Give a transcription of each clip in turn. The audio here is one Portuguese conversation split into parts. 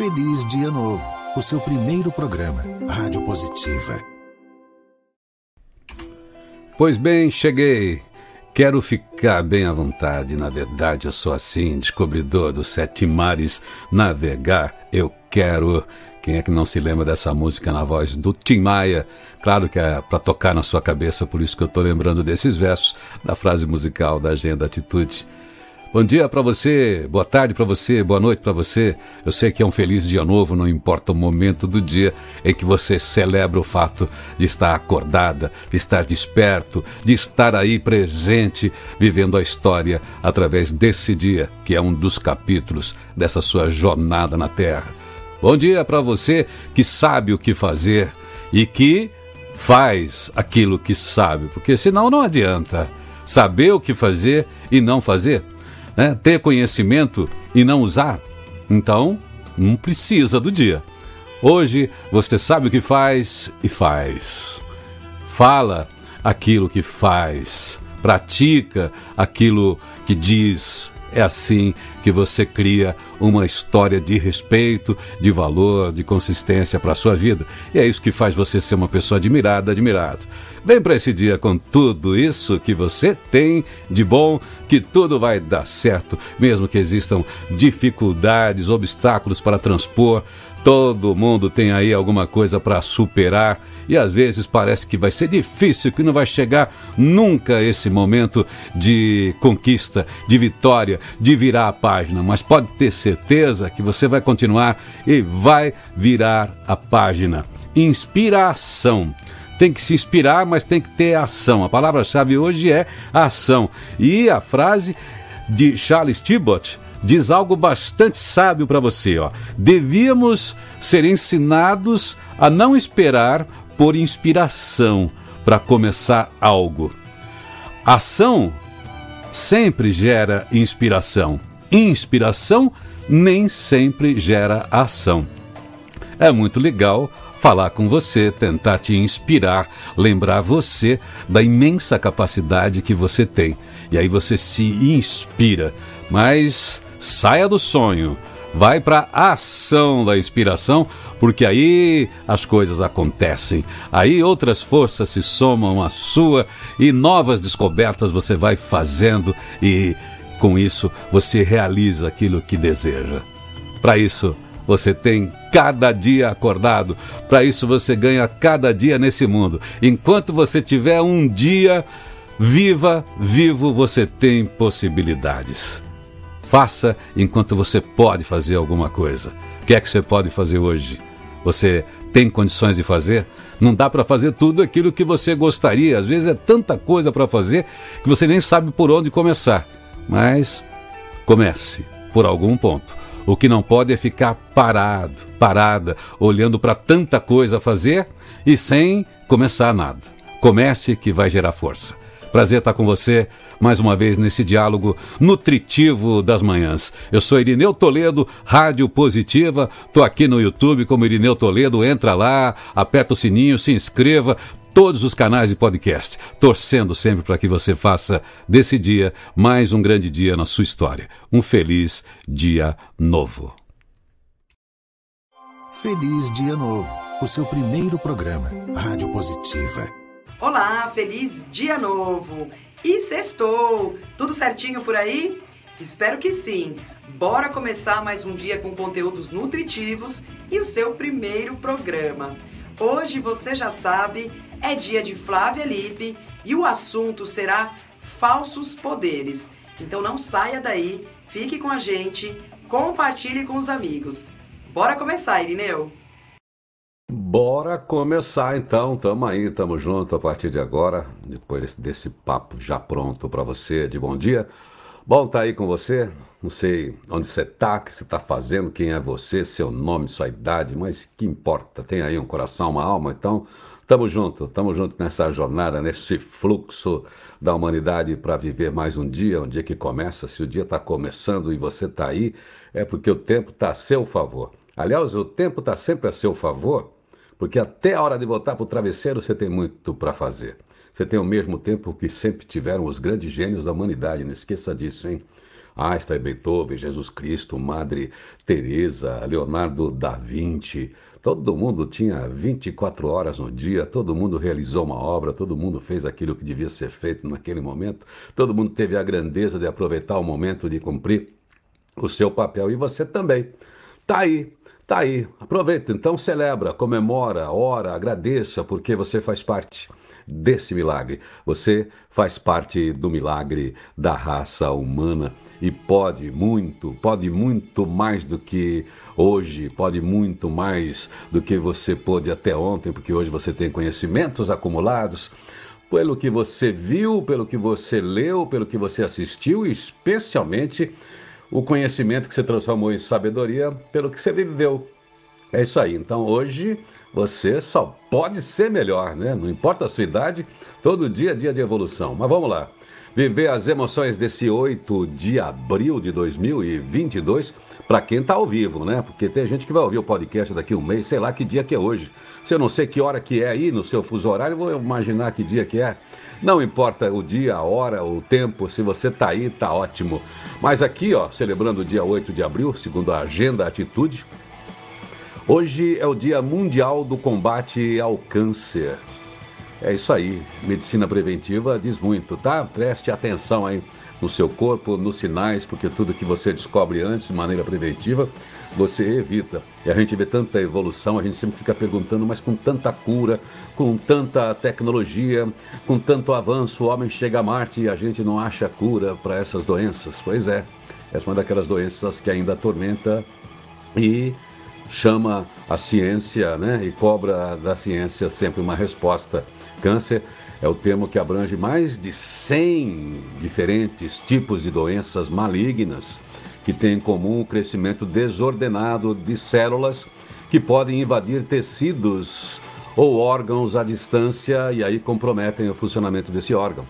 Feliz Dia Novo, o seu primeiro programa, Rádio Positiva. Pois bem, cheguei. Quero ficar bem à vontade, na verdade eu sou assim, descobridor dos sete mares, navegar eu quero. Quem é que não se lembra dessa música na voz do Tim Maia? Claro que é para tocar na sua cabeça, por isso que eu estou lembrando desses versos da frase musical da Agenda Atitude. Bom dia para você, boa tarde para você, boa noite para você. Eu sei que é um feliz dia novo, não importa o momento do dia em que você celebra o fato de estar acordada, de estar desperto, de estar aí presente, vivendo a história através desse dia, que é um dos capítulos dessa sua jornada na Terra. Bom dia para você que sabe o que fazer e que faz aquilo que sabe, porque senão não adianta saber o que fazer e não fazer né? ter conhecimento e não usar, então não precisa do dia. Hoje você sabe o que faz e faz. Fala aquilo que faz, pratica aquilo que diz. É assim que você cria uma história de respeito, de valor, de consistência para a sua vida. E é isso que faz você ser uma pessoa admirada, admirado. Vem para esse dia com tudo isso que você tem de bom, que tudo vai dar certo, mesmo que existam dificuldades, obstáculos para transpor. Todo mundo tem aí alguma coisa para superar e às vezes parece que vai ser difícil, que não vai chegar nunca esse momento de conquista, de vitória, de virar a página. Mas pode ter certeza que você vai continuar e vai virar a página. Inspiração tem que se inspirar, mas tem que ter ação. A palavra-chave hoje é ação. E a frase de Charles Tibot diz algo bastante sábio para você, ó. Devíamos ser ensinados a não esperar por inspiração para começar algo. Ação sempre gera inspiração. Inspiração nem sempre gera ação. É muito legal falar com você, tentar te inspirar, lembrar você da imensa capacidade que você tem. E aí você se inspira, mas saia do sonho, vai para a ação da inspiração, porque aí as coisas acontecem. Aí outras forças se somam à sua e novas descobertas você vai fazendo e com isso você realiza aquilo que deseja. Para isso, você tem cada dia acordado. Para isso você ganha cada dia nesse mundo. Enquanto você tiver um dia viva, vivo, você tem possibilidades. Faça enquanto você pode fazer alguma coisa. O que é que você pode fazer hoje? Você tem condições de fazer? Não dá para fazer tudo aquilo que você gostaria. Às vezes é tanta coisa para fazer que você nem sabe por onde começar. Mas comece por algum ponto. O que não pode é ficar parado, parada, olhando para tanta coisa a fazer e sem começar nada. Comece que vai gerar força. Prazer estar com você mais uma vez nesse diálogo nutritivo das manhãs. Eu sou Irineu Toledo, Rádio Positiva. Tô aqui no YouTube como Irineu Toledo. Entra lá, aperta o sininho, se inscreva, todos os canais de podcast, torcendo sempre para que você faça desse dia mais um grande dia na sua história. Um feliz dia novo. Feliz Dia Novo, o seu primeiro programa, Rádio Positiva. Olá, feliz dia novo! E sextou! Tudo certinho por aí? Espero que sim! Bora começar mais um dia com conteúdos nutritivos e o seu primeiro programa. Hoje você já sabe, é dia de Flávia Lippe e o assunto será falsos poderes. Então não saia daí, fique com a gente, compartilhe com os amigos. Bora começar, Irineu? Bora começar então, tamo aí, tamo junto a partir de agora, depois desse, desse papo já pronto para você de bom dia. Bom tá aí com você, não sei onde você tá, o que você tá fazendo, quem é você, seu nome, sua idade, mas que importa, tem aí um coração, uma alma, então Tamo junto, tamo junto nessa jornada, nesse fluxo da humanidade para viver mais um dia, um dia que começa. Se o dia está começando e você está aí, é porque o tempo está a seu favor. Aliás, o tempo está sempre a seu favor, porque até a hora de voltar para o travesseiro você tem muito para fazer. Você tem o mesmo tempo que sempre tiveram os grandes gênios da humanidade, não esqueça disso, hein? Einstein, Beethoven, Jesus Cristo, Madre Teresa, Leonardo da Vinci. Todo mundo tinha 24 horas no dia, todo mundo realizou uma obra, todo mundo fez aquilo que devia ser feito naquele momento, todo mundo teve a grandeza de aproveitar o momento de cumprir o seu papel e você também. Tá aí, tá aí. Aproveita, então celebra, comemora, ora, agradeça porque você faz parte desse milagre. Você faz parte do milagre da raça humana e pode muito, pode muito mais do que hoje, pode muito mais do que você pôde até ontem, porque hoje você tem conhecimentos acumulados pelo que você viu, pelo que você leu, pelo que você assistiu e especialmente o conhecimento que você transformou em sabedoria pelo que você viveu. É isso aí. Então hoje você só pode ser melhor, né? Não importa a sua idade, todo dia é dia de evolução. Mas vamos lá. Viver as emoções desse 8 de abril de 2022 para quem está ao vivo, né? Porque tem gente que vai ouvir o podcast daqui um mês, sei lá que dia que é hoje. Se eu não sei que hora que é aí no seu fuso horário, vou imaginar que dia que é. Não importa o dia, a hora, o tempo, se você está aí, tá ótimo. Mas aqui, ó, celebrando o dia 8 de abril, segundo a Agenda Atitude, Hoje é o Dia Mundial do Combate ao Câncer. É isso aí, medicina preventiva diz muito, tá? Preste atenção aí no seu corpo, nos sinais, porque tudo que você descobre antes de maneira preventiva, você evita. E a gente vê tanta evolução, a gente sempre fica perguntando, mas com tanta cura, com tanta tecnologia, com tanto avanço, o homem chega a Marte e a gente não acha cura para essas doenças. Pois é, essa é uma daquelas doenças que ainda atormenta e chama a ciência né, e cobra da ciência sempre uma resposta. Câncer é o termo que abrange mais de 100 diferentes tipos de doenças malignas que têm em comum o crescimento desordenado de células que podem invadir tecidos ou órgãos à distância e aí comprometem o funcionamento desse órgão.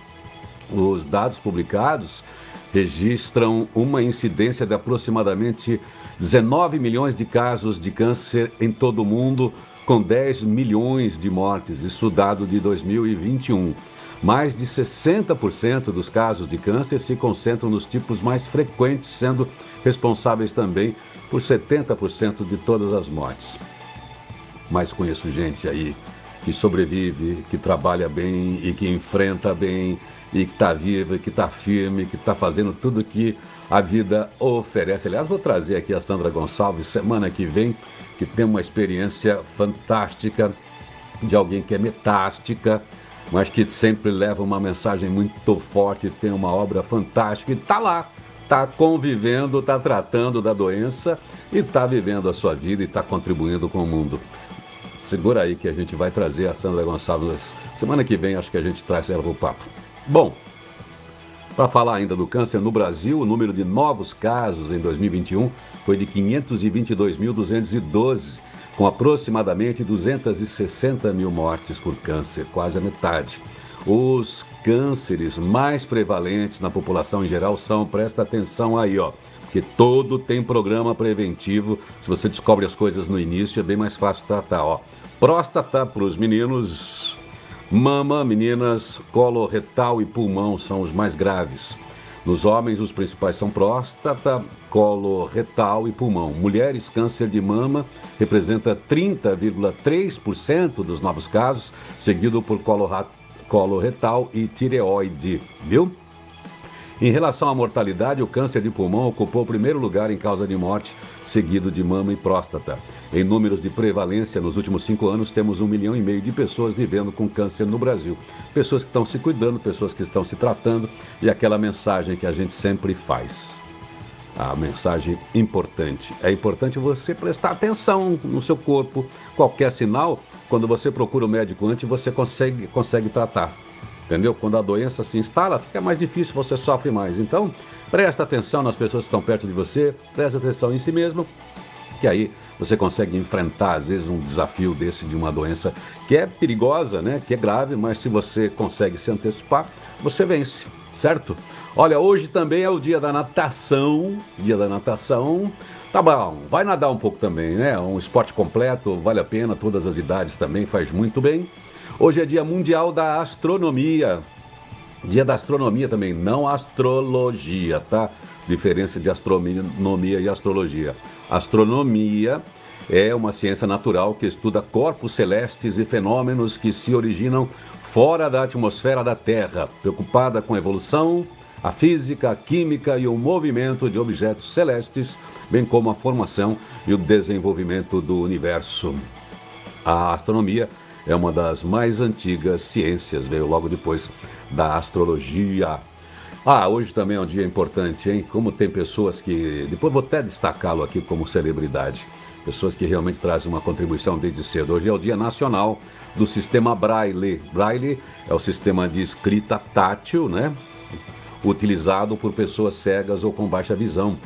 Os dados publicados registram uma incidência de aproximadamente 19 milhões de casos de câncer em todo o mundo, com 10 milhões de mortes, isso dado de 2021. Mais de 60% dos casos de câncer se concentram nos tipos mais frequentes, sendo responsáveis também por 70% de todas as mortes. Mas conheço gente aí que sobrevive, que trabalha bem e que enfrenta bem e que está viva, que está firme, que está fazendo tudo que a vida oferece. Aliás, vou trazer aqui a Sandra Gonçalves semana que vem, que tem uma experiência fantástica de alguém que é metástica, mas que sempre leva uma mensagem muito forte, tem uma obra fantástica e está lá, está convivendo, está tratando da doença e está vivendo a sua vida e está contribuindo com o mundo. Segura aí que a gente vai trazer a Sandra Gonçalves semana que vem, acho que a gente traz ela para o papo. Bom, para falar ainda do câncer no Brasil, o número de novos casos em 2021 foi de 522.212, com aproximadamente 260 mil mortes por câncer, quase a metade. Os cânceres mais prevalentes na população em geral são, presta atenção aí, ó, porque todo tem programa preventivo. Se você descobre as coisas no início, é bem mais fácil tratar, ó. Próstata para os meninos, Mama, meninas, colo retal e pulmão são os mais graves. Nos homens, os principais são próstata, colo retal e pulmão. Mulheres, câncer de mama representa 30,3% dos novos casos, seguido por colo, colo retal e tireoide, viu? Em relação à mortalidade, o câncer de pulmão ocupou o primeiro lugar em causa de morte, seguido de mama e próstata. Em números de prevalência, nos últimos cinco anos, temos um milhão e meio de pessoas vivendo com câncer no Brasil. Pessoas que estão se cuidando, pessoas que estão se tratando e aquela mensagem que a gente sempre faz. A mensagem importante. É importante você prestar atenção no seu corpo. Qualquer sinal, quando você procura o médico antes, você consegue, consegue tratar. Entendeu? Quando a doença se instala, fica mais difícil, você sofre mais. Então, presta atenção nas pessoas que estão perto de você, presta atenção em si mesmo, que aí você consegue enfrentar, às vezes, um desafio desse de uma doença que é perigosa, né? que é grave, mas se você consegue se antecipar, você vence, certo? Olha, hoje também é o dia da natação, dia da natação. Tá bom, vai nadar um pouco também, né? Um esporte completo, vale a pena, todas as idades também, faz muito bem. Hoje é dia mundial da astronomia. Dia da astronomia também, não astrologia, tá? Diferença de astronomia e astrologia. Astronomia é uma ciência natural que estuda corpos celestes e fenômenos que se originam fora da atmosfera da Terra, preocupada com a evolução, a física, a química e o movimento de objetos celestes, bem como a formação e o desenvolvimento do universo. A astronomia é uma das mais antigas ciências, veio logo depois da astrologia. Ah, hoje também é um dia importante, hein? Como tem pessoas que. Depois vou até destacá-lo aqui como celebridade. Pessoas que realmente trazem uma contribuição desde cedo. Hoje é o Dia Nacional do Sistema Braille. Braille é o sistema de escrita tátil, né? Utilizado por pessoas cegas ou com baixa visão.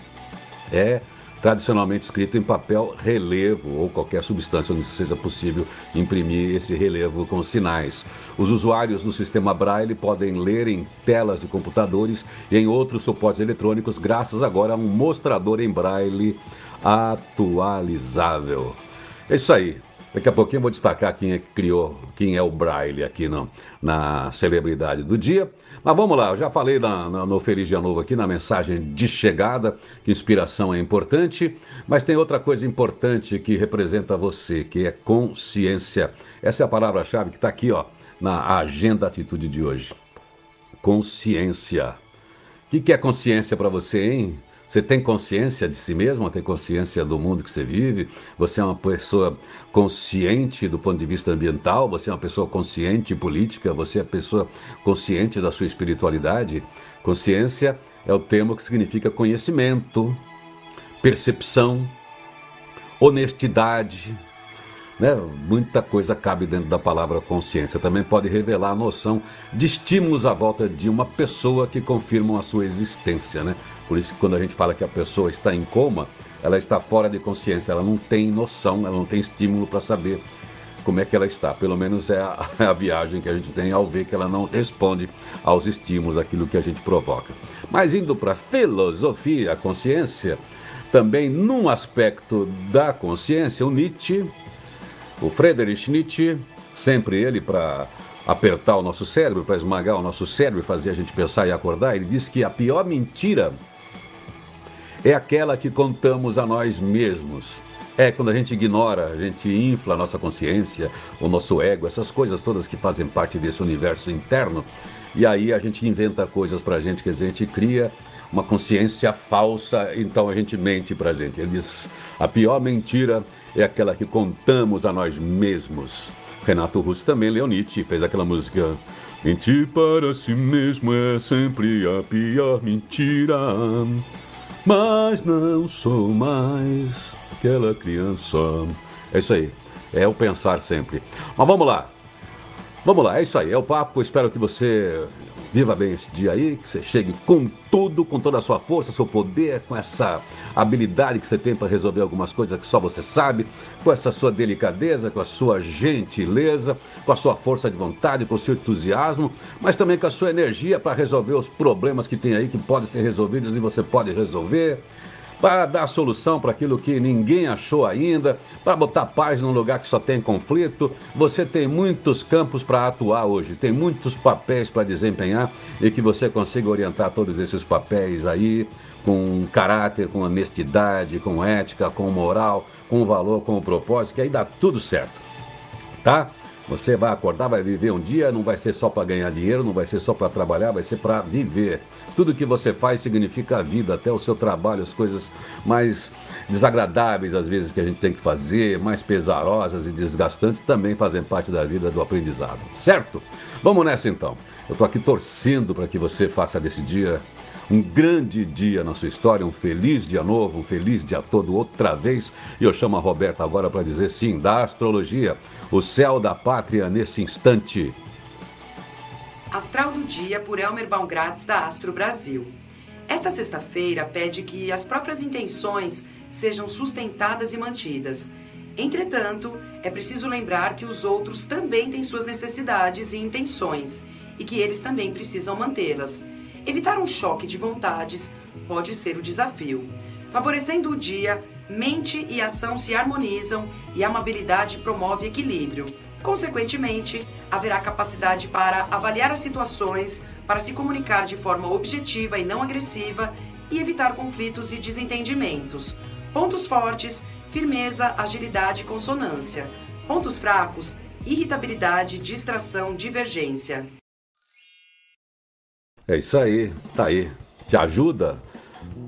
É tradicionalmente escrito em papel relevo ou qualquer substância onde seja possível imprimir esse relevo com sinais. Os usuários do sistema Braille podem ler em telas de computadores e em outros suportes eletrônicos, graças agora a um mostrador em Braille atualizável. É isso aí. Daqui a pouquinho eu vou destacar quem é que criou, quem é o Braille aqui no, na celebridade do dia. Mas vamos lá, eu já falei na, na, no Feliz Dia Novo aqui, na mensagem de chegada, que inspiração é importante, mas tem outra coisa importante que representa você, que é consciência. Essa é a palavra-chave que está aqui, ó, na agenda atitude de hoje. Consciência. O que, que é consciência para você, hein? Você tem consciência de si mesmo, tem consciência do mundo que você vive, você é uma pessoa consciente do ponto de vista ambiental, você é uma pessoa consciente política, você é uma pessoa consciente da sua espiritualidade. Consciência é o termo que significa conhecimento, percepção, honestidade, né? Muita coisa cabe dentro da palavra consciência. Também pode revelar a noção de estímulos à volta de uma pessoa que confirmam a sua existência. Né? Por isso que quando a gente fala que a pessoa está em coma, ela está fora de consciência, ela não tem noção, ela não tem estímulo para saber como é que ela está. Pelo menos é a, a, viagem que a gente tem ao ver que ela não responde aos estímulos, aquilo que a gente provoca. Mas indo para a filosofia, a consciência, também num aspecto da consciência, o Nietzsche o Friedrich Nietzsche, sempre ele para apertar o nosso cérebro, para esmagar o nosso cérebro e fazer a gente pensar e acordar, ele diz que a pior mentira é aquela que contamos a nós mesmos. É quando a gente ignora, a gente infla a nossa consciência, o nosso ego, essas coisas todas que fazem parte desse universo interno, e aí a gente inventa coisas para a gente, quer dizer, a gente cria uma consciência falsa, então a gente mente para a gente. Ele diz: a pior mentira é aquela que contamos a nós mesmos. Renato Russo também, Leonite, fez aquela música. Mentir para si mesmo é sempre a pior mentira. Mas não sou mais aquela criança. É isso aí. É o pensar sempre. Mas vamos lá. Vamos lá, é isso aí. É o papo. Espero que você Viva bem esse dia aí, que você chegue com tudo, com toda a sua força, seu poder, com essa habilidade que você tem para resolver algumas coisas que só você sabe, com essa sua delicadeza, com a sua gentileza, com a sua força de vontade, com o seu entusiasmo, mas também com a sua energia para resolver os problemas que tem aí que podem ser resolvidos e você pode resolver para dar solução para aquilo que ninguém achou ainda, para botar paz num lugar que só tem conflito. Você tem muitos campos para atuar hoje, tem muitos papéis para desempenhar e que você consiga orientar todos esses papéis aí com caráter, com honestidade, com ética, com moral, com valor, com propósito, que aí dá tudo certo. Tá? Você vai acordar, vai viver um dia, não vai ser só para ganhar dinheiro, não vai ser só para trabalhar, vai ser para viver. Tudo que você faz significa a vida, até o seu trabalho, as coisas mais desagradáveis às vezes que a gente tem que fazer, mais pesarosas e desgastantes, também fazem parte da vida do aprendizado. Certo? Vamos nessa então. Eu estou aqui torcendo para que você faça desse dia um grande dia na sua história, um feliz dia novo, um feliz dia todo outra vez. E eu chamo a Roberta agora para dizer sim, da astrologia, o céu da pátria nesse instante. Astral do Dia por Elmer Baumgratz da Astro Brasil. Esta sexta-feira pede que as próprias intenções sejam sustentadas e mantidas. Entretanto, é preciso lembrar que os outros também têm suas necessidades e intenções e que eles também precisam mantê-las. Evitar um choque de vontades pode ser o desafio. Favorecendo o dia, mente e ação se harmonizam e a amabilidade promove equilíbrio. Consequentemente, haverá capacidade para avaliar as situações para se comunicar de forma objetiva e não agressiva e evitar conflitos e desentendimentos. Pontos fortes: firmeza, agilidade e consonância. Pontos fracos: irritabilidade, distração, divergência. É isso aí, tá aí. Te ajuda?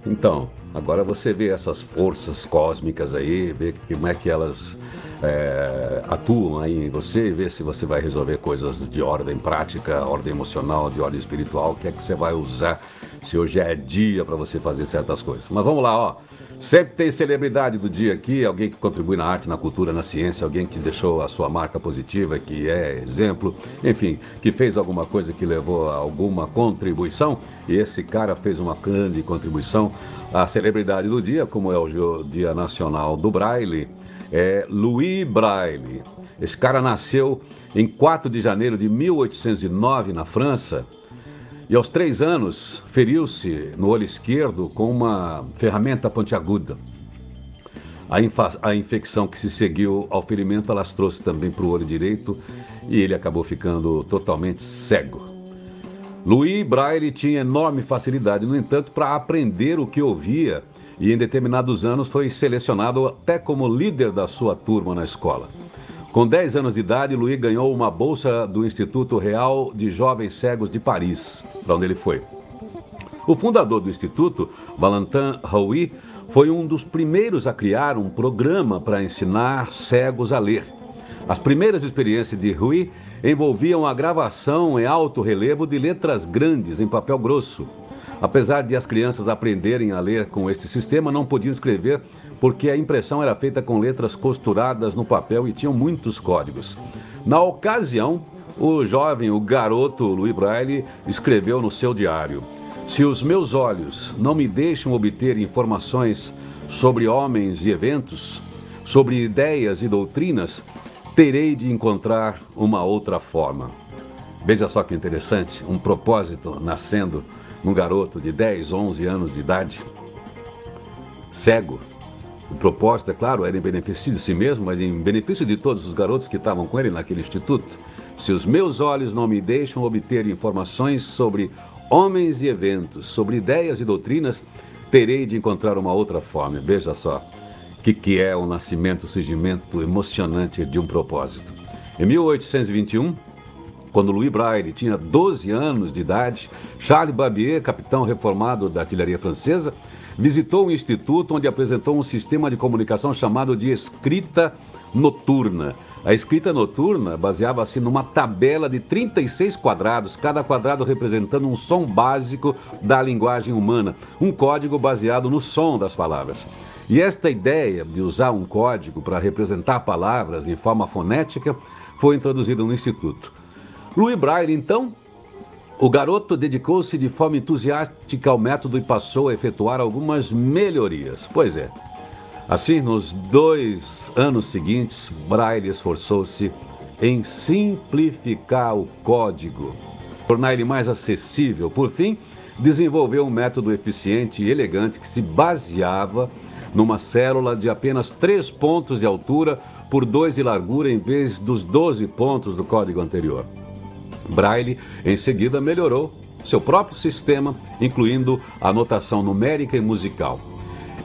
Então, agora você vê essas forças cósmicas aí, vê como é que elas é, atuam aí em você, vê se você vai resolver coisas de ordem prática, ordem emocional, de ordem espiritual, o que é que você vai usar, se hoje é dia para você fazer certas coisas. Mas vamos lá, ó. Sempre tem celebridade do dia aqui, alguém que contribui na arte, na cultura, na ciência, alguém que deixou a sua marca positiva, que é exemplo, enfim, que fez alguma coisa que levou a alguma contribuição. E esse cara fez uma grande contribuição. A celebridade do dia, como é o Dia Nacional do Braille, é Louis Braille. Esse cara nasceu em 4 de janeiro de 1809 na França e aos três anos, feriu-se no olho esquerdo com uma ferramenta pontiaguda. A, a infecção que se seguiu ao ferimento alastrou-se também para o olho direito e ele acabou ficando totalmente cego. Louis Braille tinha enorme facilidade, no entanto, para aprender o que ouvia e em determinados anos foi selecionado até como líder da sua turma na escola. Com 10 anos de idade, Louis ganhou uma bolsa do Instituto Real de Jovens Cegos de Paris, para onde ele foi. O fundador do Instituto, Valentin Rouy, foi um dos primeiros a criar um programa para ensinar cegos a ler. As primeiras experiências de Rouy envolviam a gravação em alto relevo de letras grandes em papel grosso. Apesar de as crianças aprenderem a ler com este sistema, não podiam escrever porque a impressão era feita com letras costuradas no papel e tinham muitos códigos. Na ocasião, o jovem, o garoto Louis Braille, escreveu no seu diário: Se os meus olhos não me deixam obter informações sobre homens e eventos, sobre ideias e doutrinas, terei de encontrar uma outra forma. Veja só que interessante, um propósito nascendo num garoto de 10, 11 anos de idade, cego, o propósito, é claro, era em benefício de si mesmo, mas em benefício de todos os garotos que estavam com ele naquele instituto. Se os meus olhos não me deixam obter informações sobre homens e eventos, sobre ideias e doutrinas, terei de encontrar uma outra forma. Veja só o que, que é o nascimento, o surgimento emocionante de um propósito. Em 1821, quando Louis Braille tinha 12 anos de idade, Charles Babier, capitão reformado da artilharia francesa, visitou um instituto onde apresentou um sistema de comunicação chamado de escrita noturna. A escrita noturna baseava-se numa tabela de 36 quadrados, cada quadrado representando um som básico da linguagem humana, um código baseado no som das palavras. E esta ideia de usar um código para representar palavras em forma fonética foi introduzida no instituto. Louis Braille, então, o garoto dedicou-se de forma entusiástica ao método e passou a efetuar algumas melhorias. Pois é. Assim, nos dois anos seguintes, Braille esforçou-se em simplificar o código, tornar ele mais acessível. Por fim, desenvolveu um método eficiente e elegante que se baseava numa célula de apenas três pontos de altura por dois de largura em vez dos 12 pontos do código anterior. Braille, em seguida, melhorou seu próprio sistema, incluindo a notação numérica e musical.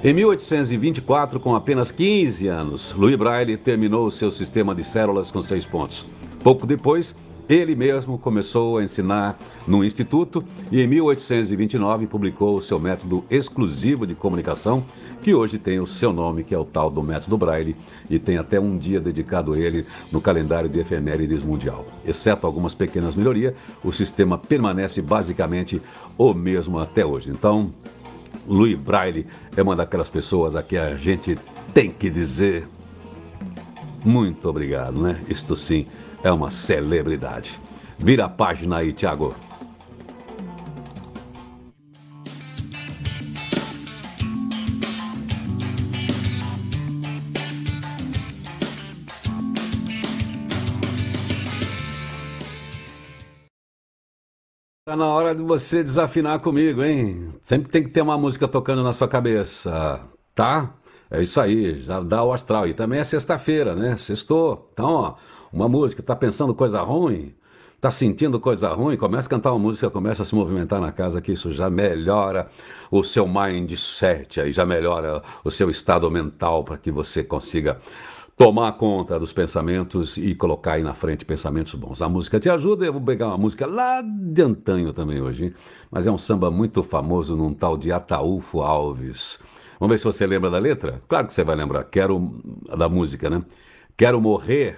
Em 1824, com apenas 15 anos, Louis Braille terminou seu sistema de células com seis pontos. Pouco depois, ele mesmo começou a ensinar no instituto e em 1829 publicou o seu método exclusivo de comunicação, que hoje tem o seu nome, que é o tal do método Braille, e tem até um dia dedicado a ele no calendário de efemérides mundial. Exceto algumas pequenas melhorias, o sistema permanece basicamente o mesmo até hoje. Então, Louis Braille é uma daquelas pessoas a que a gente tem que dizer muito obrigado, né? Isto sim é uma celebridade. Vira a página aí, Tiago. Tá na hora de você desafinar comigo, hein? Sempre tem que ter uma música tocando na sua cabeça, tá? É isso aí, já dá o astral. E também é sexta-feira, né? Sextou. Então, ó, uma música, tá pensando coisa ruim? Tá sentindo coisa ruim? Começa a cantar uma música, começa a se movimentar na casa, que isso já melhora o seu mindset, aí já melhora o seu estado mental para que você consiga tomar conta dos pensamentos e colocar aí na frente pensamentos bons. A música te ajuda, eu vou pegar uma música lá de antanho também hoje, hein? mas é um samba muito famoso num tal de Ataúfo Alves. Vamos ver se você lembra da letra? Claro que você vai lembrar. Quero da música, né? Quero morrer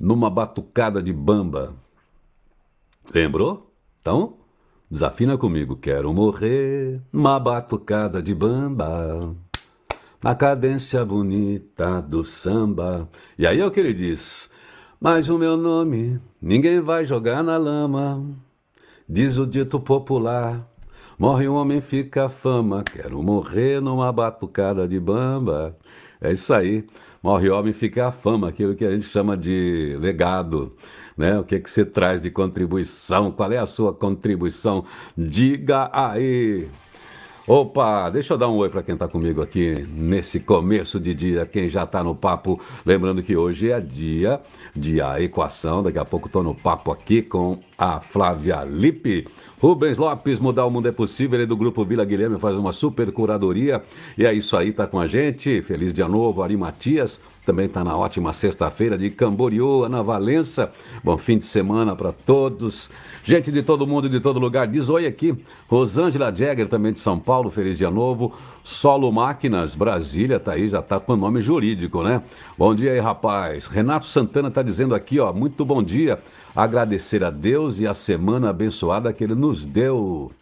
numa batucada de bamba. Lembrou? Então, desafina comigo. Quero morrer numa batucada de bamba. Na cadência bonita do samba. E aí é o que ele diz. Mas o meu nome ninguém vai jogar na lama. Diz o dito popular. Morre um homem, fica a fama. Quero morrer numa batucada de bamba. É isso aí. Morre homem, fica a fama, aquilo que a gente chama de legado. Né? O que, que você traz de contribuição? Qual é a sua contribuição? Diga aí. Opa, deixa eu dar um oi para quem está comigo aqui nesse começo de dia, quem já está no papo. Lembrando que hoje é dia de a equação, daqui a pouco estou no papo aqui com a Flávia Lippe. Rubens Lopes, Mudar o Mundo é Possível, ele é do Grupo Vila Guilherme, faz uma super curadoria. E é isso aí, tá com a gente. Feliz dia novo, Ari Matias. Também está na ótima sexta-feira de Camboriú, Ana Valença. Bom fim de semana para todos. Gente de todo mundo, de todo lugar, diz oi aqui. Rosângela Jäger, também de São Paulo, feliz dia novo. Solo Máquinas, Brasília, tá aí, já tá com nome jurídico, né? Bom dia aí, rapaz. Renato Santana tá dizendo aqui, ó, muito bom dia. Agradecer a Deus e a semana abençoada que ele nos deu.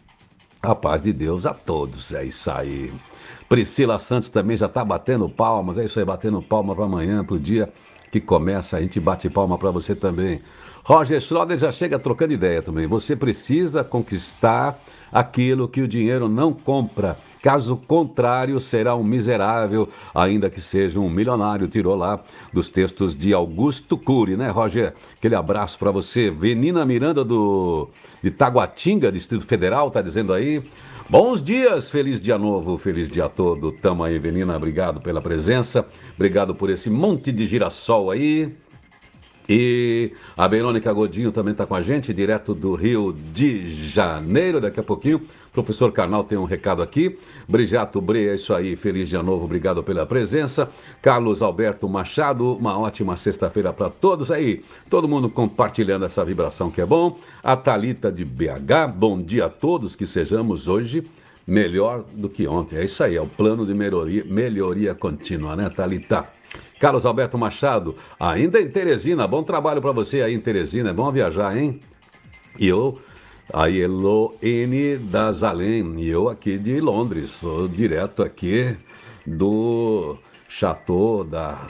A paz de Deus a todos, é isso aí. Priscila Santos também já está batendo palmas, é isso aí, batendo palma para amanhã, para o dia que começa, a gente bate palma para você também. Roger Schroeder já chega trocando ideia também. Você precisa conquistar aquilo que o dinheiro não compra. Caso contrário, será um miserável, ainda que seja um milionário. Tirou lá dos textos de Augusto Cury, né, Roger? Aquele abraço para você. Venina Miranda do de Taguatinga, Distrito Federal, tá dizendo aí. Bons dias, feliz dia novo, feliz dia todo. Tamo aí, Venina, obrigado pela presença, obrigado por esse monte de girassol aí. E a Verônica Godinho também está com a gente, direto do Rio de Janeiro. Daqui a pouquinho, professor Carnal tem um recado aqui. Brijato Bre, é isso aí, feliz dia novo, obrigado pela presença. Carlos Alberto Machado, uma ótima sexta-feira para todos aí. Todo mundo compartilhando essa vibração que é bom. A Talita de BH, bom dia a todos, que sejamos hoje melhor do que ontem. É isso aí, é o plano de melhoria, melhoria contínua, né, Talita? Carlos Alberto Machado, ainda em Teresina, bom trabalho para você aí em Teresina, é bom viajar, hein? E eu, a Eloene da Zalém, e eu aqui de Londres, sou direto aqui do Chateau da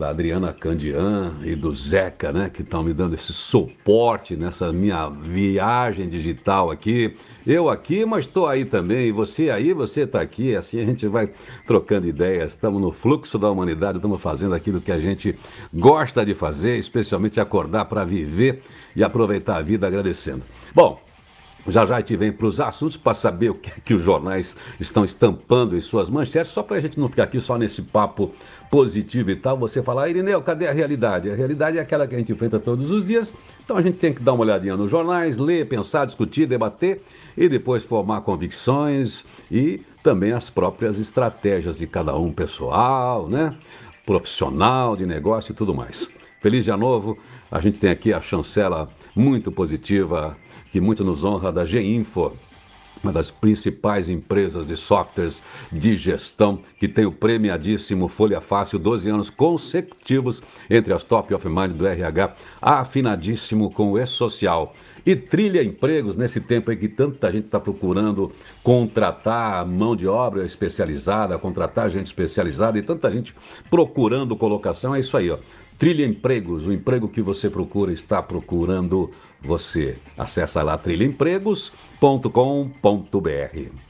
da Adriana Candian e do Zeca, né, que estão me dando esse suporte nessa minha viagem digital aqui. Eu aqui, mas estou aí também. E você aí, você está aqui. Assim a gente vai trocando ideias. Estamos no fluxo da humanidade, estamos fazendo aquilo que a gente gosta de fazer, especialmente acordar para viver e aproveitar a vida agradecendo. Bom, já já a gente vem para os assuntos para saber o que, que os jornais estão estampando em suas manchetes, só para a gente não ficar aqui só nesse papo positivo e tal. Você falar, Irineu, cadê a realidade? A realidade é aquela que a gente enfrenta todos os dias, então a gente tem que dar uma olhadinha nos jornais, ler, pensar, discutir, debater e depois formar convicções e também as próprias estratégias de cada um pessoal, né? profissional, de negócio e tudo mais. Feliz dia novo, a gente tem aqui a chancela muito positiva que muito nos honra da G-Info, uma das principais empresas de softwares de gestão, que tem o premiadíssimo Folha Fácil, 12 anos consecutivos entre as top of mind do RH, afinadíssimo com o E-Social. E trilha empregos nesse tempo em que tanta gente está procurando contratar mão de obra especializada, contratar gente especializada e tanta gente procurando colocação. É isso aí, ó. Trilha Empregos, o emprego que você procura está procurando você. Acesse lá trilhaempregos.com.br.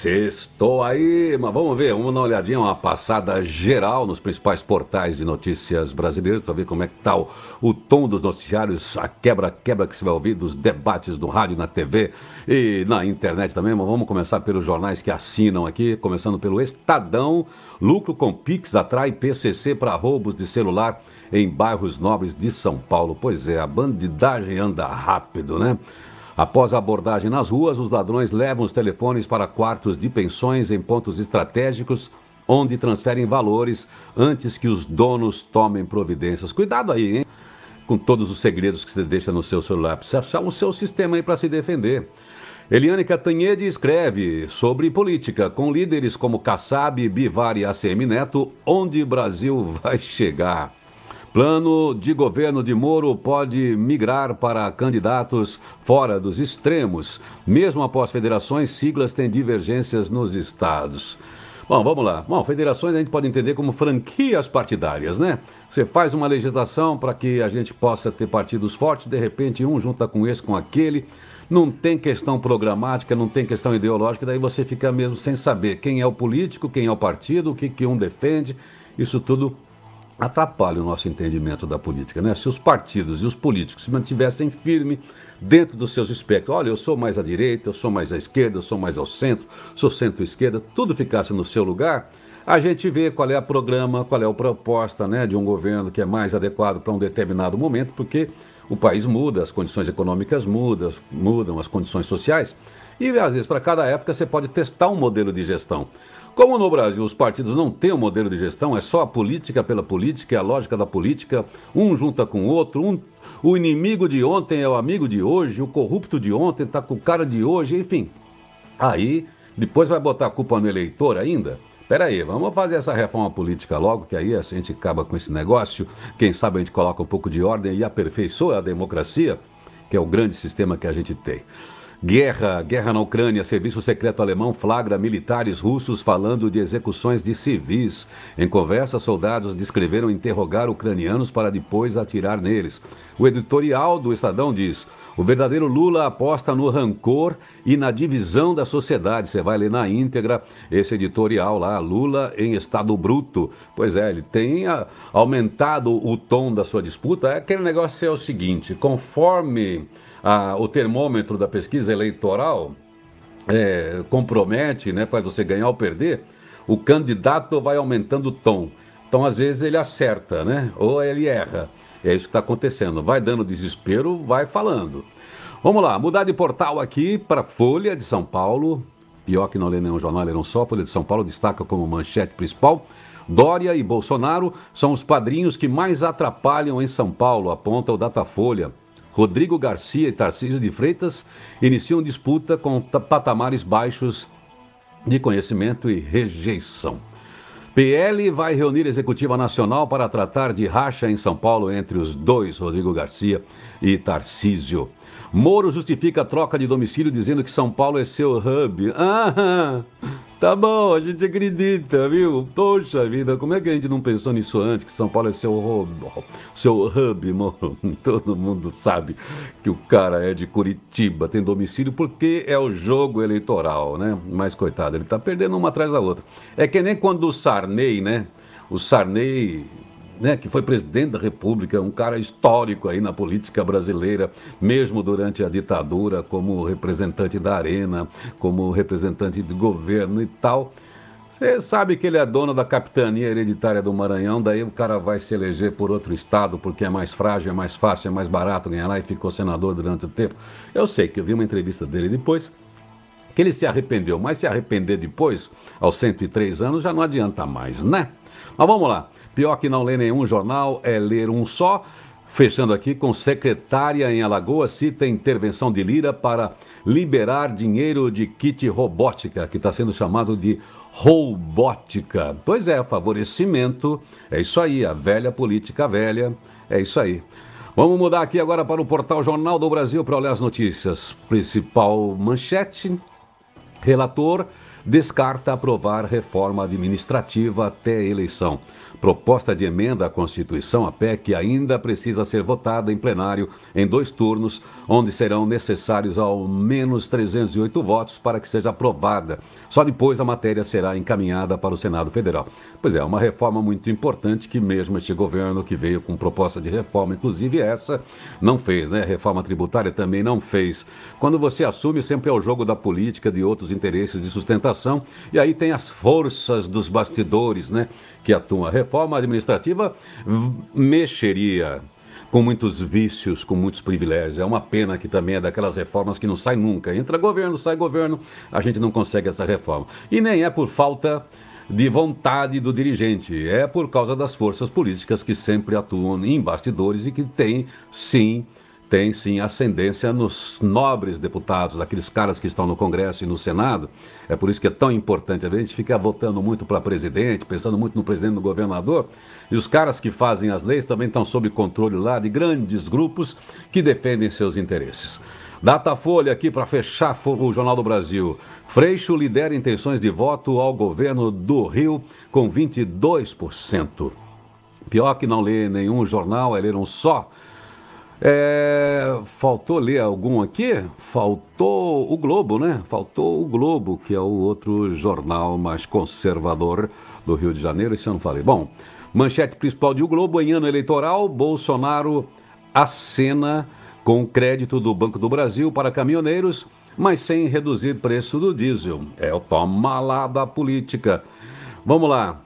Sextou aí, mas vamos ver, vamos dar uma olhadinha, uma passada geral nos principais portais de notícias brasileiros para ver como é que tá o, o tom dos noticiários, a quebra-quebra que você vai ouvir dos debates no rádio, na TV e na internet também. Mas vamos começar pelos jornais que assinam aqui, começando pelo Estadão. Lucro com Pix atrai PCC para roubos de celular em bairros nobres de São Paulo. Pois é, a bandidagem anda rápido, né? Após a abordagem nas ruas, os ladrões levam os telefones para quartos de pensões em pontos estratégicos, onde transferem valores antes que os donos tomem providências. Cuidado aí, hein? Com todos os segredos que você deixa no seu celular. Precisa achar o seu sistema aí para se defender. Eliane Catanhede escreve sobre política, com líderes como Kassab, Bivar e ACM Neto, onde o Brasil vai chegar. Plano de governo de Moro pode migrar para candidatos fora dos extremos. Mesmo após federações, siglas têm divergências nos estados. Bom, vamos lá. Bom, federações a gente pode entender como franquias partidárias, né? Você faz uma legislação para que a gente possa ter partidos fortes, de repente um junta com esse, com aquele. Não tem questão programática, não tem questão ideológica, daí você fica mesmo sem saber quem é o político, quem é o partido, o que, que um defende. Isso tudo atrapalha o nosso entendimento da política. Né? Se os partidos e os políticos se mantivessem firmes dentro dos seus espectros, olha, eu sou mais à direita, eu sou mais à esquerda, eu sou mais ao centro, sou centro-esquerda, tudo ficasse no seu lugar, a gente vê qual é a programa, qual é a proposta né, de um governo que é mais adequado para um determinado momento, porque o país muda, as condições econômicas mudam, mudam as condições sociais, e às vezes para cada época você pode testar um modelo de gestão. Como no Brasil os partidos não têm um modelo de gestão, é só a política pela política, é a lógica da política, um junta com o outro, um, o inimigo de ontem é o amigo de hoje, o corrupto de ontem está com o cara de hoje, enfim. Aí, depois vai botar a culpa no eleitor ainda? Pera aí, vamos fazer essa reforma política logo, que aí a gente acaba com esse negócio. Quem sabe a gente coloca um pouco de ordem e aperfeiçoa a democracia, que é o grande sistema que a gente tem. Guerra, guerra na Ucrânia. Serviço secreto alemão flagra militares russos falando de execuções de civis. Em conversa, soldados descreveram interrogar ucranianos para depois atirar neles. O editorial do Estadão diz: o verdadeiro Lula aposta no rancor e na divisão da sociedade. Você vai ler na íntegra esse editorial lá, Lula em estado bruto. Pois é, ele tem a, aumentado o tom da sua disputa. É aquele negócio é o seguinte: conforme a, o termômetro da pesquisa eleitoral é, compromete, né, faz você ganhar ou perder, o candidato vai aumentando o tom. Então, às vezes, ele acerta, né? Ou ele erra. É isso que está acontecendo. Vai dando desespero, vai falando. Vamos lá, mudar de portal aqui para Folha de São Paulo. Pior que não lê nenhum jornal, lê não só. Folha de São Paulo destaca como manchete principal. Dória e Bolsonaro são os padrinhos que mais atrapalham em São Paulo, aponta o Datafolha. Rodrigo Garcia e Tarcísio de Freitas iniciam disputa com patamares baixos de conhecimento e rejeição. PL vai reunir executiva nacional para tratar de racha em São Paulo entre os dois, Rodrigo Garcia e Tarcísio. Moro justifica a troca de domicílio dizendo que São Paulo é seu hub. Ah, tá bom, a gente acredita, viu? Poxa vida, como é que a gente não pensou nisso antes? Que São Paulo é seu hub, seu hub, Moro. Todo mundo sabe que o cara é de Curitiba, tem domicílio porque é o jogo eleitoral, né? Mas coitado, ele tá perdendo uma atrás da outra. É que nem quando o Sarney, né? O Sarney né, que foi presidente da República, um cara histórico aí na política brasileira, mesmo durante a ditadura, como representante da Arena, como representante de governo e tal. Você sabe que ele é dono da capitania hereditária do Maranhão, daí o cara vai se eleger por outro estado porque é mais frágil, é mais fácil, é mais barato ganhar lá e ficou senador durante o tempo. Eu sei que eu vi uma entrevista dele depois, que ele se arrependeu, mas se arrepender depois, aos 103 anos, já não adianta mais, né? Mas vamos lá. Pior que não ler nenhum jornal é ler um só. Fechando aqui com secretária em Alagoas cita intervenção de Lira para liberar dinheiro de kit robótica, que está sendo chamado de robótica. Pois é, favorecimento, é isso aí, a velha política velha, é isso aí. Vamos mudar aqui agora para o portal Jornal do Brasil para olhar as notícias. Principal manchete: relator descarta aprovar reforma administrativa até eleição. Proposta de emenda à Constituição, a PEC, ainda precisa ser votada em plenário em dois turnos, onde serão necessários ao menos 308 votos para que seja aprovada. Só depois a matéria será encaminhada para o Senado Federal. Pois é, uma reforma muito importante que mesmo este governo que veio com proposta de reforma, inclusive essa, não fez, né? Reforma tributária também não fez. Quando você assume, sempre é o jogo da política, de outros interesses de sustentação, e aí tem as forças dos bastidores, né? Que atuam. A reforma administrativa mexeria com muitos vícios, com muitos privilégios. É uma pena que também é daquelas reformas que não sai nunca. Entra governo, sai governo, a gente não consegue essa reforma. E nem é por falta de vontade do dirigente, é por causa das forças políticas que sempre atuam em bastidores e que têm, sim, tem sim ascendência nos nobres deputados, aqueles caras que estão no Congresso e no Senado. É por isso que é tão importante. A gente fica votando muito para presidente, pensando muito no presidente no governador. E os caras que fazem as leis também estão sob controle lá de grandes grupos que defendem seus interesses. Datafolha aqui para fechar o Jornal do Brasil. Freixo lidera intenções de voto ao governo do Rio com 22%. Pior que não lê nenhum jornal, é ler um só é, faltou ler algum aqui? Faltou o Globo, né? Faltou o Globo, que é o outro jornal mais conservador do Rio de Janeiro. Isso eu não falei. Bom, manchete principal de O Globo em ano eleitoral: Bolsonaro acena com crédito do Banco do Brasil para caminhoneiros, mas sem reduzir preço do diesel. É o toma lá da política. Vamos lá.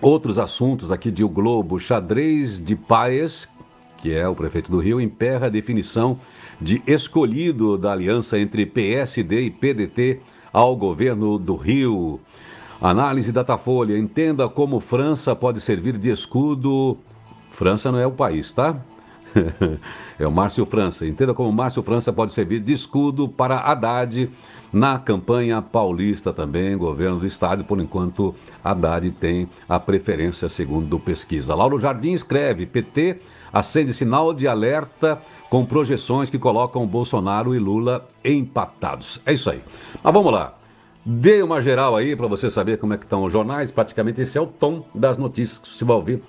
Outros assuntos aqui de O Globo: xadrez de Paes, que é o prefeito do Rio, emperra a definição de escolhido da aliança entre PSD e PDT ao governo do Rio. Análise Datafolha. Entenda como França pode servir de escudo. França não é o país, tá? é o Márcio França. Entenda como Márcio França pode servir de escudo para Haddad na campanha paulista também, governo do estado. Por enquanto, Haddad tem a preferência, segundo pesquisa. Lauro Jardim escreve: PT acende sinal de alerta com projeções que colocam Bolsonaro e Lula empatados. É isso aí. Mas vamos lá. Dê uma geral aí para você saber como é que estão os jornais. Praticamente esse é o tom das notícias que você vai ouvir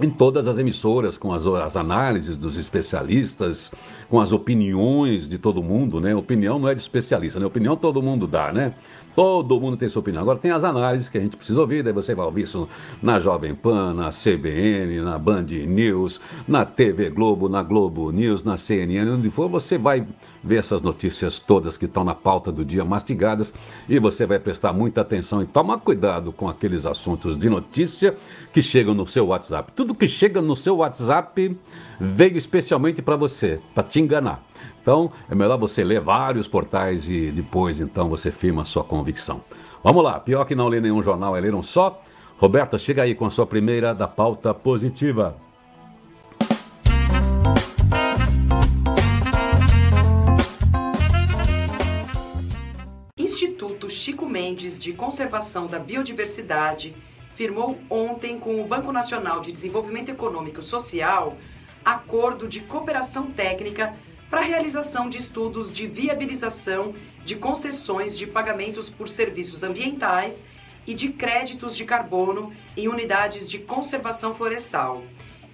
em todas as emissoras, com as, as, análises dos especialistas, com as opiniões de todo mundo, né? Opinião não é de especialista, né? Opinião todo mundo dá, né? Todo mundo tem sua opinião. Agora tem as análises que a gente precisa ouvir, daí você vai ouvir isso na Jovem Pan, na CBN, na Band News, na TV Globo, na Globo News, na CNN, onde for, você vai ver essas notícias todas que estão na pauta do dia mastigadas e você vai prestar muita atenção e tomar cuidado com aqueles assuntos de notícia que chegam no seu WhatsApp. Tudo que chega no seu WhatsApp veio especialmente para você, para te enganar. Então, é melhor você ler vários portais e depois, então, você firma a sua convicção. Vamos lá, pior que não ler nenhum jornal é ler um só. Roberta, chega aí com a sua primeira da pauta positiva. Instituto Chico Mendes de Conservação da Biodiversidade firmou ontem com o Banco Nacional de Desenvolvimento Econômico e Social acordo de cooperação técnica para a realização de estudos de viabilização de concessões de pagamentos por serviços ambientais e de créditos de carbono em unidades de conservação florestal.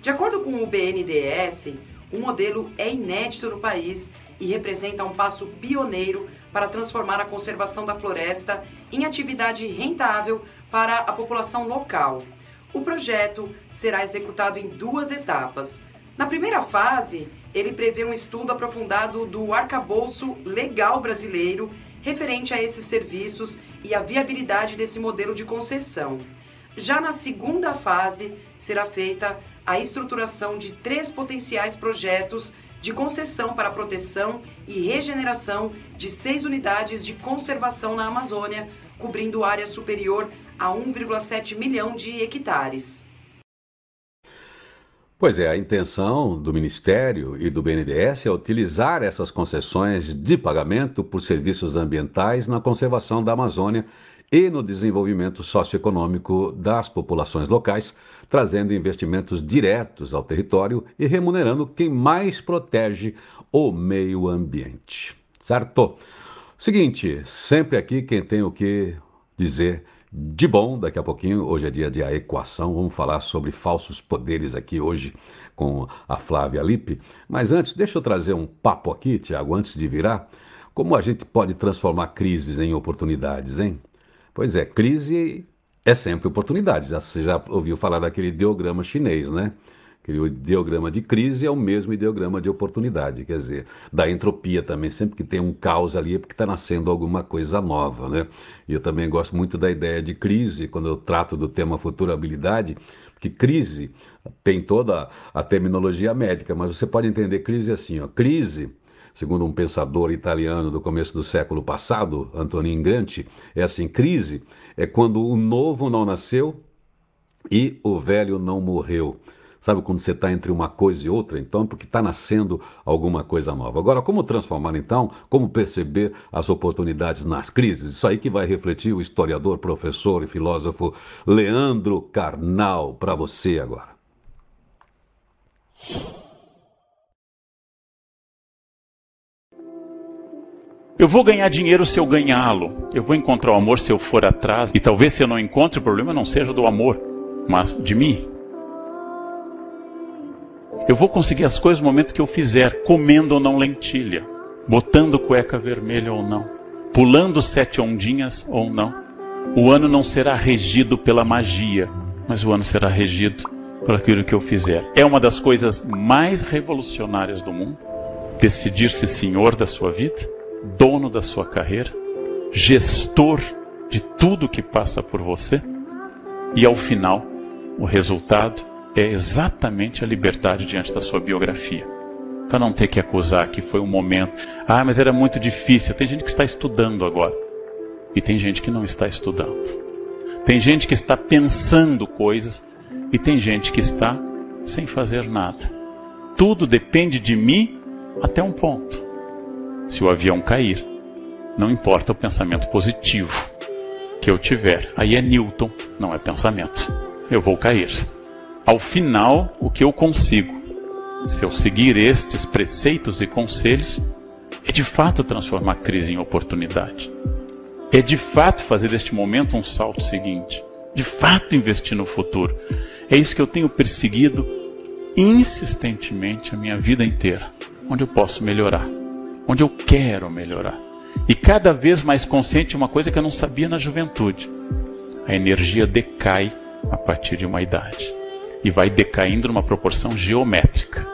De acordo com o BNDES, o modelo é inédito no país e representa um passo pioneiro para transformar a conservação da floresta em atividade rentável para a população local. O projeto será executado em duas etapas. Na primeira fase, ele prevê um estudo aprofundado do arcabouço legal brasileiro referente a esses serviços e a viabilidade desse modelo de concessão. Já na segunda fase, será feita a estruturação de três potenciais projetos de concessão para proteção e regeneração de seis unidades de conservação na Amazônia, cobrindo área superior a 1,7 milhão de hectares. Pois é, a intenção do Ministério e do BNDES é utilizar essas concessões de pagamento por serviços ambientais na conservação da Amazônia e no desenvolvimento socioeconômico das populações locais, trazendo investimentos diretos ao território e remunerando quem mais protege o meio ambiente. Certo? Seguinte, sempre aqui quem tem o que dizer de bom, daqui a pouquinho, hoje é dia de a equação, vamos falar sobre falsos poderes aqui hoje com a Flávia Lippe. Mas antes, deixa eu trazer um papo aqui, Tiago, antes de virar. Como a gente pode transformar crises em oportunidades, hein? Pois é, crise é sempre oportunidade. Já, você já ouviu falar daquele ideograma chinês, né? Aquele ideograma de crise é o mesmo ideograma de oportunidade, quer dizer, da entropia também, sempre que tem um caos ali é porque está nascendo alguma coisa nova, né? E eu também gosto muito da ideia de crise, quando eu trato do tema futurabilidade, porque crise tem toda a terminologia médica, mas você pode entender crise assim, ó, crise segundo um pensador italiano do começo do século passado, Antonin Gramsci, é assim: crise é quando o novo não nasceu e o velho não morreu. Sabe quando você está entre uma coisa e outra? Então, porque está nascendo alguma coisa nova. Agora, como transformar então? Como perceber as oportunidades nas crises? Isso aí que vai refletir o historiador, professor e filósofo Leandro Carnal para você agora. Eu vou ganhar dinheiro se eu ganhá-lo. Eu vou encontrar o amor se eu for atrás. E talvez se eu não encontre, o problema não seja do amor, mas de mim. Eu vou conseguir as coisas no momento que eu fizer, comendo ou não lentilha, botando cueca vermelha ou não, pulando sete ondinhas ou não. O ano não será regido pela magia, mas o ano será regido por aquilo que eu fizer. É uma das coisas mais revolucionárias do mundo decidir-se senhor da sua vida, dono da sua carreira, gestor de tudo que passa por você, e ao final, o resultado é exatamente a liberdade diante da sua biografia. Para não ter que acusar que foi um momento, ah, mas era muito difícil. Tem gente que está estudando agora. E tem gente que não está estudando. Tem gente que está pensando coisas e tem gente que está sem fazer nada. Tudo depende de mim até um ponto. Se o avião cair, não importa o pensamento positivo que eu tiver. Aí é Newton, não é pensamento. Eu vou cair ao final, o que eu consigo, se eu seguir estes preceitos e conselhos, é de fato transformar a crise em oportunidade. É de fato fazer deste momento um salto seguinte. De fato investir no futuro. É isso que eu tenho perseguido insistentemente a minha vida inteira. Onde eu posso melhorar. Onde eu quero melhorar. E cada vez mais consciente de uma coisa que eu não sabia na juventude. A energia decai a partir de uma idade e vai decaindo numa proporção geométrica.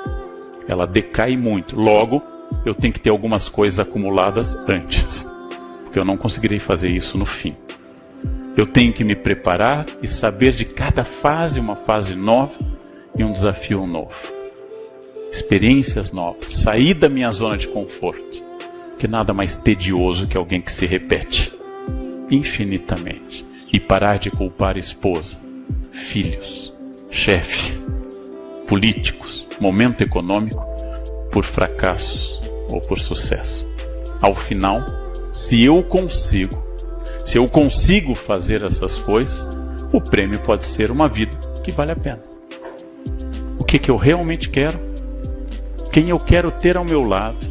Ela decai muito. Logo, eu tenho que ter algumas coisas acumuladas antes, porque eu não conseguirei fazer isso no fim. Eu tenho que me preparar e saber de cada fase uma fase nova e um desafio novo. Experiências novas, sair da minha zona de conforto, que nada mais tedioso que alguém que se repete infinitamente e parar de culpar esposa, filhos, chefe, políticos, momento econômico, por fracassos ou por sucesso. Ao final, se eu consigo, se eu consigo fazer essas coisas, o prêmio pode ser uma vida que vale a pena. O que, que eu realmente quero? Quem eu quero ter ao meu lado?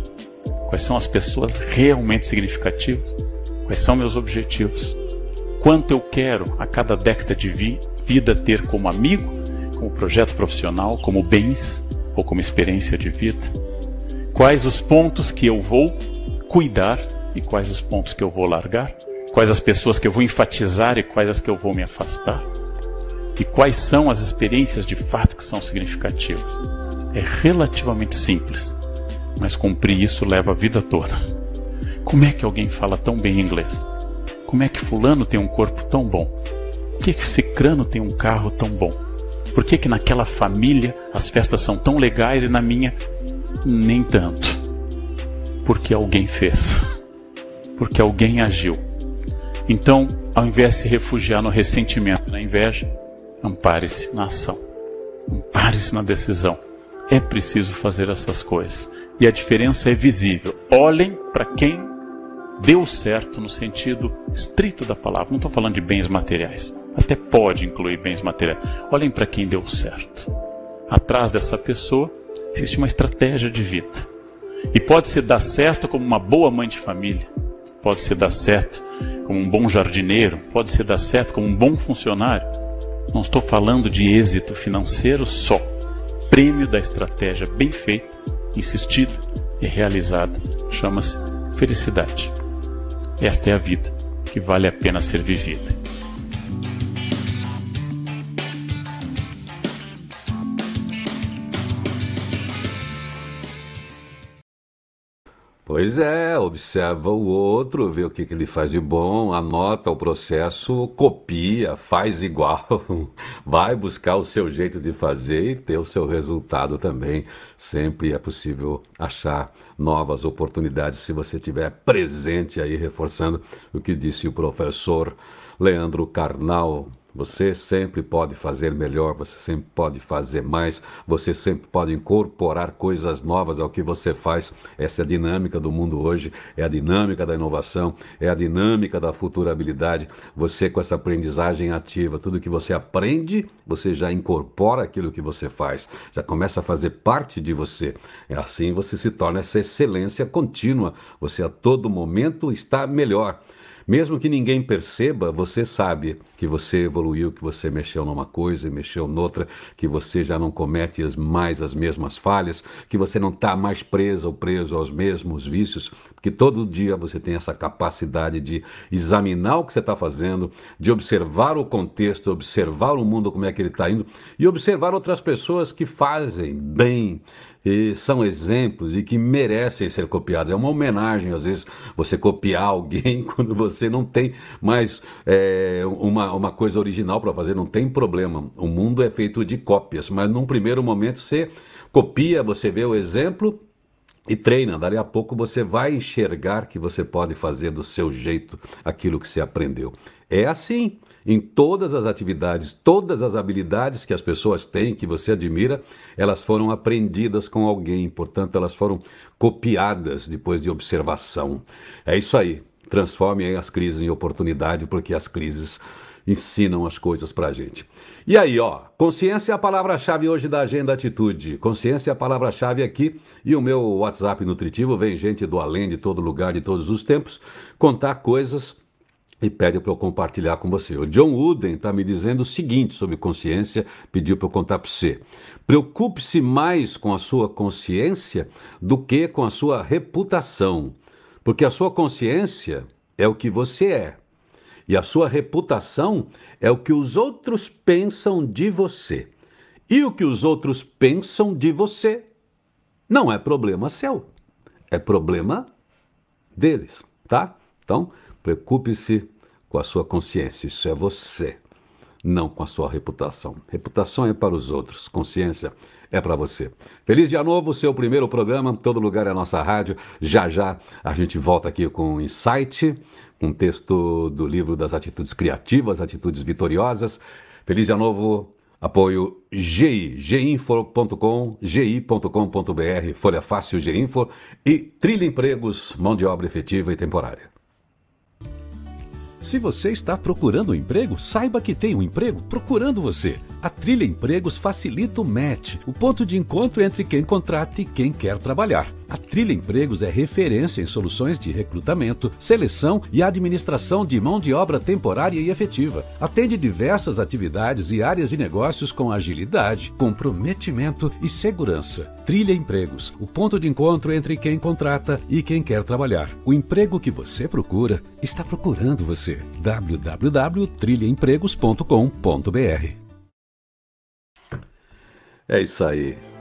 Quais são as pessoas realmente significativas? Quais são meus objetivos? Quanto eu quero a cada década de vida ter como amigo como projeto profissional, como bens ou como experiência de vida? Quais os pontos que eu vou cuidar e quais os pontos que eu vou largar? Quais as pessoas que eu vou enfatizar e quais as que eu vou me afastar? E quais são as experiências de fato que são significativas? É relativamente simples, mas cumprir isso leva a vida toda. Como é que alguém fala tão bem inglês? Como é que fulano tem um corpo tão bom? Por que, que cicrano tem um carro tão bom? Por que, que naquela família as festas são tão legais e na minha nem tanto? Porque alguém fez. Porque alguém agiu. Então, ao invés de se refugiar no ressentimento, na inveja, ampare-se na ação. Pare-se na decisão. É preciso fazer essas coisas. E a diferença é visível. Olhem para quem deu certo no sentido estrito da palavra. Não estou falando de bens materiais. Até pode incluir bens materiais. Olhem para quem deu certo. Atrás dessa pessoa existe uma estratégia de vida. E pode se dar certo como uma boa mãe de família, pode se dar certo como um bom jardineiro, pode se dar certo como um bom funcionário. Não estou falando de êxito financeiro só. Prêmio da estratégia bem feita, insistida e realizada chama-se felicidade. Esta é a vida que vale a pena ser vivida. Pois é, observa o outro, vê o que, que ele faz de bom, anota o processo, copia, faz igual, vai buscar o seu jeito de fazer e ter o seu resultado também. Sempre é possível achar novas oportunidades se você estiver presente aí, reforçando o que disse o professor Leandro Carnal você sempre pode fazer melhor, você sempre pode fazer mais, você sempre pode incorporar coisas novas ao que você faz. Essa é a dinâmica do mundo hoje, é a dinâmica da inovação, é a dinâmica da futurabilidade. Você, com essa aprendizagem ativa, tudo que você aprende, você já incorpora aquilo que você faz, já começa a fazer parte de você. É assim você se torna essa excelência contínua. Você a todo momento está melhor. Mesmo que ninguém perceba, você sabe que você evoluiu, que você mexeu numa coisa e mexeu noutra, que você já não comete mais as mesmas falhas, que você não está mais preso ou preso aos mesmos vícios, porque todo dia você tem essa capacidade de examinar o que você está fazendo, de observar o contexto, observar o mundo como é que ele está indo e observar outras pessoas que fazem bem e são exemplos e que merecem ser copiados. É uma homenagem, às vezes, você copiar alguém quando você não tem mais é, uma, uma coisa original para fazer, não tem problema. O mundo é feito de cópias, mas num primeiro momento você copia, você vê o exemplo e treina. Dali a pouco você vai enxergar que você pode fazer do seu jeito aquilo que você aprendeu. É assim em todas as atividades, todas as habilidades que as pessoas têm, que você admira, elas foram aprendidas com alguém, portanto, elas foram copiadas depois de observação. É isso aí. Transforme as crises em oportunidade, porque as crises ensinam as coisas para a gente. E aí, ó, consciência é a palavra-chave hoje da Agenda Atitude. Consciência é a palavra-chave aqui e o meu WhatsApp nutritivo vem gente do além, de todo lugar, de todos os tempos, contar coisas e pede para eu compartilhar com você. O John Wooden está me dizendo o seguinte sobre consciência, pediu para eu contar para você. Preocupe-se mais com a sua consciência do que com a sua reputação, porque a sua consciência é o que você é e a sua reputação é o que os outros pensam de você. E o que os outros pensam de você não é problema seu, é problema deles, tá? Então, preocupe-se com a sua consciência. Isso é você, não com a sua reputação. Reputação é para os outros, consciência é para você. Feliz dia novo, seu primeiro programa, todo lugar é a nossa rádio. Já já a gente volta aqui com insight, um texto do livro das atitudes criativas, atitudes vitoriosas. Feliz dia novo. Apoio GI, ginfo.com, gi.com.br, Folha Fácil Ginfo e Trilha Empregos, mão de obra efetiva e temporária. Se você está procurando um emprego, saiba que tem um emprego procurando você. A Trilha Empregos facilita o match, o ponto de encontro entre quem contrata e quem quer trabalhar. A Trilha Empregos é referência em soluções de recrutamento, seleção e administração de mão de obra temporária e efetiva. Atende diversas atividades e áreas de negócios com agilidade, comprometimento e segurança. Trilha Empregos, o ponto de encontro entre quem contrata e quem quer trabalhar. O emprego que você procura está procurando você. www.trilhaempregos.com.br É isso aí.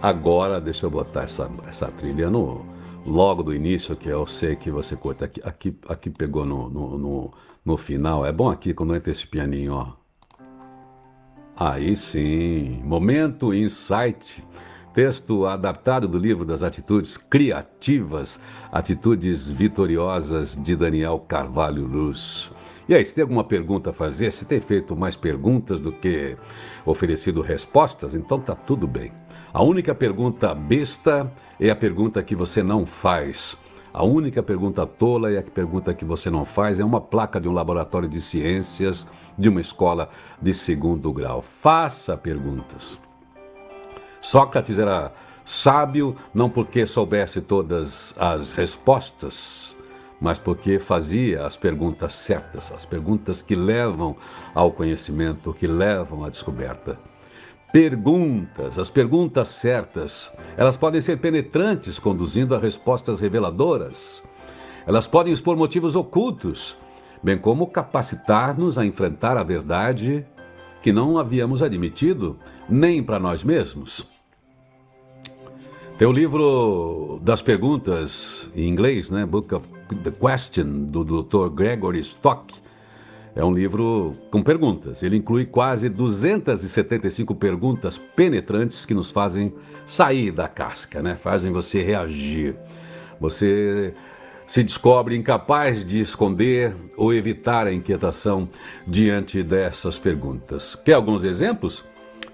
Agora, deixa eu botar essa, essa trilha no, logo do início, que eu sei que você curta. Aqui, aqui, aqui pegou no, no, no, no final. É bom aqui quando entra esse pianinho, ó. Aí sim, Momento Insight. Texto adaptado do livro das Atitudes Criativas, Atitudes Vitoriosas de Daniel Carvalho Luz. E aí, se tem alguma pergunta a fazer, se tem feito mais perguntas do que oferecido respostas, então tá tudo bem. A única pergunta besta é a pergunta que você não faz. A única pergunta tola é a pergunta que você não faz. É uma placa de um laboratório de ciências de uma escola de segundo grau. Faça perguntas. Sócrates era sábio não porque soubesse todas as respostas, mas porque fazia as perguntas certas, as perguntas que levam ao conhecimento, que levam à descoberta. Perguntas, as perguntas certas, elas podem ser penetrantes, conduzindo a respostas reveladoras. Elas podem expor motivos ocultos, bem como capacitar-nos a enfrentar a verdade que não havíamos admitido nem para nós mesmos. Tem o livro das perguntas em inglês, né? Book of the Question, do Dr. Gregory Stock. É um livro com perguntas. Ele inclui quase 275 perguntas penetrantes que nos fazem sair da casca, né? Fazem você reagir. Você se descobre incapaz de esconder ou evitar a inquietação diante dessas perguntas. Quer alguns exemplos?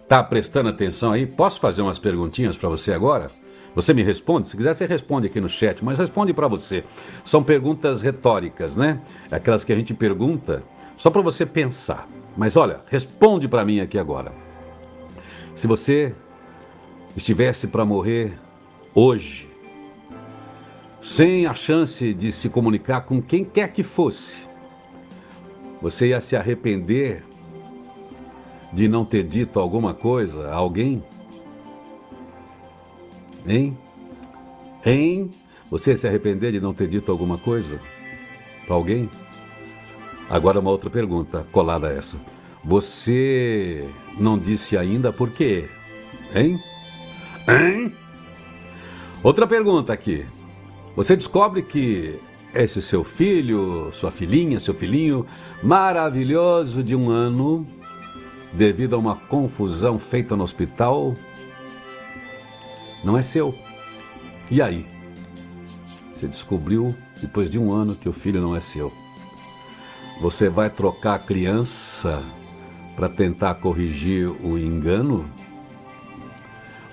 Tá prestando atenção aí? Posso fazer umas perguntinhas para você agora? Você me responde? Se quiser, você responde aqui no chat, mas responde para você. São perguntas retóricas, né? Aquelas que a gente pergunta só para você pensar. Mas olha, responde para mim aqui agora. Se você estivesse para morrer hoje, sem a chance de se comunicar com quem quer que fosse, você ia se arrepender de não ter dito alguma coisa a alguém? Hein? Hein? Você se arrepender de não ter dito alguma coisa para alguém? Agora uma outra pergunta colada a essa. Você não disse ainda por quê? Hein? Hein? Outra pergunta aqui. Você descobre que esse seu filho, sua filhinha, seu filhinho maravilhoso de um ano, devido a uma confusão feita no hospital, não é seu. E aí? Você descobriu depois de um ano que o filho não é seu. Você vai trocar a criança para tentar corrigir o engano?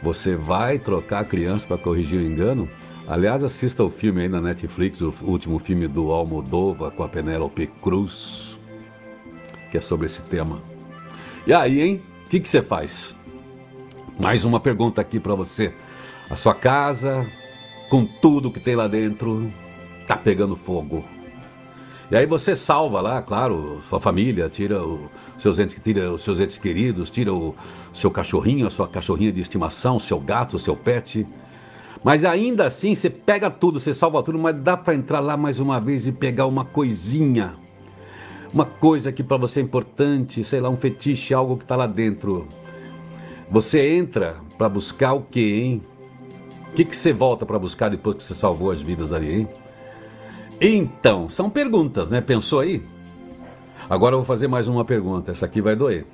Você vai trocar a criança para corrigir o engano? Aliás, assista o filme aí na Netflix, o último filme do Almodova com a Penélope Cruz, que é sobre esse tema. E aí, hein? O que, você faz? Mais uma pergunta aqui para você. A sua casa, com tudo que tem lá dentro, tá pegando fogo. E aí você salva lá, claro, sua família, tira os seus entes, tira os seus entes queridos, tira o seu cachorrinho, a sua cachorrinha de estimação, seu gato, seu pet. Mas ainda assim, você pega tudo, você salva tudo, mas dá para entrar lá mais uma vez e pegar uma coisinha. Uma coisa que para você é importante, sei lá, um fetiche, algo que está lá dentro. Você entra para buscar o quê, hein? O que, que você volta para buscar depois que você salvou as vidas ali, hein? Então, são perguntas, né? Pensou aí? Agora eu vou fazer mais uma pergunta, essa aqui vai doer.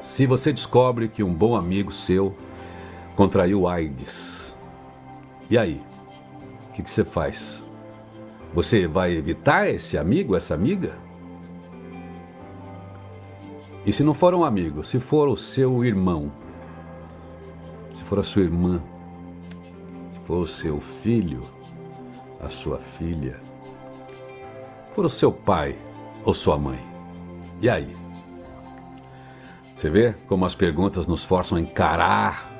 Se você descobre que um bom amigo seu contraiu AIDS, e aí? O que, que você faz? Você vai evitar esse amigo, essa amiga? E se não for um amigo, se for o seu irmão, se for a sua irmã, for o seu filho, a sua filha, for o seu pai ou sua mãe. E aí? Você vê como as perguntas nos forçam a encarar,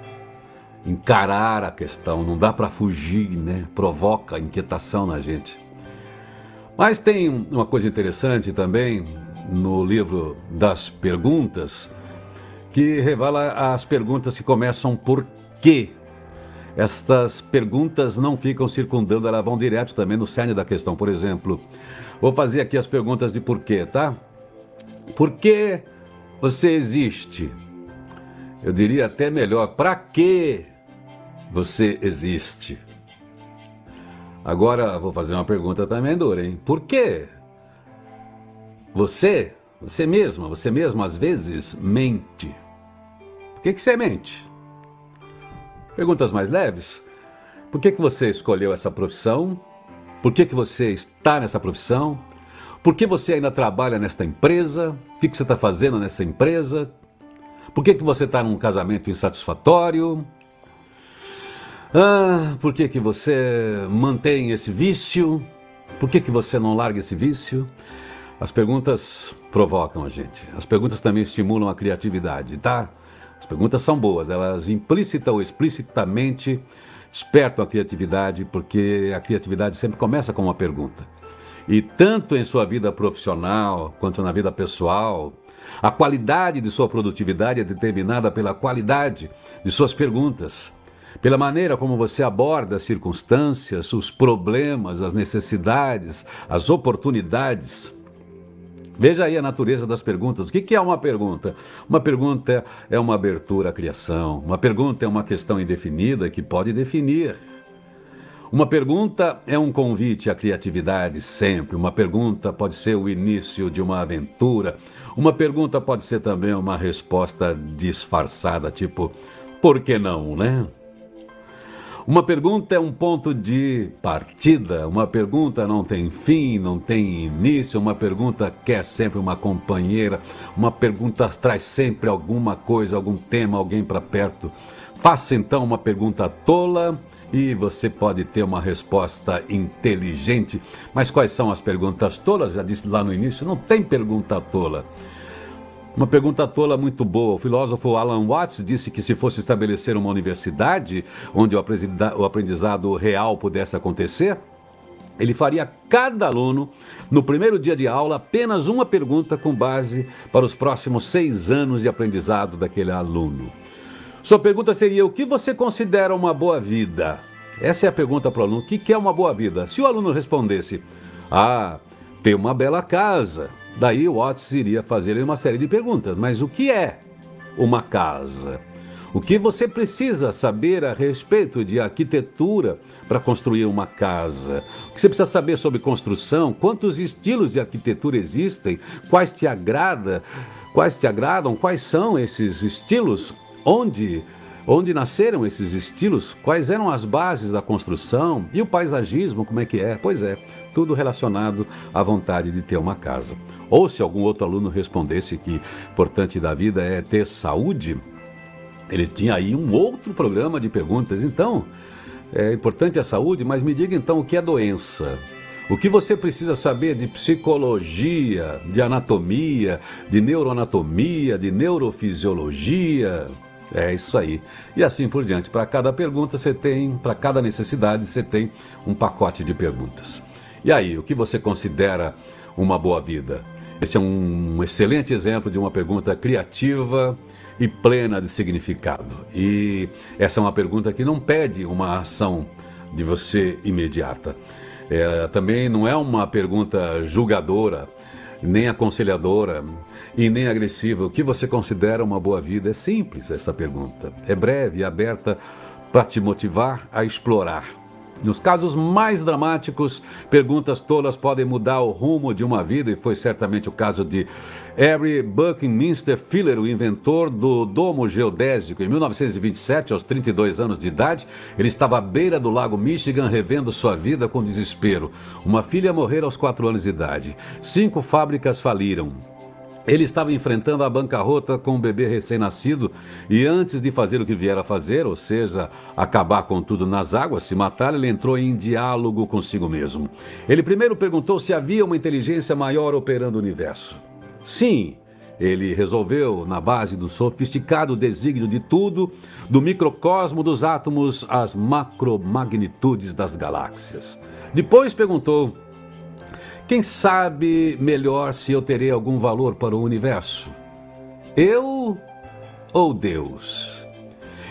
encarar a questão, não dá para fugir, né? Provoca inquietação na gente. Mas tem uma coisa interessante também no livro das perguntas, que revela as perguntas que começam por quê estas perguntas não ficam circundando, elas vão direto também no cerne da questão. Por exemplo, vou fazer aqui as perguntas de porquê, tá? Por que você existe? Eu diria até melhor, para que você existe? Agora vou fazer uma pergunta também dura, hein? Por que você, você mesma, você mesmo às vezes mente? Por que, que você mente? Perguntas mais leves. Por que, que você escolheu essa profissão? Por que, que você está nessa profissão? Por que você ainda trabalha nesta empresa? O que, você está fazendo nessa empresa? Por que, que você está num casamento insatisfatório? Ah, por que, que você mantém esse vício? Por que, que você não larga esse vício? As perguntas provocam a gente. As perguntas também estimulam a criatividade, tá? As perguntas são boas, elas implícita ou explicitamente despertam a criatividade, porque a criatividade sempre começa com uma pergunta. E tanto em sua vida profissional quanto na vida pessoal, a qualidade de sua produtividade é determinada pela qualidade de suas perguntas, pela maneira como você aborda as circunstâncias, os problemas, as necessidades, as oportunidades. Veja aí a natureza das perguntas. O que é uma pergunta? Uma pergunta é uma abertura à criação. Uma pergunta é uma questão indefinida que pode definir. Uma pergunta é um convite à criatividade sempre. Uma pergunta pode ser o início de uma aventura. Uma pergunta pode ser também uma resposta disfarçada, tipo, por que não, né? Uma pergunta é um ponto de partida, uma pergunta não tem fim, não tem início, uma pergunta quer sempre uma companheira, uma pergunta traz sempre alguma coisa, algum tema, alguém para perto. Faça então uma pergunta tola e você pode ter uma resposta inteligente. Mas quais são as perguntas tolas? Já disse lá no início, não tem pergunta tola. Uma pergunta tola muito boa. O filósofo Alan Watts disse que se fosse estabelecer uma universidade onde o aprendizado real pudesse acontecer, ele faria a cada aluno, no primeiro dia de aula, apenas uma pergunta com base para os próximos seis anos de aprendizado daquele aluno. Sua pergunta seria: o que você considera uma boa vida? Essa é a pergunta para o aluno: o que é uma boa vida? Se o aluno respondesse: ah, ter uma bela casa, Daí Watts iria fazer uma série de perguntas. Mas o que é uma casa? O que você precisa saber a respeito de arquitetura para construir uma casa? O que você precisa saber sobre construção? Quantos estilos de arquitetura existem? Quais te agrada? Quais te agradam? Quais são esses estilos? Onde onde nasceram esses estilos? Quais eram as bases da construção? E o paisagismo, como é que é? Pois é, tudo relacionado à vontade de ter uma casa. Ou se algum outro aluno respondesse que importante da vida é ter saúde, ele tinha aí um outro programa de perguntas. Então, é importante a saúde, mas me diga então o que é doença? O que você precisa saber de psicologia, de anatomia, de neuroanatomia, de neurofisiologia? É isso aí. E assim por diante. Para cada pergunta você tem, para cada necessidade você tem um pacote de perguntas. E aí, o que você considera uma boa vida? Esse é um excelente exemplo de uma pergunta criativa e plena de significado. E essa é uma pergunta que não pede uma ação de você imediata. É, também não é uma pergunta julgadora, nem aconselhadora e nem agressiva. O que você considera uma boa vida? É simples essa pergunta. É breve e aberta para te motivar a explorar nos casos mais dramáticos, perguntas tolas podem mudar o rumo de uma vida, e foi certamente o caso de Harry Buckminster Fuller, o inventor do domo geodésico. Em 1927, aos 32 anos de idade, ele estava à beira do lago Michigan revendo sua vida com desespero. Uma filha morreu aos 4 anos de idade. Cinco fábricas faliram. Ele estava enfrentando a bancarrota com um bebê recém-nascido e antes de fazer o que viera a fazer, ou seja, acabar com tudo nas águas, se matar, ele entrou em diálogo consigo mesmo. Ele primeiro perguntou se havia uma inteligência maior operando o universo. Sim, ele resolveu, na base do sofisticado desígnio de tudo, do microcosmo dos átomos às macromagnitudes das galáxias. Depois perguntou quem sabe melhor se eu terei algum valor para o universo? Eu ou Deus?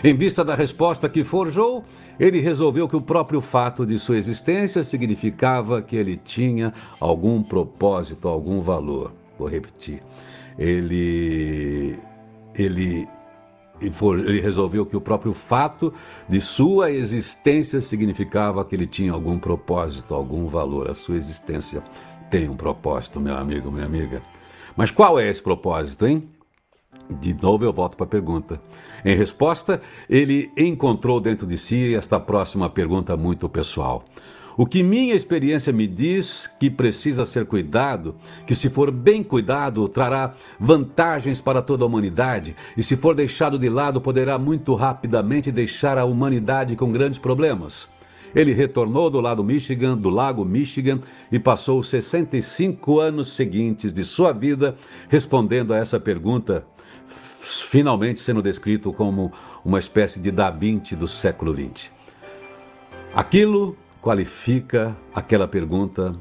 Em vista da resposta que forjou, ele resolveu que o próprio fato de sua existência significava que ele tinha algum propósito, algum valor. Vou repetir. Ele ele ele resolveu que o próprio fato de sua existência significava que ele tinha algum propósito, algum valor. A sua existência tem um propósito, meu amigo, minha amiga. Mas qual é esse propósito, hein? De novo eu volto para a pergunta. Em resposta, ele encontrou dentro de si esta próxima pergunta muito pessoal. O que minha experiência me diz que precisa ser cuidado, que se for bem cuidado, trará vantagens para toda a humanidade, e se for deixado de lado, poderá muito rapidamente deixar a humanidade com grandes problemas. Ele retornou do lado Michigan, do lago Michigan, e passou os 65 anos seguintes de sua vida respondendo a essa pergunta, finalmente sendo descrito como uma espécie de Da Vinci do século XX. Aquilo qualifica aquela pergunta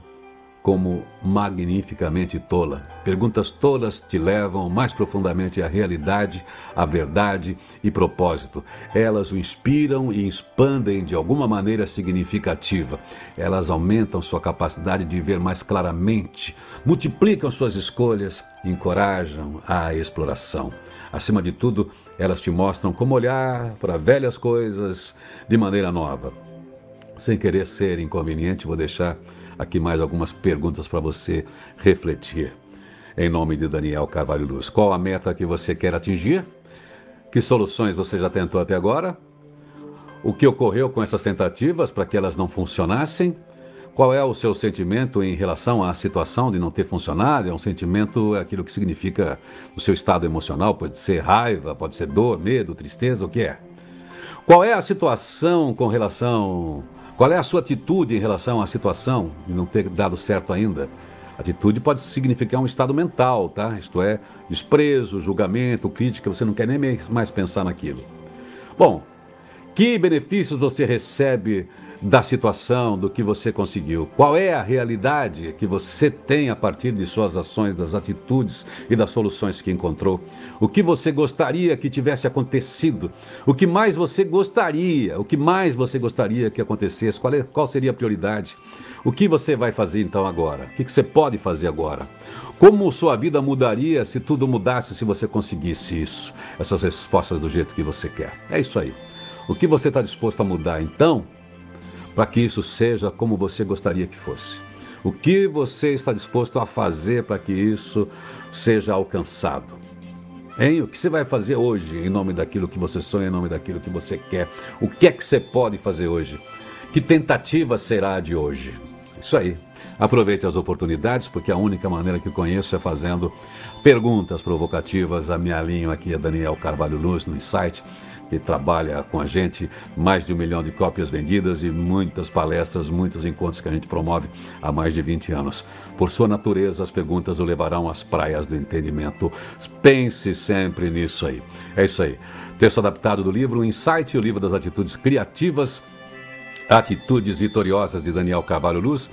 como magnificamente tola. Perguntas tolas te levam mais profundamente à realidade, à verdade e propósito. Elas o inspiram e expandem de alguma maneira significativa. Elas aumentam sua capacidade de ver mais claramente, multiplicam suas escolhas, encorajam a exploração. Acima de tudo, elas te mostram como olhar para velhas coisas de maneira nova sem querer ser inconveniente, vou deixar aqui mais algumas perguntas para você refletir. Em nome de Daniel Carvalho Luz, qual a meta que você quer atingir? Que soluções você já tentou até agora? O que ocorreu com essas tentativas para que elas não funcionassem? Qual é o seu sentimento em relação à situação de não ter funcionado? É um sentimento, é aquilo que significa o seu estado emocional, pode ser raiva, pode ser dor, medo, tristeza, o que é? Qual é a situação com relação qual é a sua atitude em relação à situação de não ter dado certo ainda? Atitude pode significar um estado mental, tá? Isto é, desprezo, julgamento, crítica, você não quer nem mais pensar naquilo. Bom, que benefícios você recebe da situação, do que você conseguiu. Qual é a realidade que você tem a partir de suas ações, das atitudes e das soluções que encontrou? O que você gostaria que tivesse acontecido? O que mais você gostaria? O que mais você gostaria que acontecesse? Qual, é, qual seria a prioridade? O que você vai fazer então agora? O que você pode fazer agora? Como sua vida mudaria se tudo mudasse, se você conseguisse isso? Essas respostas do jeito que você quer. É isso aí. O que você está disposto a mudar então para que isso seja como você gostaria que fosse. O que você está disposto a fazer para que isso seja alcançado? Hein? O que você vai fazer hoje em nome daquilo que você sonha, em nome daquilo que você quer? O que é que você pode fazer hoje? Que tentativa será de hoje? Isso aí. Aproveite as oportunidades, porque a única maneira que conheço é fazendo perguntas provocativas. A minha linha aqui é Daniel Carvalho Luz no Insight que trabalha com a gente, mais de um milhão de cópias vendidas e muitas palestras, muitos encontros que a gente promove há mais de 20 anos. Por sua natureza, as perguntas o levarão às praias do entendimento. Pense sempre nisso aí. É isso aí. Texto adaptado do livro Insight, o livro das atitudes criativas, atitudes vitoriosas de Daniel Carvalho Luz.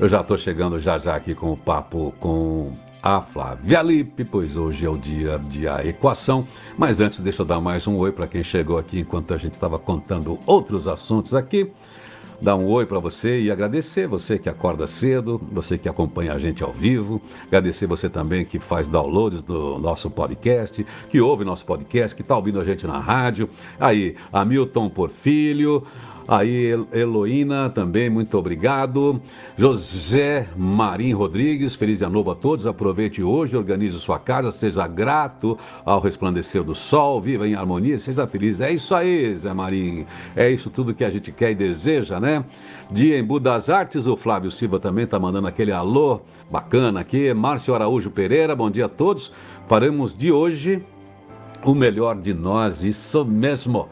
Eu já estou chegando já já aqui com o papo com a Flávia Lippe, pois hoje é o dia de a equação. Mas antes, deixa eu dar mais um oi para quem chegou aqui enquanto a gente estava contando outros assuntos aqui. Dar um oi para você e agradecer você que acorda cedo, você que acompanha a gente ao vivo, agradecer você também que faz downloads do nosso podcast, que ouve nosso podcast, que está ouvindo a gente na rádio. Aí, Hamilton Porfílio, Aí, Heloína, também, muito obrigado. José Marim Rodrigues, feliz ano novo a todos. Aproveite hoje, organize sua casa, seja grato ao resplandecer do sol, viva em harmonia, seja feliz. É isso aí, Zé Marim. É isso tudo que a gente quer e deseja, né? Dia em Budas Artes, o Flávio Silva também está mandando aquele alô bacana aqui. Márcio Araújo Pereira, bom dia a todos. Faremos de hoje o melhor de nós, isso mesmo.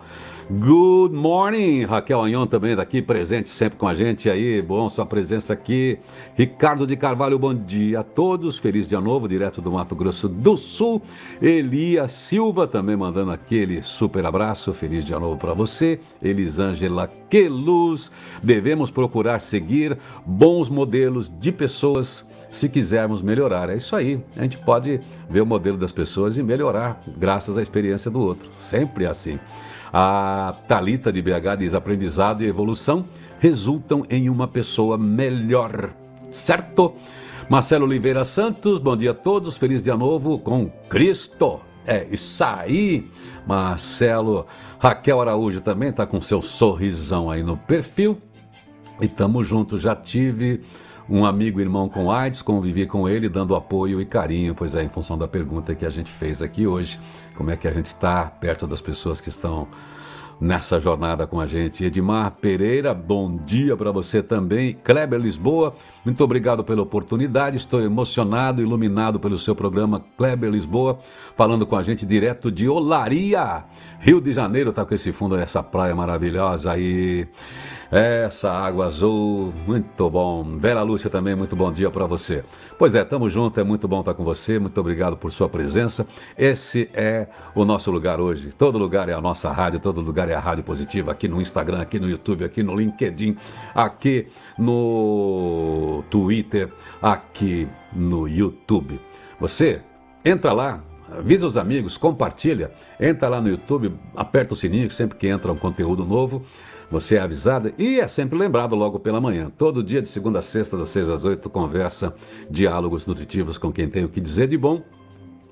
Good morning, Raquel Anhon também daqui, presente sempre com a gente aí. Bom, sua presença aqui. Ricardo de Carvalho, bom dia a todos. Feliz dia novo, direto do Mato Grosso do Sul. Elia Silva também mandando aquele super abraço. Feliz dia novo para você. Elisângela Queluz. Devemos procurar seguir bons modelos de pessoas se quisermos melhorar. É isso aí. A gente pode ver o modelo das pessoas e melhorar graças à experiência do outro. Sempre assim. A Talita de BH diz: aprendizado e evolução resultam em uma pessoa melhor. Certo? Marcelo Oliveira Santos, bom dia a todos, feliz dia novo com Cristo. É isso aí, Marcelo. Raquel Araújo também está com seu sorrisão aí no perfil. E tamo junto, já tive um amigo irmão com AIDS, convivi com ele, dando apoio e carinho, pois é, em função da pergunta que a gente fez aqui hoje, como é que a gente está perto das pessoas que estão nessa jornada com a gente. Edmar Pereira, bom dia para você também. Kleber Lisboa, muito obrigado pela oportunidade. Estou emocionado, iluminado pelo seu programa Kleber Lisboa, falando com a gente direto de Olaria, Rio de Janeiro. Tá com esse fundo, essa praia maravilhosa aí. Essa água azul, muito bom. Vera Lúcia também, muito bom dia para você. Pois é, tamo junto, é muito bom estar com você. Muito obrigado por sua presença. Esse é o nosso lugar hoje. Todo lugar é a nossa rádio, todo lugar é a Rádio Positiva, aqui no Instagram, aqui no YouTube, aqui no LinkedIn, aqui no Twitter, aqui no YouTube. Você entra lá, avisa os amigos, compartilha, entra lá no YouTube, aperta o sininho sempre que entra um conteúdo novo você é avisada e é sempre lembrado logo pela manhã. Todo dia, de segunda a sexta, das seis às oito, conversa, diálogos nutritivos com quem tem o que dizer de bom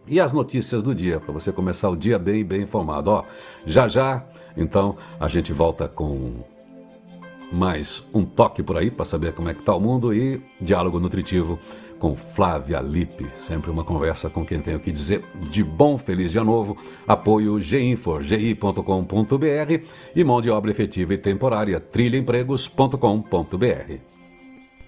e as notícias do dia, para você começar o dia bem, bem informado. Ó, já já, então, a gente volta com mais um toque por aí para saber como é que está o mundo e diálogo nutritivo com Flávia Lippe. Sempre uma conversa com quem tem o que dizer de bom, feliz dia novo. Apoio Ginfor, gi.com.br e mão de obra efetiva e temporária, trilhaempregos.com.br.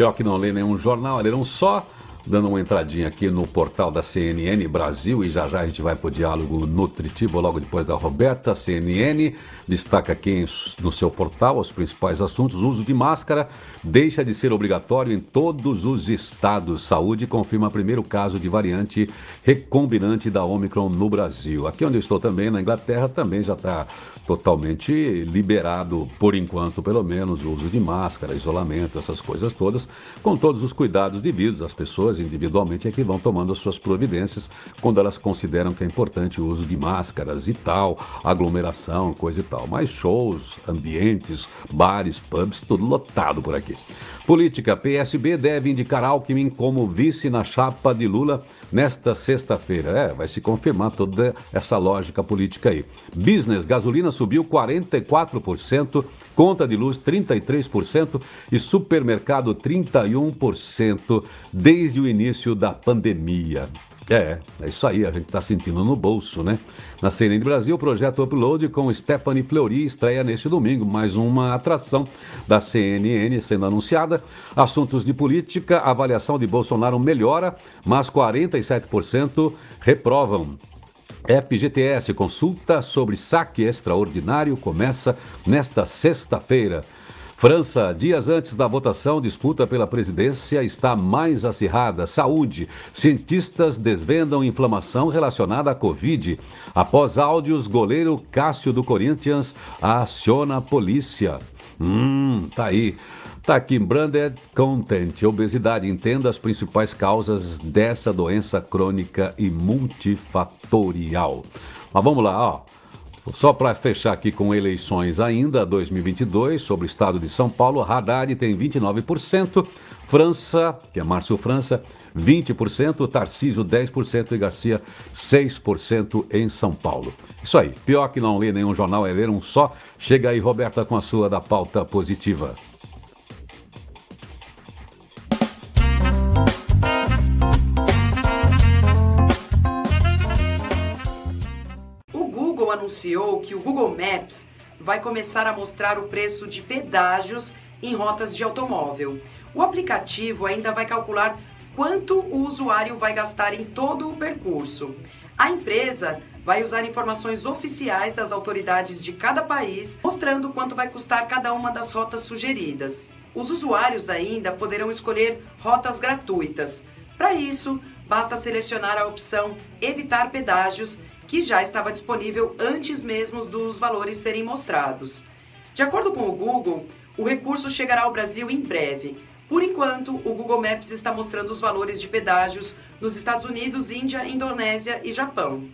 Pior que não lê nenhum jornal, leram só dando uma entradinha aqui no portal da CNN Brasil e já já a gente vai para o diálogo nutritivo logo depois da Roberta. CNN destaca aqui no seu portal os principais assuntos. O uso de máscara deixa de ser obrigatório em todos os estados. Saúde confirma primeiro caso de variante recombinante da Omicron no Brasil. Aqui onde eu estou também, na Inglaterra, também já está totalmente liberado, por enquanto, pelo menos, o uso de máscara, isolamento, essas coisas todas, com todos os cuidados devidos. As pessoas individualmente é que vão tomando as suas providências quando elas consideram que é importante o uso de máscaras e tal, aglomeração, coisa e tal. Mas shows, ambientes, bares, pubs, tudo lotado por aqui. Política: PSB deve indicar Alckmin como vice na chapa de Lula nesta sexta-feira. É, vai se confirmar toda essa lógica política aí. Business: gasolina subiu 44%, conta de luz 33% e supermercado 31% desde o início da pandemia. É, é isso aí, a gente está sentindo no bolso, né? Na CNN Brasil, o projeto Upload com Stephanie Fleury estreia neste domingo, mais uma atração da CNN sendo anunciada. Assuntos de política, avaliação de Bolsonaro melhora, mas 47% reprovam. FGTS, consulta sobre saque extraordinário, começa nesta sexta-feira. França, dias antes da votação, disputa pela presidência está mais acirrada. Saúde. Cientistas desvendam inflamação relacionada à Covid. Após áudios, goleiro Cássio do Corinthians aciona a polícia. Hum, tá aí. Tá aqui, branded content, obesidade. Entenda as principais causas dessa doença crônica e multifatorial. Mas vamos lá, ó. Só para fechar aqui com eleições ainda, 2022, sobre o estado de São Paulo, Haddad tem 29%, França, que é Márcio França, 20%, Tarcísio 10% e Garcia 6% em São Paulo. Isso aí, pior que não ler nenhum jornal é ler um só. Chega aí, Roberta, com a sua da pauta positiva. Anunciou que o Google Maps vai começar a mostrar o preço de pedágios em rotas de automóvel. O aplicativo ainda vai calcular quanto o usuário vai gastar em todo o percurso. A empresa vai usar informações oficiais das autoridades de cada país, mostrando quanto vai custar cada uma das rotas sugeridas. Os usuários ainda poderão escolher rotas gratuitas. Para isso, basta selecionar a opção Evitar pedágios que já estava disponível antes mesmo dos valores serem mostrados. De acordo com o Google, o recurso chegará ao Brasil em breve. Por enquanto, o Google Maps está mostrando os valores de pedágios nos Estados Unidos, Índia, Indonésia e Japão.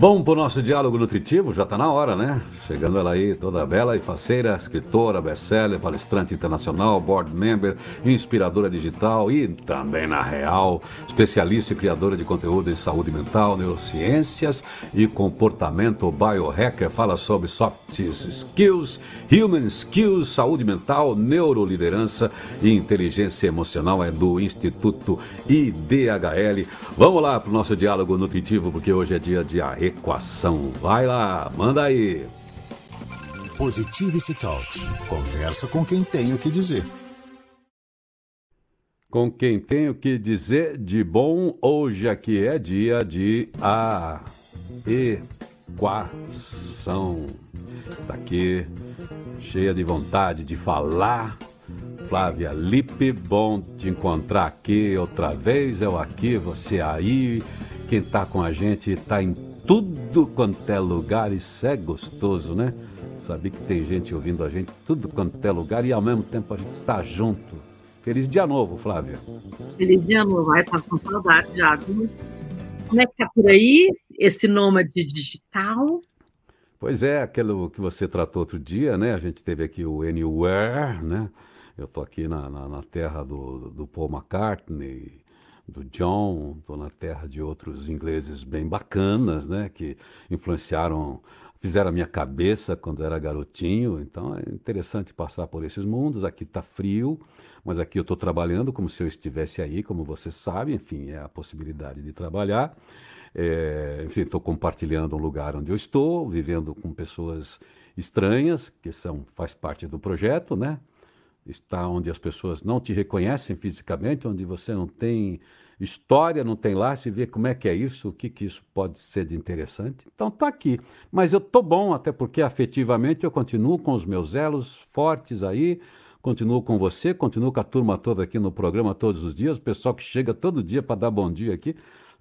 Vamos para o nosso diálogo nutritivo, já está na hora, né? Chegando ela aí, toda bela e faceira, escritora, best-seller, palestrante internacional, board member, inspiradora digital e também na real, especialista e criadora de conteúdo em saúde mental, neurociências e comportamento biohacker. Fala sobre soft skills, human skills, saúde mental, neuroliderança e inteligência emocional. É do Instituto IDHL. Vamos lá para o nosso diálogo nutritivo, porque hoje é dia de arreio equação. Vai lá, manda aí. Positivity Talk. Conversa com quem tem o que dizer. Com quem tem o que dizer de bom, hoje aqui é dia de a equação. Está aqui, cheia de vontade de falar. Flávia Lippe, bom te encontrar aqui outra vez. Eu aqui, você aí. Quem está com a gente está em tudo quanto é lugar, isso é gostoso, né? Saber que tem gente ouvindo a gente tudo quanto é lugar e ao mesmo tempo a gente tá junto. Feliz dia novo, Flávia. Feliz dia novo, vai estar tá com saudade já. Como é que tá por aí? Esse nômade digital? Pois é, aquilo que você tratou outro dia, né? A gente teve aqui o Anywhere, né? Eu tô aqui na, na, na terra do, do Paul McCartney, do John, estou na terra de outros ingleses bem bacanas, né, que influenciaram, fizeram a minha cabeça quando era garotinho. Então é interessante passar por esses mundos. Aqui está frio, mas aqui eu estou trabalhando como se eu estivesse aí, como você sabe. Enfim, é a possibilidade de trabalhar. É, enfim, estou compartilhando um lugar onde eu estou, vivendo com pessoas estranhas, que são faz parte do projeto, né? Está onde as pessoas não te reconhecem fisicamente, onde você não tem história, não tem lá, se vê como é que é isso, o que, que isso pode ser de interessante. Então está aqui. Mas eu estou bom, até porque afetivamente eu continuo com os meus elos fortes aí, continuo com você, continuo com a turma toda aqui no programa todos os dias, o pessoal que chega todo dia para dar bom dia aqui.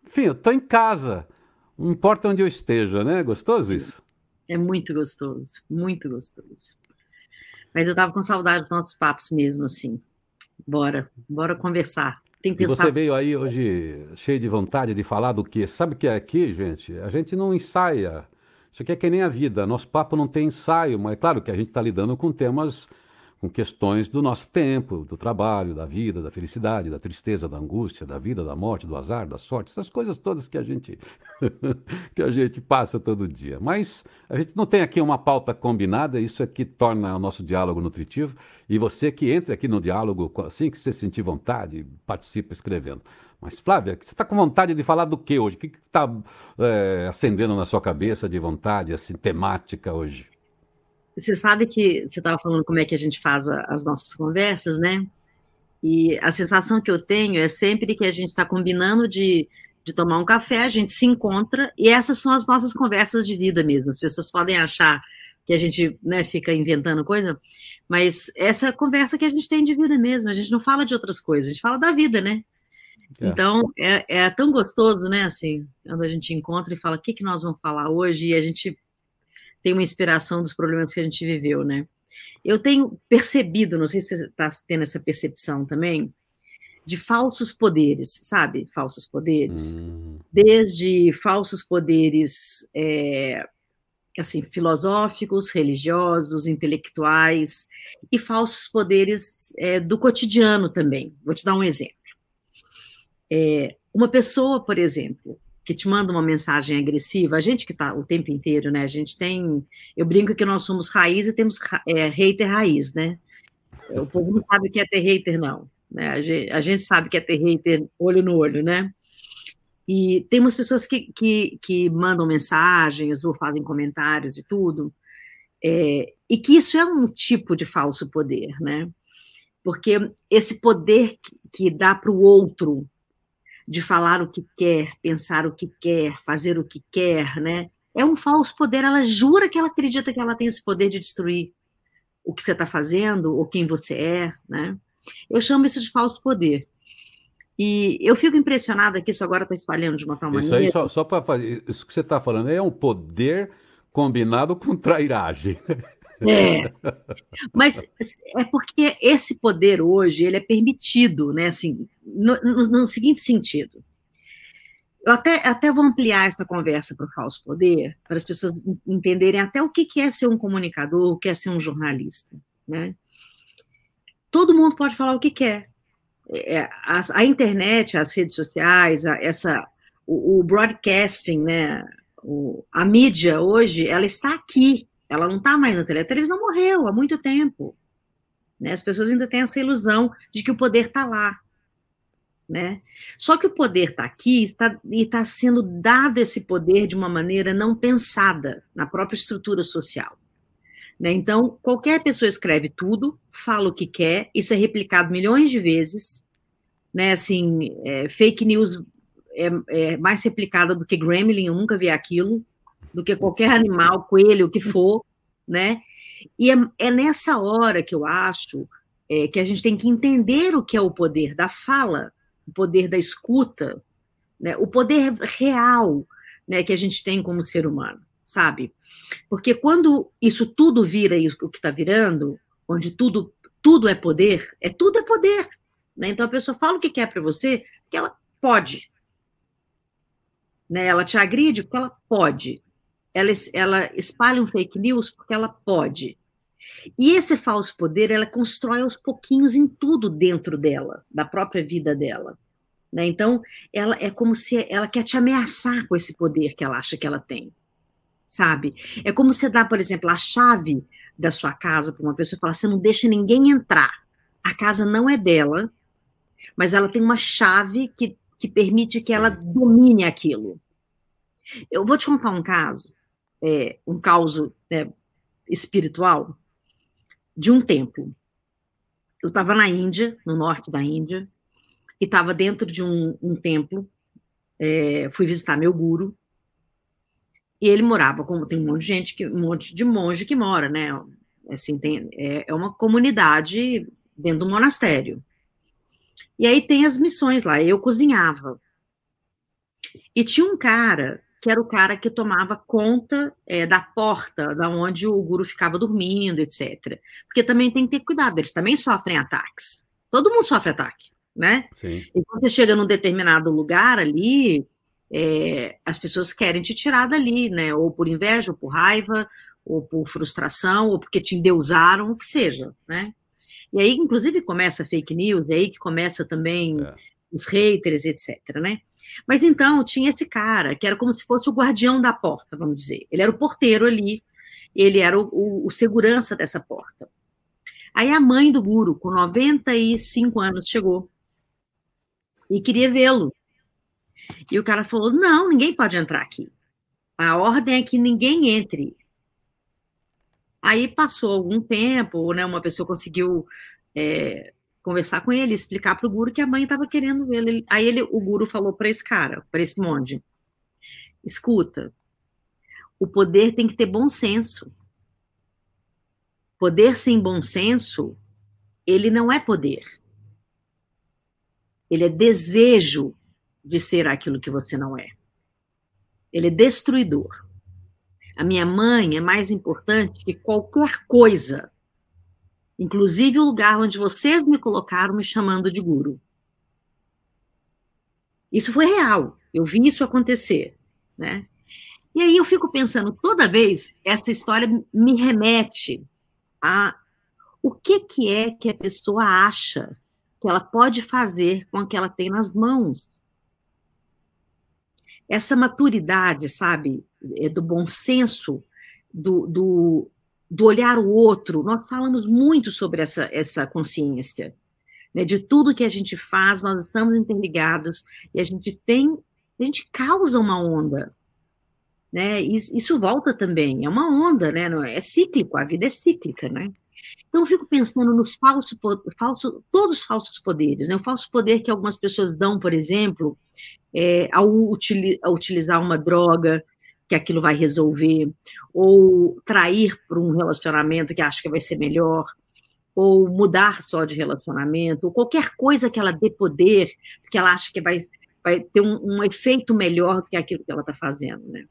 Enfim, eu estou em casa, não importa onde eu esteja, né? Gostoso isso? É muito gostoso, muito gostoso. Mas eu estava com saudade dos nossos papos mesmo, assim. Bora, bora conversar. Tem que pensar... E você veio aí hoje cheio de vontade de falar do quê? Sabe o que é aqui, gente? A gente não ensaia. Isso aqui é que nem a vida. Nosso papo não tem ensaio, mas é claro que a gente está lidando com temas com questões do nosso tempo, do trabalho, da vida, da felicidade, da tristeza, da angústia, da vida, da morte, do azar, da sorte, essas coisas todas que a gente que a gente passa todo dia. Mas a gente não tem aqui uma pauta combinada, isso aqui torna o nosso diálogo nutritivo. E você que entra aqui no diálogo assim que você sentir vontade, participa escrevendo. Mas, Flávia, você está com vontade de falar do que hoje? O que está é, acendendo na sua cabeça de vontade, assim, temática hoje? Você sabe que você estava falando como é que a gente faz a, as nossas conversas, né? E a sensação que eu tenho é sempre que a gente está combinando de, de tomar um café, a gente se encontra, e essas são as nossas conversas de vida mesmo. As pessoas podem achar que a gente né, fica inventando coisa, mas essa é a conversa que a gente tem de vida mesmo. A gente não fala de outras coisas, a gente fala da vida, né? É. Então, é, é, tão gostoso, né, assim, quando a gente encontra e fala o que, que nós vamos falar hoje, e a gente tem uma inspiração dos problemas que a gente viveu, né? Eu tenho percebido, não sei se você está tendo essa percepção também, de falsos poderes, sabe? Falsos poderes. Hum. Desde falsos poderes, é, assim, filosóficos, religiosos, intelectuais, e falsos poderes é, do cotidiano também. Vou te dar um exemplo. É, uma pessoa, por exemplo, que te manda uma mensagem agressiva, a gente que está o tempo inteiro, né? A gente tem. Eu brinco que nós somos raiz e temos é, hater raiz, né? O povo não sabe o que é ter hater, não. Né? A, gente, a gente sabe que é ter hater olho no olho, né? E tem umas pessoas que, que, que mandam mensagens ou fazem comentários e tudo, é, e que isso é um tipo de falso poder, né? Porque esse poder que, que dá para o outro de falar o que quer, pensar o que quer, fazer o que quer, né? É um falso poder. Ela jura que ela acredita que ela tem esse poder de destruir o que você está fazendo ou quem você é, né? Eu chamo isso de falso poder. E eu fico impressionada que isso agora está espalhando de uma tal isso maneira. Isso aí, só, só para fazer, isso que você está falando é um poder combinado com trairagem. É. Mas é porque esse poder hoje ele é permitido, né? Assim, no, no, no seguinte sentido. eu até, até vou ampliar essa conversa para o falso poder, para as pessoas entenderem até o que é ser um comunicador, o que é ser um jornalista. Né? Todo mundo pode falar o que quer. É, a, a, internet, as redes sociais, a, essa, o, o, broadcasting, né, o, a mídia hoje, ela está aqui, ela não está mais na televisão. A televisão morreu há muito tempo. Né? As pessoas ainda têm essa ilusão de que o poder está lá. Né? Só que o poder está aqui está, e está sendo dado esse poder de uma maneira não pensada na própria estrutura social. Né? Então, qualquer pessoa escreve tudo, fala o que quer, isso é replicado milhões de vezes. Né? Assim, é, fake news é, é, mais replicada do que Gremlin, eu nunca vi aquilo, do que qualquer animal, coelho, o que for. Né? E é, é nessa hora que eu acho é, que a gente tem que entender o que é o poder da fala o poder da escuta, né, o poder real né, que a gente tem como ser humano, sabe? Porque quando isso tudo vira o que está virando, onde tudo, tudo é poder, é tudo é poder. Né? Então a pessoa fala o que quer para você, que ela pode. Né? Ela te agride porque ela pode. Ela, ela espalha um fake news porque ela pode. E esse falso poder, ela constrói aos pouquinhos em tudo dentro dela, da própria vida dela. Né? Então, ela é como se ela quer te ameaçar com esse poder que ela acha que ela tem, sabe? É como você dá, por exemplo, a chave da sua casa para uma pessoa e falar: você não deixa ninguém entrar. A casa não é dela, mas ela tem uma chave que, que permite que ela domine aquilo. Eu vou te contar um caso, é, um caso é, espiritual de um templo. Eu estava na Índia, no norte da Índia, e estava dentro de um, um templo. É, fui visitar meu guru. E ele morava, como tem um monte de gente, que, um monte de monge que mora, né? Assim, tem, é, é uma comunidade dentro do monastério. E aí tem as missões lá. Eu cozinhava. E tinha um cara que era o cara que tomava conta é, da porta, da onde o guru ficava dormindo, etc. Porque também tem que ter cuidado, eles também sofrem ataques. Todo mundo sofre ataque, né? Sim. E quando você chega num determinado lugar ali, é, as pessoas querem te tirar dali, né? Ou por inveja, ou por raiva, ou por frustração, ou porque te endeusaram, o que seja, né? E aí, inclusive, começa fake news, é aí que começa também é. Os haters, etc, né? Mas então tinha esse cara, que era como se fosse o guardião da porta, vamos dizer. Ele era o porteiro ali, ele era o, o, o segurança dessa porta. Aí a mãe do guru, com 95 anos, chegou e queria vê-lo. E o cara falou: não, ninguém pode entrar aqui. A ordem é que ninguém entre. Aí passou algum tempo, né, uma pessoa conseguiu é, conversar com ele, explicar para o guru que a mãe estava querendo vê-lo. Aí ele, o guru falou para esse cara, para esse monge: escuta, o poder tem que ter bom senso. Poder sem bom senso, ele não é poder. Ele é desejo de ser aquilo que você não é. Ele é destruidor. A minha mãe é mais importante que qualquer coisa inclusive o lugar onde vocês me colocaram me chamando de guru. Isso foi real, eu vi isso acontecer, né? E aí eu fico pensando, toda vez essa história me remete a o que que é que a pessoa acha que ela pode fazer com o que ela tem nas mãos. Essa maturidade, sabe, é do bom senso, do, do, do olhar o outro. Nós falamos muito sobre essa, essa consciência. Né? De tudo que a gente faz, nós estamos interligados e a gente tem, a gente causa uma onda. Né? Isso, isso volta também, é uma onda, né? É cíclico, a vida é cíclica, né? Então, eu fico pensando nos falsos, falso, todos os falsos poderes, né? O falso poder que algumas pessoas dão, por exemplo, é, ao, util, ao utilizar uma droga, que aquilo vai resolver, ou trair para um relacionamento que acha que vai ser melhor, ou mudar só de relacionamento, ou qualquer coisa que ela dê poder, porque ela acha que vai, vai ter um, um efeito melhor do que aquilo que ela está fazendo, né?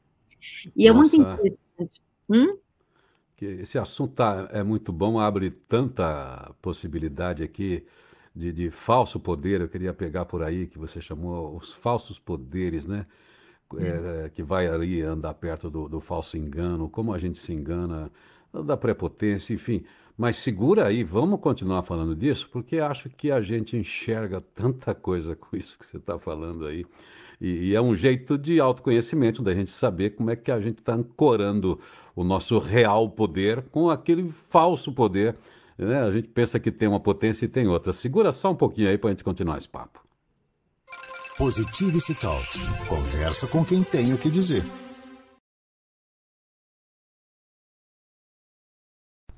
E é muito interessante. Hum? Esse assunto tá, é muito bom, abre tanta possibilidade aqui de, de falso poder. Eu queria pegar por aí que você chamou os falsos poderes, né? É, que vai ali andar perto do, do falso engano, como a gente se engana, da prepotência, enfim. Mas segura aí, vamos continuar falando disso, porque acho que a gente enxerga tanta coisa com isso que você está falando aí. E, e, é um jeito de autoconhecimento, da gente saber como é que a gente está ancorando o nosso real poder com aquele falso poder. Né? A gente pensa que tem uma potência e tem outra. Segura só um pouquinho aí para a gente continuar esse papo. Positivity Talks. Conversa com quem tem o que dizer.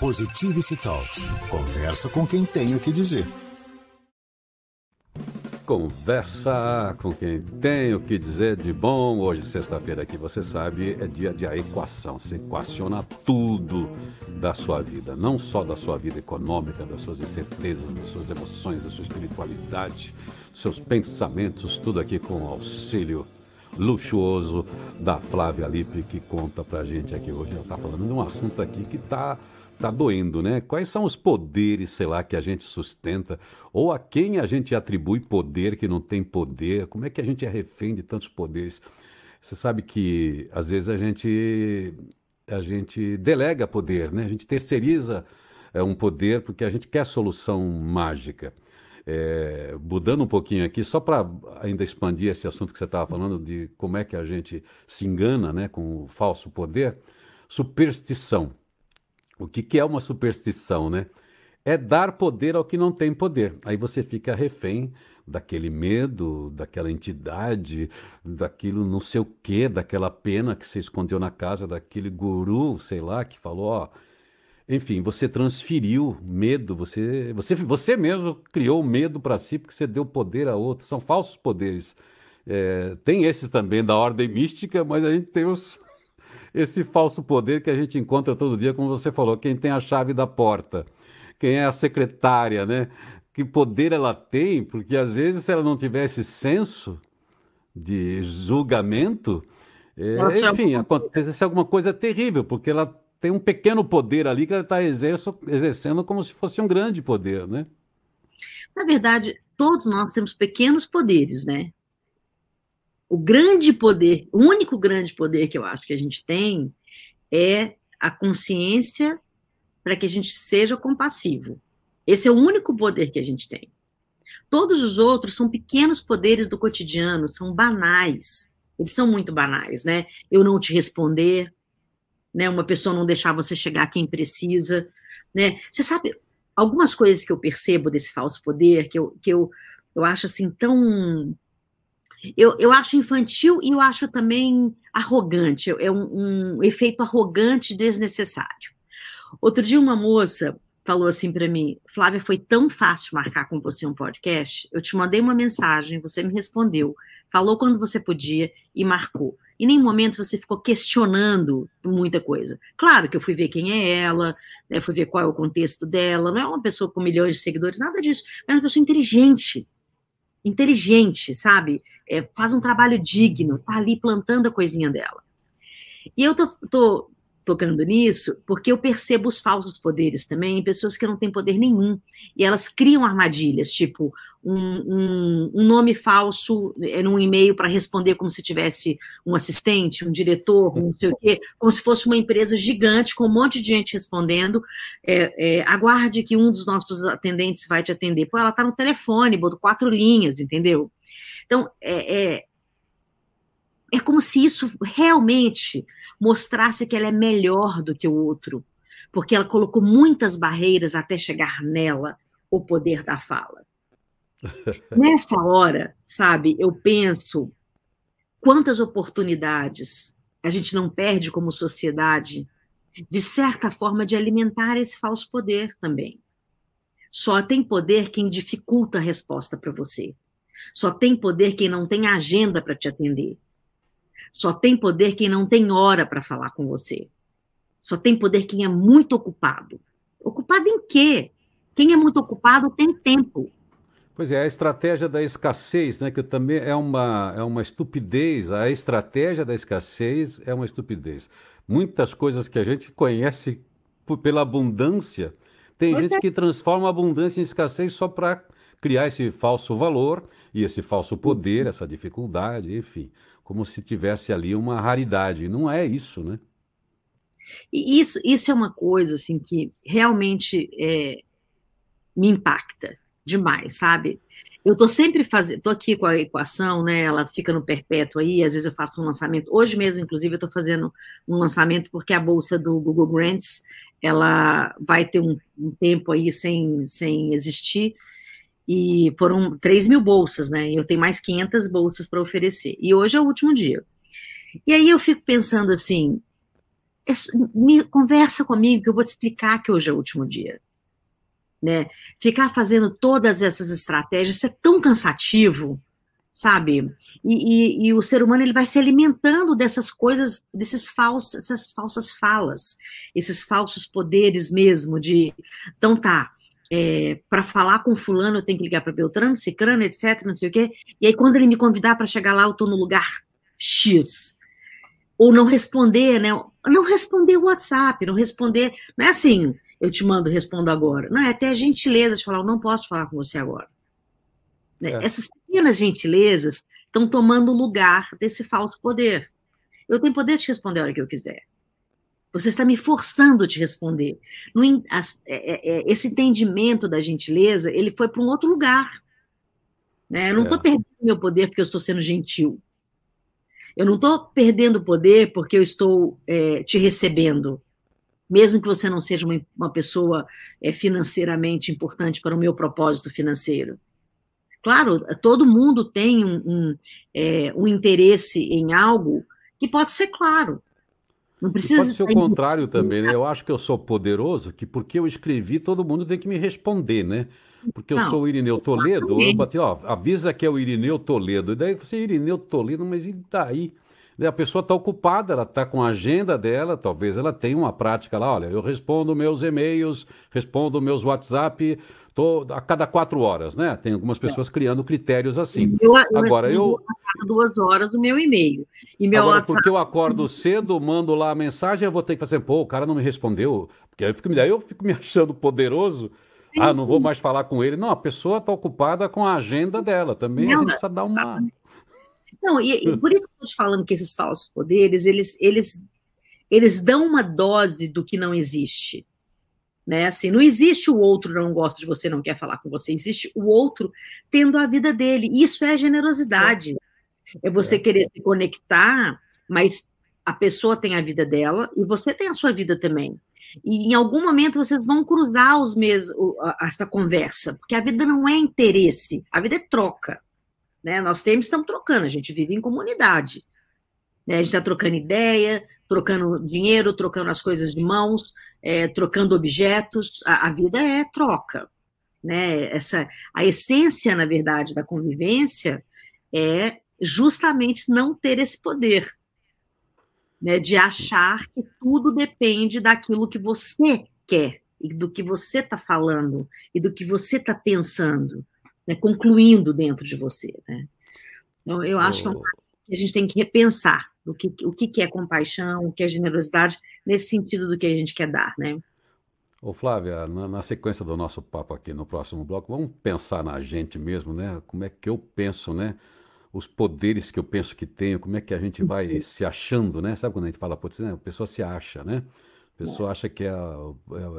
Positivity Talks. Conversa com quem tem o que dizer. Conversa com quem tem o que dizer de bom. Hoje, sexta-feira, aqui você sabe, é dia de equação. Você equaciona tudo da sua vida, não só da sua vida econômica, das suas incertezas, das suas emoções, da sua espiritualidade, seus pensamentos, tudo aqui com auxílio luxuoso da Flávia Lippe, que conta pra gente aqui hoje. Ela está falando de um assunto aqui que está tá doendo, né? Quais são os poderes, sei lá, que a gente sustenta? Ou a quem a gente atribui poder que não tem poder? Como é que a gente é refém de tantos poderes? Você sabe que às vezes a gente a gente delega poder, né? A gente terceiriza é, um poder porque a gente quer solução mágica. É, mudando um pouquinho aqui, só para ainda expandir esse assunto que você estava falando de como é que a gente se engana né, com o falso poder, superstição. O que, que é uma superstição, né? É dar poder ao que não tem poder. Aí você fica refém daquele medo, daquela entidade, daquilo não sei o quê, daquela pena que você escondeu na casa daquele guru, sei lá, que falou, ó. Enfim, você transferiu medo, você, você, você mesmo criou medo para si porque você deu poder a outro. São falsos poderes. É, tem esses também da ordem mística, mas a gente tem os, esse falso poder que a gente encontra todo dia, como você falou, quem tem a chave da porta, quem é a secretária, né? Que poder ela tem, porque às vezes se ela não tivesse senso de julgamento, é, enfim, acontece alguma coisa terrível, porque ela tem um pequeno poder ali que ela está exercendo como se fosse um grande poder, né? Na verdade, todos nós temos pequenos poderes, né? O grande poder, o único grande poder que eu acho que a gente tem é a consciência para que a gente seja compassivo. Esse é o único poder que a gente tem. Todos os outros são pequenos poderes do cotidiano, são banais. Eles são muito banais, né? Eu não te responder, né? Uma pessoa não deixar você chegar quem precisa, né? Você sabe algumas coisas que eu percebo desse falso poder que eu, que eu, eu acho assim tão eu, eu acho infantil e eu acho também arrogante, é um, um efeito arrogante desnecessário. Outro dia, uma moça falou assim para mim: Flávia, foi tão fácil marcar com você um podcast. Eu te mandei uma mensagem, você me respondeu, falou quando você podia e marcou. E nem momento você ficou questionando muita coisa. Claro que eu fui ver quem é ela, né, fui ver qual é o contexto dela. Não é uma pessoa com milhões de seguidores, nada disso. É uma pessoa inteligente, inteligente, sabe? É, faz um trabalho digno, tá ali plantando a coisinha dela. E eu tô, tô tocando nisso porque eu percebo os falsos poderes também em pessoas que não têm poder nenhum. E elas criam armadilhas, tipo, um, um, nome falso é, num e-mail para responder como se tivesse um assistente, um diretor, um não sei o quê, como se fosse uma empresa gigante com um monte de gente respondendo. É, é, aguarde que um dos nossos atendentes vai te atender. Pô, ela está no telefone, botou quatro linhas, entendeu? Então, é, é, é como se isso realmente mostrasse que ela é melhor do que o outro, porque ela colocou muitas barreiras até chegar nela o poder da fala. Nessa hora, sabe, eu penso quantas oportunidades a gente não perde como sociedade, de certa forma, de alimentar esse falso poder também. Só tem poder quem dificulta a resposta para você. Só tem poder quem não tem agenda para te atender. Só tem poder quem não tem hora para falar com você. Só tem poder quem é muito ocupado. Ocupado em quê? Quem é muito ocupado tem tempo. Pois é, a estratégia da escassez, né, que também é uma, é uma estupidez. A estratégia da escassez é uma estupidez. Muitas coisas que a gente conhece pela abundância, tem gente que transforma a abundância em escassez só para criar esse falso valor e esse falso poder, essa dificuldade, enfim, como se tivesse ali uma raridade. Não é isso, né? E isso, isso é uma coisa assim que realmente é, me impacta demais, sabe? Eu estou sempre fazendo, estou aqui com a equação, né? Ela fica no perpétuo aí, às vezes eu faço um lançamento. Hoje mesmo, inclusive, eu estou fazendo um lançamento porque a bolsa do Google Grants ela vai ter um, um tempo aí sem, sem existir e foram 3 mil bolsas, né? E eu tenho mais 500 bolsas para oferecer. E hoje é o último dia. E aí eu fico pensando assim, me conversa comigo que eu vou te explicar que hoje é o último dia. Né? Ficar fazendo todas essas estratégias, é tão cansativo, sabe? E, e, e, o ser humano ele vai se alimentando dessas coisas, desses falsos, essas falsas falas, esses falsos poderes mesmo de, então tá, é, para falar com fulano eu tenho que ligar para Beltrano, Cicrano, etc, não sei o quê, e aí quando ele me convidar para chegar lá eu estou no lugar X, ou não responder, né? Não responder o WhatsApp, não responder. Não é assim, eu te mando, respondo agora. Não, é até a gentileza de falar, eu não posso falar com você agora. Né? É. Essas pequenas gentilezas estão tomando lugar desse falso poder. Eu tenho poder de responder a hora que eu quiser. Você está me forçando a te responder. No, as, é, é, é, esse entendimento da gentileza, ele foi para um outro lugar. Né? Eu não estou é. perdendo meu poder porque eu estou sendo gentil. Eu não estou perdendo poder porque eu estou é, te recebendo, mesmo que você não seja uma, uma pessoa é, financeiramente importante para o meu propósito financeiro. Claro, todo mundo tem um, um, é, um interesse em algo que pode ser claro. Não precisa pode ser o contrário também, né? Eu acho que eu sou poderoso, que porque eu escrevi, todo mundo tem que me responder, né? Porque eu não, sou o Irineu Toledo, eu bati, ó, avisa que é o Irineu Toledo. E daí você, Irineu Toledo, mas e daí? A pessoa está ocupada, ela está com a agenda dela, talvez ela tenha uma prática lá, olha, eu respondo meus e-mails, respondo meus WhatsApp tô, a cada quatro horas, né? Tem algumas pessoas é. criando critérios assim. Eu, eu Agora eu. A cada duas horas o meu e-mail. E meu Agora, WhatsApp... porque eu acordo cedo, mando lá a mensagem, eu vou ter que fazer, pô, o cara não me respondeu. Porque aí eu fico, daí eu fico me achando poderoso. Sim, ah, não sim. vou mais falar com ele. Não, a pessoa está ocupada com a agenda dela. Também não, a gente precisa dar uma. Não, e, e por isso que eu estou te falando que esses falsos poderes, eles, eles, eles dão uma dose do que não existe. Né? Assim, não existe o outro não gosta de você, não quer falar com você. Existe o outro tendo a vida dele. Isso é generosidade. É, é você é. querer se conectar, mas a pessoa tem a vida dela e você tem a sua vida também. E em algum momento vocês vão cruzar os mes essa conversa, porque a vida não é interesse, a vida é troca. Né? Nós sempre estamos trocando, a gente vive em comunidade. Né? A gente está trocando ideia, trocando dinheiro, trocando as coisas de mãos, é, trocando objetos. A, a, vida é troca. Né? Essa, a essência, na verdade, da convivência é justamente não ter esse poder. Né, de achar que tudo depende daquilo que você quer, e do que você está falando, e do que você está pensando né, concluindo dentro de você. Né? Então, eu acho que, um que a gente tem que repensar o que, o que é compaixão, o que é generosidade, nesse sentido do que a gente quer dar. Né? Ô Flávia, na, na, sequência do nosso papo aqui no próximo bloco, vamos pensar na gente mesmo, né? Como é que eu penso, né? Os poderes que eu penso que tenho, como é que a gente vai uhum. se achando, né? Sabe quando a gente fala, putz, né? a pessoa se acha, né? A pessoa acha que é a,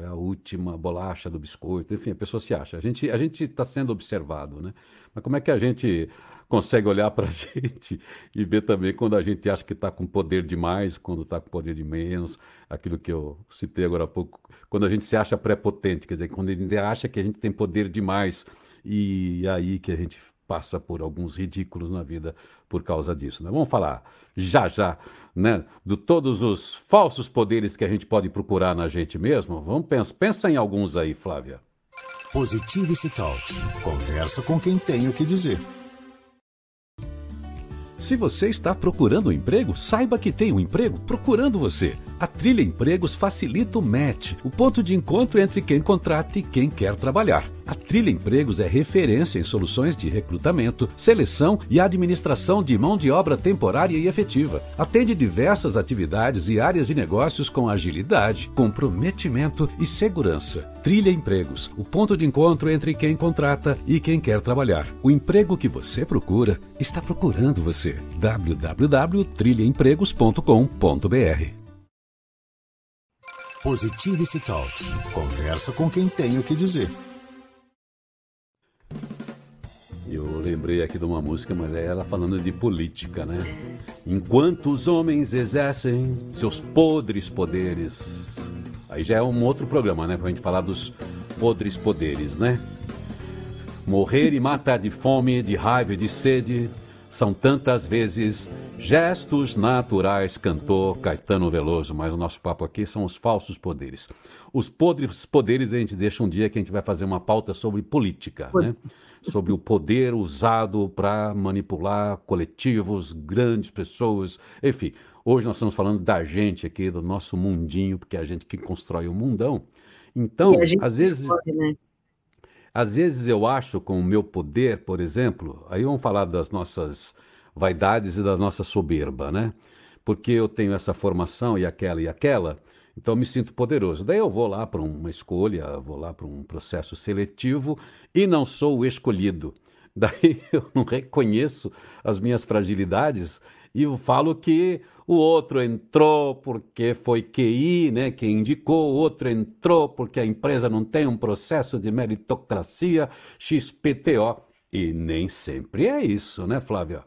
é a, última bolacha do biscoito, enfim, a pessoa se acha. A gente a gente está sendo observado, né? Mas como é que a gente consegue olhar para a gente e ver também quando a gente acha que está com poder demais, quando está com poder de menos, aquilo que eu citei agora há pouco, quando a gente se acha prepotente, quer dizer, quando a gente acha que a gente tem poder demais e aí que a gente passa por alguns ridículos na vida por causa disso. Né? Vamos falar já já né, de todos os falsos poderes que a gente pode procurar na gente mesmo. Vamos pensar, pensa em alguns aí, Flávia. Positivity Talks. Conversa com quem tem o que dizer. Se você está procurando um emprego, saiba que tem um emprego procurando você. A Trilha Empregos facilita o match, o ponto de encontro entre quem contrata e quem quer trabalhar. A Trilha Empregos é referência em soluções de recrutamento, seleção e administração de mão de obra temporária e efetiva. Atende diversas atividades e áreas de negócios com agilidade, comprometimento e segurança. Trilha Empregos, o ponto de encontro entre quem contrata e quem quer trabalhar. O emprego que você procura está procurando você. www.trilhaempregos.com.br Positivity Talks. Conversa com quem tem o que dizer. Eu lembrei aqui de uma música, mas é ela falando de política, né? Enquanto os homens exercem seus podres poderes. Aí já é um outro programa, né? Pra gente falar dos podres poderes, né? Morrer e matar de fome, de raiva e de sede são tantas vezes gestos naturais, cantou Caetano Veloso, mas o nosso papo aqui são os falsos poderes. Os podres poderes a gente deixa um dia que a gente vai fazer uma pauta sobre política, né? Sobre o poder usado para manipular coletivos, grandes pessoas, enfim. Hoje nós estamos falando da gente aqui, do nosso mundinho, porque é a gente que constrói o mundão. Então, às vezes, escolhe, né? às vezes eu acho com o meu poder, por exemplo, aí vamos falar das nossas vaidades e da nossa soberba, né? Porque eu tenho essa formação e aquela e aquela, então me sinto poderoso. Daí eu vou lá para uma escolha, vou lá para um processo seletivo e não sou o escolhido. Daí eu não reconheço as minhas fragilidades e eu falo que o outro entrou porque foi QI, né, que indicou, o outro entrou porque a empresa não tem um processo de meritocracia XPTO. E nem sempre é isso, né, Flávia?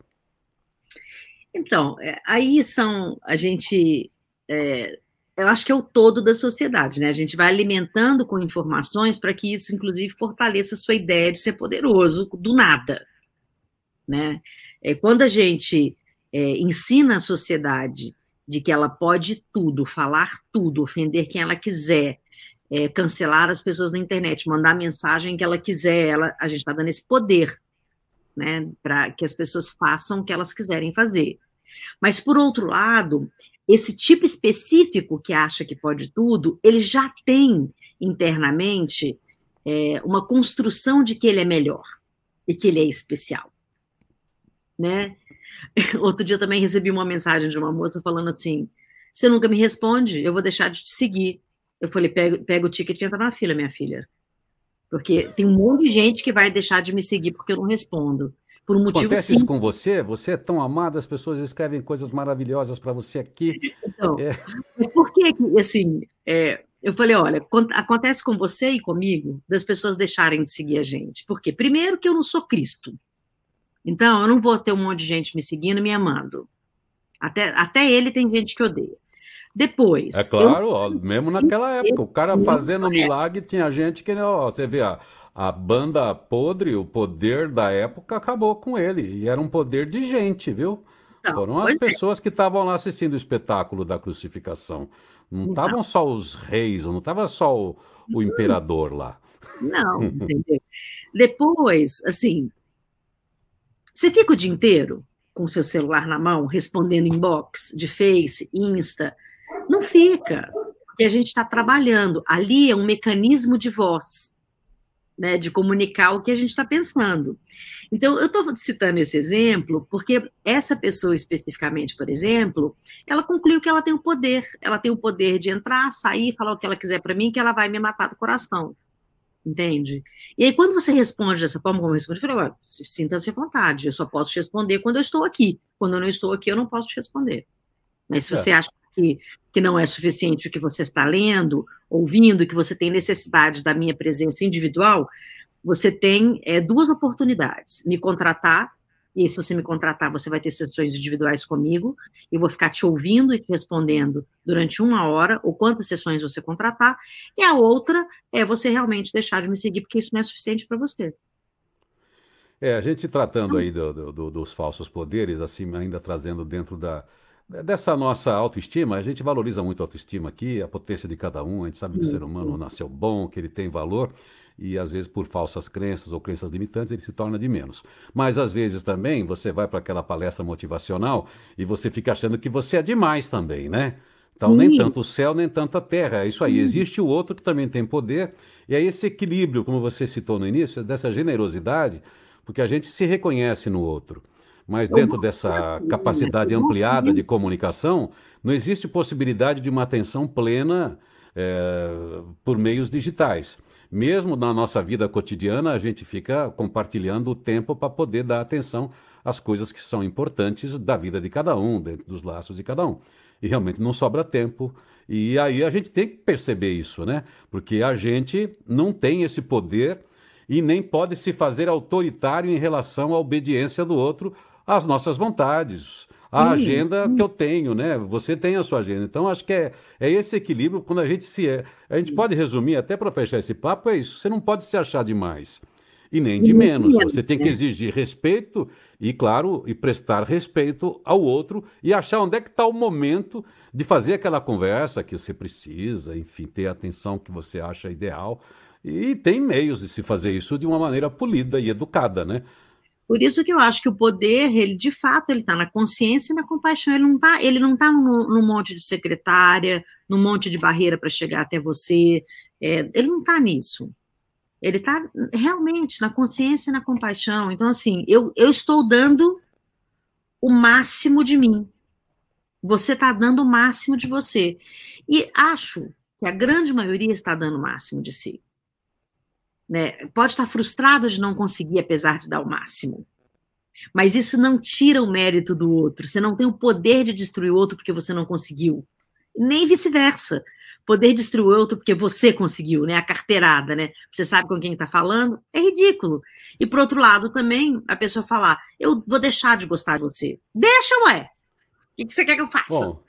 Então, é, aí são a gente é, eu acho que é o todo da sociedade, né? A gente vai alimentando com informações para que isso, inclusive, fortaleça a sua ideia de ser poderoso do nada, né? É, quando a gente é, ensina a sociedade de que ela pode tudo, falar tudo, ofender quem ela quiser, é, cancelar as pessoas na internet, mandar a mensagem que ela quiser, ela, a gente está dando esse poder, né? Para que as pessoas façam o que elas quiserem fazer. Mas, por outro lado, esse tipo específico que acha que pode tudo, ele já tem internamente é, uma construção de que ele é melhor e que ele é especial, né? Outro dia também recebi uma mensagem de uma moça falando assim: você nunca me responde, eu vou deixar de te seguir. Eu falei: pega, pega o ticket e entra na fila, minha filha. Porque tem um monte de gente que vai deixar de me seguir porque eu não respondo por um motivo Acontece isso com você? Você é tão amado, as pessoas escrevem coisas maravilhosas para você aqui. Então, é... mas por que, assim, é, eu falei, olha, acontece com você e comigo das pessoas deixarem de seguir a gente. Por quê? Primeiro que eu não sou Cristo. Então, eu não vou ter um monte de gente me seguindo e me amando. Até, até ele tem gente que odeia. Depois. É claro, eu... ó, mesmo naquela época, o cara fazendo milagre, tinha gente que, ó, você vê, ó, a banda podre, o poder da época acabou com ele. E era um poder de gente, viu? Então, Foram as é. pessoas é. que estavam lá assistindo o espetáculo da crucificação. Não estavam só os reis, não estava só o, o imperador lá. Não, entendeu? Depois, assim, você fica o dia inteiro com seu celular na mão, respondendo inbox de Face, Insta. Não fica, porque a gente está trabalhando. Ali é um mecanismo de voz né, de comunicar o que a gente está pensando. Então, eu estou citando esse exemplo porque essa pessoa especificamente, por exemplo, ela concluiu que ela tem o poder, ela tem o poder de entrar, sair, falar o que ela quiser para mim, que ela vai me matar do coração. Entende? E aí, quando você responde dessa forma como eu respondi, eu falei, sinta-se à vontade, eu só posso te responder quando eu estou aqui. Quando eu não estou aqui, eu não posso te responder. Mas se é. você acha que, que não é suficiente o que você está lendo, ouvindo, que você tem necessidade da minha presença individual, você tem é, duas oportunidades: me contratar, e se você me contratar, você vai ter sessões individuais comigo, eu vou ficar te ouvindo e te respondendo durante uma hora, ou quantas sessões você contratar, e a outra é você realmente deixar de me seguir, porque isso não é suficiente para você. É, a gente tratando aí do, do, dos falsos poderes, assim, ainda trazendo dentro da, dessa nossa autoestima, a gente valoriza muito a autoestima aqui, a potência de cada um, a gente sabe que o ser humano nasceu bom, que ele tem valor. e às vezes por falsas crenças ou crenças limitantes ele se torna de menos. Mas às vezes também você vai para aquela palestra motivacional e você fica achando que você é demais também, né? Então, Sim. nem tanto o céu, nem tanto a terra. É isso aí. Sim. Existe o outro que também tem poder. E é esse equilíbrio, como você citou no início, dessa generosidade, porque a gente se reconhece no outro. Mas dentro dessa capacidade ampliada de comunicação, não existe possibilidade de uma atenção plena é, por meios digitais. Mesmo na nossa vida cotidiana, a gente fica compartilhando o tempo para poder dar atenção às coisas que são importantes da vida de cada um, dentro dos laços de cada um. E realmente não sobra tempo. E aí a gente tem que perceber isso, né? Porque a gente não tem esse poder e nem pode se fazer autoritário em relação à obediência do outro às nossas vontades, a agenda sim. que eu tenho, né? Você tem a sua agenda. Então, acho que é, é esse equilíbrio quando a gente se. É, a gente pode resumir, até para fechar esse papo, é isso. Você não pode se achar demais e nem de menos. Você tem que exigir respeito e, claro, e prestar respeito ao outro e achar onde é que está o momento de fazer aquela conversa que você precisa, enfim, ter a atenção que você acha ideal. E tem meios de se fazer isso de uma maneira polida e educada, né? Por isso que eu acho que o poder, ele de fato, ele está na consciência e na compaixão. Ele não está, ele não tá num, num, monte de secretária, num monte de barreira para chegar até você. É, ele não está nisso. Ele está realmente na consciência e na compaixão. Então, assim, eu, eu estou dando o máximo de mim. Você está dando o máximo de você. E acho que a grande maioria está dando o máximo de si. Né? Pode estar frustrado de não conseguir, apesar de dar o máximo. Mas isso não tira o mérito do outro. Você não tem o poder de destruir o outro porque você não conseguiu. Nem vice-versa. Poder destruir o outro porque você conseguiu, né? A carteirada, né? Você sabe com quem está falando? É ridículo. E por outro lado, também, a pessoa falar: eu vou deixar de gostar de você. Deixa, ué. O que você quer que eu faça? Bom,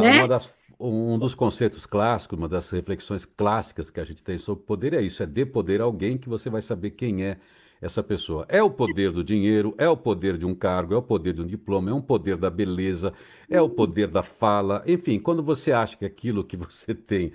né? uma das um dos conceitos clássicos, uma das reflexões clássicas que a gente tem sobre poder é isso: é de poder alguém que você vai saber quem é essa pessoa. É o poder do dinheiro, é o poder de um cargo, é o poder de um diploma, é um poder da beleza, é o poder da fala. Enfim, quando você acha que aquilo que você tem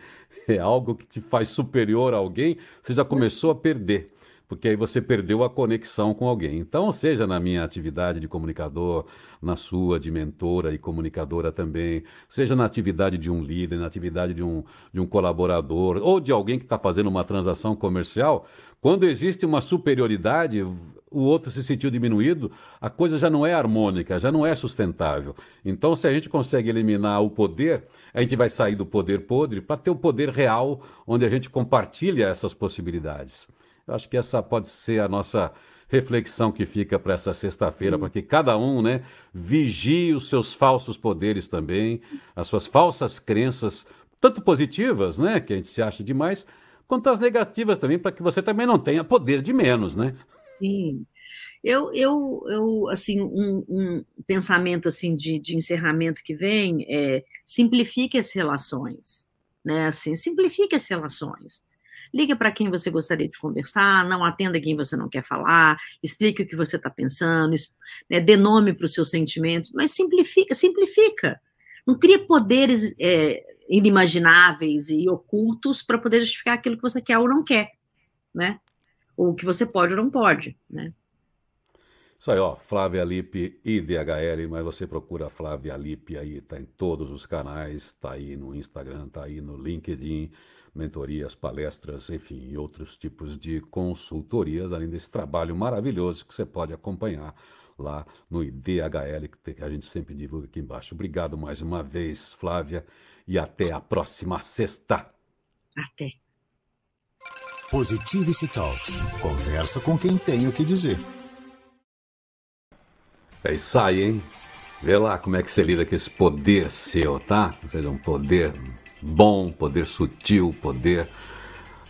é algo que te faz superior a alguém, você já começou a perder porque aí você perdeu a conexão com alguém. Então, seja na minha atividade de comunicador, na sua de mentora e comunicadora também, seja na atividade de um líder, na atividade de um, de um colaborador, ou de alguém que está fazendo uma transação comercial, quando existe uma superioridade, o outro se sentiu diminuído, a coisa já não é harmônica, já não é sustentável. Então, se a gente consegue eliminar o poder, a gente vai sair do poder podre para ter o poder real, onde a gente compartilha essas possibilidades. Acho que essa pode ser a nossa reflexão que fica para essa sexta-feira, para que cada um né, vigie os seus falsos poderes também, as suas falsas crenças, tanto positivas, né, que a gente se acha demais, quanto as negativas também, para que você também não tenha poder de menos, né? Sim. Eu, eu, eu assim, um, um pensamento assim de, de encerramento que vem é simplifique as relações, né? Assim, simplifique as relações. Liga para quem você gostaria de conversar, não atenda quem você não quer falar, explique o que você está pensando, né, dê nome para os seus sentimentos, mas simplifica, simplifica. Não cria poderes é, inimagináveis e ocultos para poder justificar aquilo que você quer ou não quer, né? Ou que você pode ou não pode, né? Isso aí, ó, Flávia Lipe IDHL, mas você procura Flávia Lipe aí, tá em todos os canais, tá aí no Instagram, tá aí no LinkedIn, mentorias, palestras, enfim, e outros tipos de consultorias, além desse trabalho maravilhoso que você pode acompanhar lá no IDHL, que a gente sempre divulga aqui embaixo. Obrigado mais uma vez, Flávia, e até a próxima sexta. Até. Positivity Talks. Conversa com quem tem o que dizer. É isso aí, hein? Vê lá como é que você lida com esse poder seu, tá? Ou seja, um poder bom, poder sutil, poder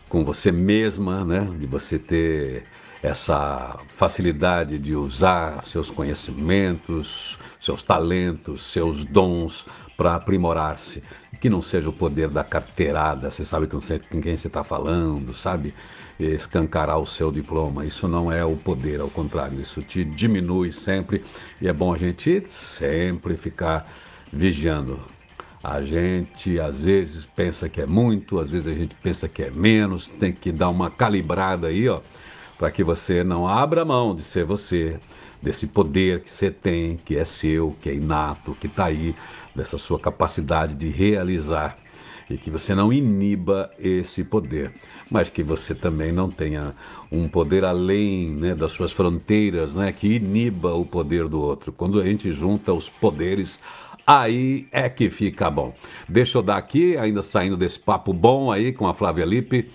com você mesma, né? De você ter essa facilidade de usar seus conhecimentos, seus talentos, seus dons para aprimorar-se. Que não seja o poder da carteirada, você sabe com quem você está falando, sabe? Escancarar o seu diploma. Isso não é o poder, ao contrário, isso te diminui sempre. E é bom a gente sempre ficar vigiando A gente às vezes pensa que é muito, às vezes a gente pensa que é menos, tem que dar uma calibrada aí, ó, para que você não abra mão de ser você, desse poder que você tem, que é seu, que é inato, que está aí, dessa sua capacidade de realizar e que você não iniba esse poder, mas que você também não tenha um poder além né, das suas fronteiras, né, que iniba o poder do outro. Quando a gente junta os poderes, aí é que fica bom. Deixa eu dar aqui, ainda saindo desse papo bom aí com a Flávia Lippe,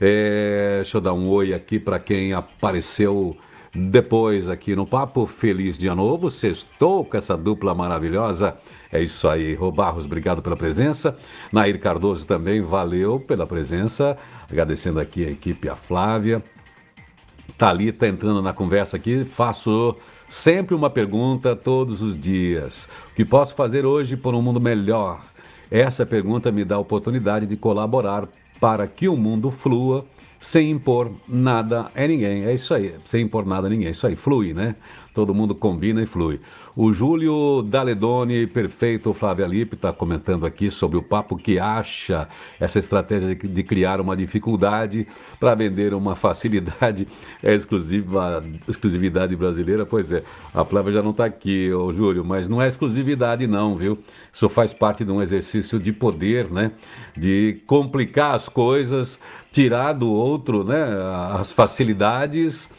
é, deixa eu dar um oi aqui para quem apareceu depois aqui no Papo. Feliz dia novo, sextou com essa dupla maravilhosa. É isso aí, Rô Barros, obrigado pela presença. Nair Cardoso também, valeu pela presença. Agradecendo aqui a equipe, a Flávia. Thalita entrando na conversa aqui, faço sempre uma pergunta todos os dias. O que posso fazer hoje por um mundo melhor? Essa pergunta me dá a oportunidade de colaborar para que o mundo flua sem impor nada a ninguém. É isso aí, sem impor nada a ninguém. É isso aí, flui, né? Todo mundo combina e flui. O Júlio Daledoni, perfeito, Flávia Lippe, está comentando aqui sobre o papo que acha essa estratégia de, de criar uma dificuldade para vender uma facilidade é exclusiva, exclusividade brasileira. Pois é, a Flávia já não está aqui, ô Júlio, mas não é exclusividade não, viu? Isso faz parte de um exercício de poder, né? De complicar as coisas, tirar do outro, né? As facilidades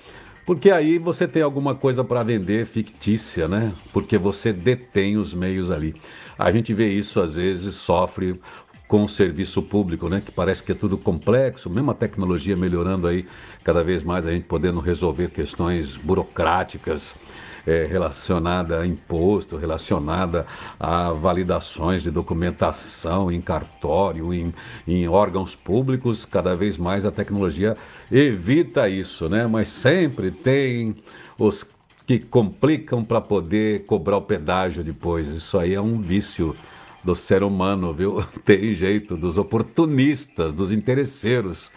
porque aí você tem alguma coisa para vender fictícia, né? Porque você detém os meios ali. A gente vê isso às vezes, sofre com o serviço público, né? Que parece que é tudo complexo, mesmo a tecnologia melhorando aí, cada vez mais a gente podendo resolver questões burocráticas é, relacionada a imposto, relacionada a validações de documentação em cartório, em, em órgãos públicos, cada vez mais a tecnologia evita isso, né? Mas sempre tem os que complicam para poder cobrar o pedágio depois. Isso aí é um vício do ser humano, viu? Tem jeito, dos oportunistas, dos interesseiros.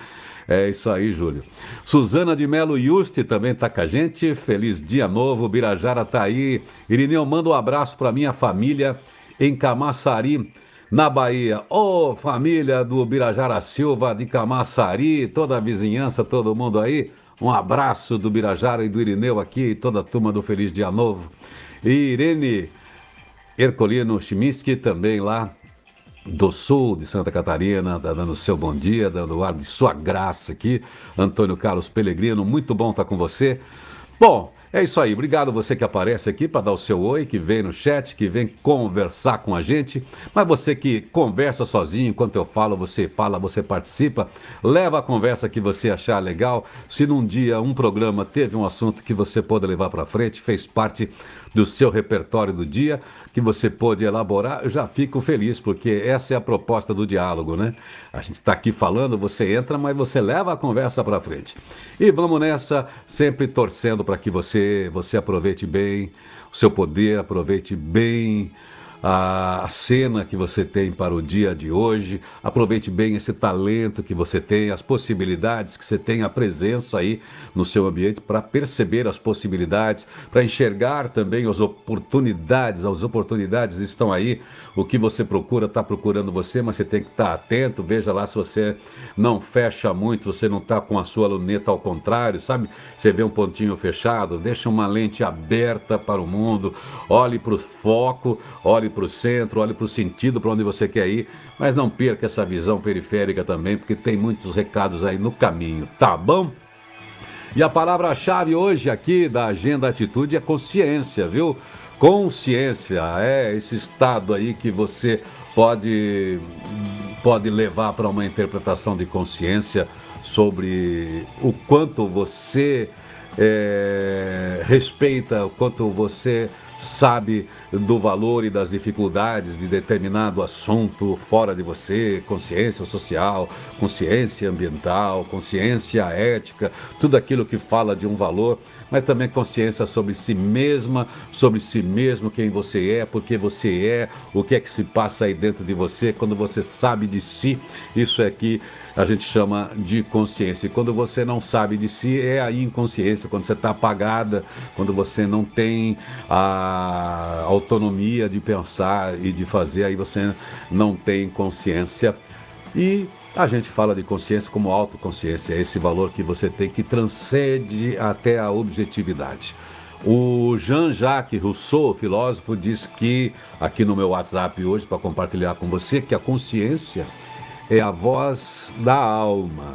É isso aí, Júlio. Suzana de Melo Yusti também está com a gente. Feliz dia novo. Birajara está aí. Irineu, manda um abraço para minha família em Camaçari, na Bahia. Ô, oh, família do Birajara Silva de Camaçari, toda a vizinhança, todo mundo aí. Um abraço do Birajara e do Irineu aqui, toda a turma do Feliz Dia Novo. E Irene Ercolino Chiminski também lá do Sul de Santa Catarina, tá dando seu bom dia, dando o ar de sua graça aqui. Antônio Carlos Pellegrino, muito bom estar com você. Bom, é isso aí. Obrigado você que aparece aqui para dar o seu oi, que vem no chat, que vem conversar com a gente. Mas você que conversa sozinho, enquanto eu falo, você fala, você participa, leva a conversa que você achar legal. Se num dia um programa teve um assunto que você pode levar para frente, fez parte do seu repertório do dia, que você pôde elaborar, eu já fico feliz, porque essa é a proposta do diálogo, né? A gente está aqui falando, você entra, mas você leva a conversa para frente. E vamos nessa, sempre torcendo para que você, você aproveite bem o seu poder, aproveite bem a cena que você tem para o dia de hoje. Aproveite bem esse talento que você tem, as possibilidades que você tem, a presença aí no seu ambiente para perceber as possibilidades, para enxergar também as oportunidades. As oportunidades estão aí. O que você procura está procurando você, mas você tem que estar tá atento. Veja lá se você não fecha muito, você não está com a sua luneta ao contrário, sabe? Você vê um pontinho fechado, deixa uma lente aberta para o mundo, olhe para o foco, olhe para o centro, olhe para o sentido para onde você quer ir, mas não perca essa visão periférica também, porque tem muitos recados aí no caminho, tá bom? E a palavra-chave hoje aqui da Agenda Atitude é consciência, viu? Consciência é esse estado aí que você pode, pode levar para uma interpretação de consciência sobre o quanto você é, respeita, o quanto você sabe do valor e das dificuldades de determinado assunto fora de você, consciência social, consciência ambiental, consciência ética, tudo aquilo que fala de um valor, mas também consciência sobre si mesma, sobre si mesmo, quem você é, porque você é, o que é que se passa aí dentro de você, quando você sabe de si, isso é que a gente chama de consciência. E quando você não sabe de si, é a inconsciência, quando você está apagada, quando você não tem a autonomia de pensar e de fazer, aí você não tem consciência. E a gente fala de consciência como autoconsciência, é esse valor que você tem que transcende até a objetividade. O Jean-Jacques Rousseau, filósofo, diz que, aqui no meu WhatsApp hoje, para compartilhar com você, que a consciência é a voz da alma.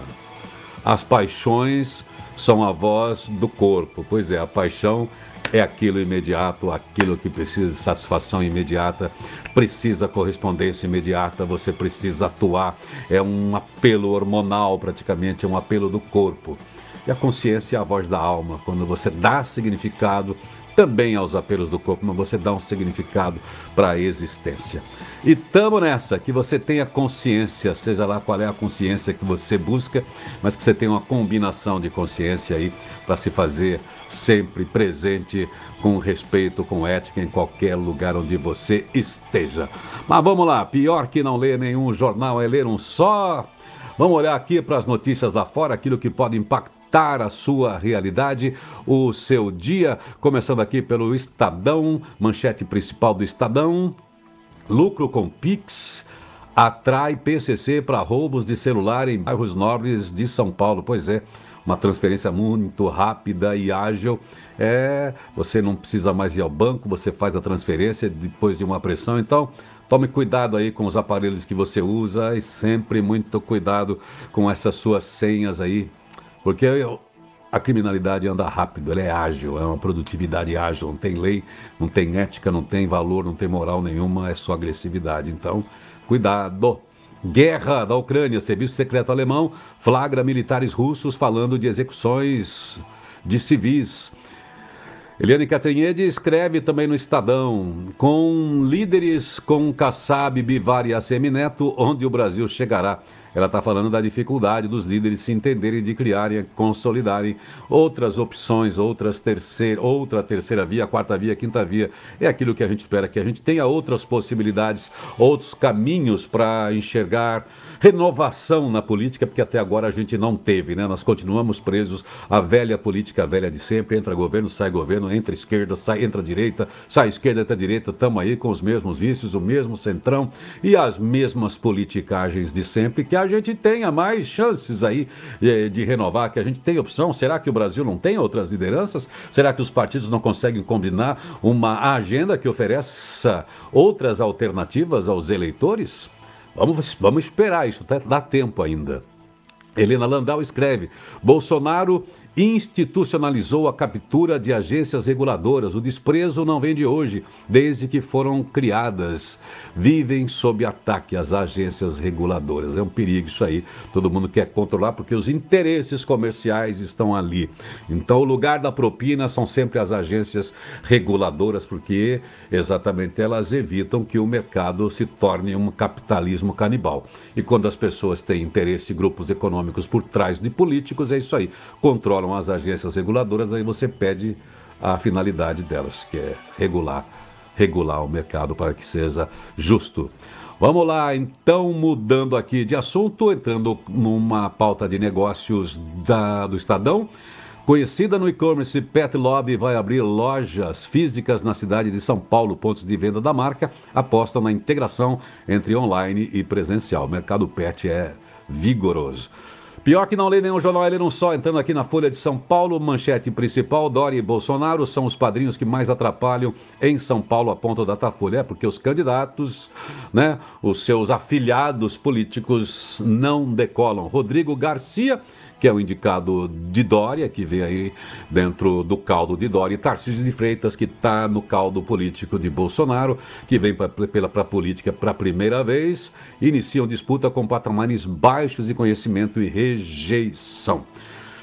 As paixões são a voz do corpo. Pois é, a paixão é aquilo imediato, aquilo que precisa de satisfação imediata, precisa correspondência imediata, você precisa atuar. É um apelo hormonal, praticamente, é um apelo do corpo. E a consciência é a voz da alma, quando você dá significado também aos apelos do corpo, mas você dá um significado para a existência. E tamo nessa, que você tenha consciência, seja lá qual é a consciência que você busca, mas que você tenha uma combinação de consciência aí para se fazer sempre presente com respeito, com ética em qualquer lugar onde você esteja. Mas vamos lá, pior que não ler nenhum jornal é ler um só. Vamos olhar aqui para as notícias lá fora, aquilo que pode impactar adaptar a sua realidade, o seu dia. Começando aqui pelo Estadão, manchete principal do Estadão: lucro com Pix atrai PCC para roubos de celular em bairros nobres de São Paulo. Pois é, uma transferência muito rápida e ágil. É, você não precisa mais ir ao banco, você faz a transferência depois de uma pressão. Então, Tome cuidado aí com os aparelhos que você usa e sempre muito cuidado com essas suas senhas aí porque a criminalidade anda rápido, ela é ágil, é uma produtividade ágil, não tem lei, não tem ética, não tem valor, não tem moral nenhuma, é só agressividade. Então, cuidado. Guerra da Ucrânia, Serviço Secreto Alemão flagra militares russos falando de execuções de civis. Eliane Catanhede escreve também no Estadão, com líderes com Kassab, Bivar e ACM Neto, onde o Brasil chegará. Ela está falando da dificuldade dos líderes se entenderem de criarem, consolidarem outras opções, outras terceira, outra terceira via, quarta via, quinta via. É aquilo que a gente espera, que a gente tenha outras possibilidades, outros caminhos para enxergar renovação na política, porque até agora a gente não teve, né? Nós continuamos presos à velha política, velha de sempre, entra governo, sai governo, entra esquerda, sai, entra direita, sai esquerda, entra direita, estamos aí com os mesmos vícios, o mesmo centrão e as mesmas politicagens de sempre, que a gente tenha mais chances aí de, eh, de renovar, que a gente tenha opção. Será que o Brasil não tem outras lideranças? Será que os partidos não conseguem combinar uma agenda que ofereça outras alternativas aos eleitores? Vamos, vamos esperar, isso tá, dá tempo ainda. Helena Landau escreve: Bolsonaro institucionalizou a captura de agências reguladoras. O desprezo não vem de hoje, desde que foram criadas. Vivem sob ataque as agências reguladoras. É um perigo isso aí. Todo mundo quer controlar porque os interesses comerciais estão ali. Então, o lugar da propina são sempre as agências reguladoras, porque exatamente elas evitam que o mercado se torne um capitalismo canibal. E quando as pessoas têm interesse, grupos econômicos por trás de políticos, é isso aí. Controlam as agências reguladoras, aí você pede a finalidade delas, que é regular, regular o mercado para que seja justo. Vamos lá, então, mudando aqui de assunto, entrando numa pauta de negócios da, do Estadão. Conhecida no e-commerce, Pet Lobby vai abrir lojas físicas na cidade de São Paulo. Pontos de venda da marca apostam na integração entre online e presencial. O mercado pet é vigoroso. Pior que não lê nenhum jornal, ele não só. Entrando aqui na Folha de São Paulo, manchete principal: Dória e Bolsonaro são os padrinhos que mais atrapalham em São Paulo, a ponta da Datafolha. É porque os candidatos, né, os seus afiliados políticos não decolam. Rodrigo Garcia que é o indicado de Dória, que vem aí dentro do caldo de Dória, e Tarcísio de Freitas, que está no caldo político de Bolsonaro, que vem para a política para a primeira vez, iniciam disputa com patamares baixos de conhecimento e rejeição.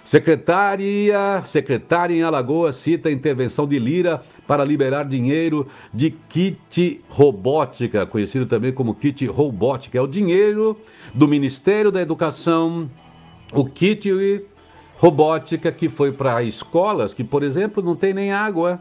Secretaria, secretária em Alagoas cita intervenção de Lira para liberar dinheiro de kit robótica, conhecido também como kit robótica. É o dinheiro do Ministério da Educação, o kit robótica que foi para escolas que, por exemplo, não tem nem água.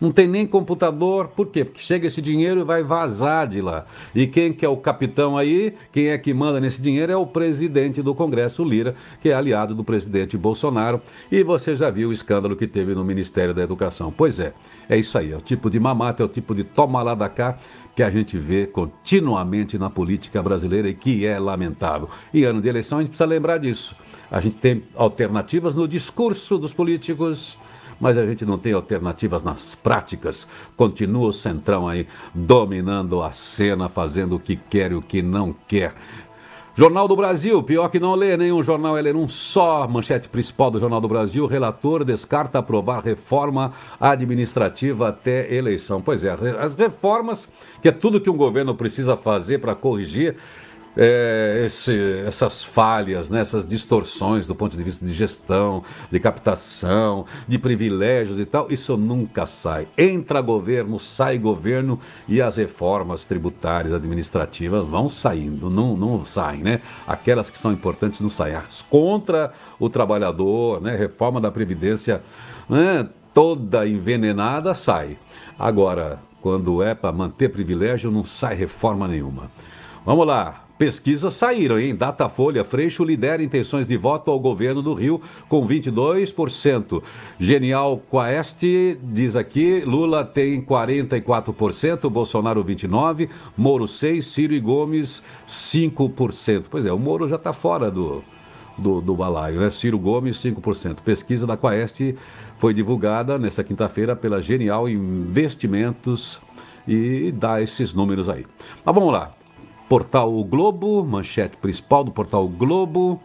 Não tem nem computador. Por quê? Porque chega esse dinheiro e vai vazar de lá. E quem que é o capitão aí, quem é que manda nesse dinheiro é o presidente do Congresso, Lira, que é aliado do presidente Bolsonaro. E você já viu o escândalo que teve no Ministério da Educação. Pois é, é isso aí. É o tipo de mamata, é o tipo de toma lá da cá que a gente vê continuamente na política brasileira e que é lamentável. E ano de eleição a gente precisa lembrar disso. A gente tem alternativas no discurso dos políticos mas a gente não tem alternativas nas práticas. Continua o Centrão aí dominando a cena, fazendo o que quer e o que não quer. Jornal do Brasil, pior que não lê nenhum jornal, é ler um só. Manchete principal do Jornal do Brasil: relator descarta aprovar reforma administrativa até eleição. Pois é, as reformas, que é tudo que um governo precisa fazer para corrigir é, esse, essas falhas, né, essas distorções do ponto de vista de gestão, de captação, de privilégios e tal, isso nunca sai. Entra governo, sai governo e as reformas tributárias, administrativas vão saindo, não, não saem, né? Aquelas que são importantes não saem. As contra o trabalhador, né? Reforma da Previdência, né? toda envenenada sai. Agora, quando é para manter privilégio, não sai reforma nenhuma. Vamos lá. Pesquisas saíram, hein? Datafolha, Freixo lidera intenções de voto ao governo do Rio com 22%. Genial Quaest diz aqui, Lula tem 44%, Bolsonaro 29%, Moro 6%, Ciro e Gomes 5%. Pois é, o Moro já está fora do, do, do balaio, né? Ciro Gomes 5%. Pesquisa da Quaest foi divulgada nesta quinta-feira pela Genial Investimentos e dá esses números aí. Mas vamos lá. Portal o Globo, manchete principal do Portal o Globo.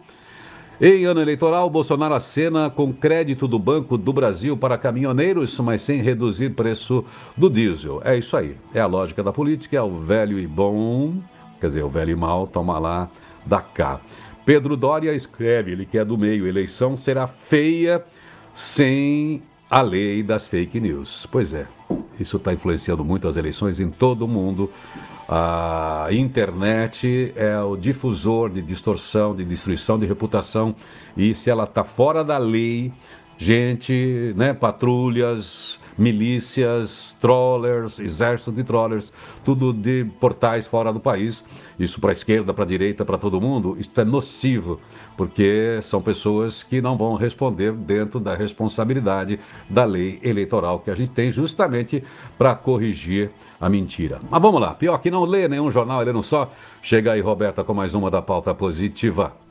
Em ano eleitoral, Bolsonaro acena com crédito do Banco do Brasil para caminhoneiros, mas sem reduzir preço do diesel. É isso aí. É a lógica da política, é o velho e bom, quer dizer, o velho e mal, toma lá, da cá. Pedro Doria escreve, ele que é do meio, eleição será feia sem a lei das fake news. Pois é, isso está influenciando muito as eleições em todo o mundo. A internet é o difusor de distorção, de destruição de reputação, e se ela está fora da lei, gente, né, patrulhas, milícias, trollers, exército de trollers, tudo de portais fora do país. Isso para a esquerda, para a direita, para todo mundo, isso é nocivo, porque são pessoas que não vão responder dentro da responsabilidade da lei eleitoral que a gente tem justamente para corrigir a mentira. Mas vamos lá, pior que não lê nenhum jornal, lê não só. Chega aí, Roberta, com mais uma da pauta positiva.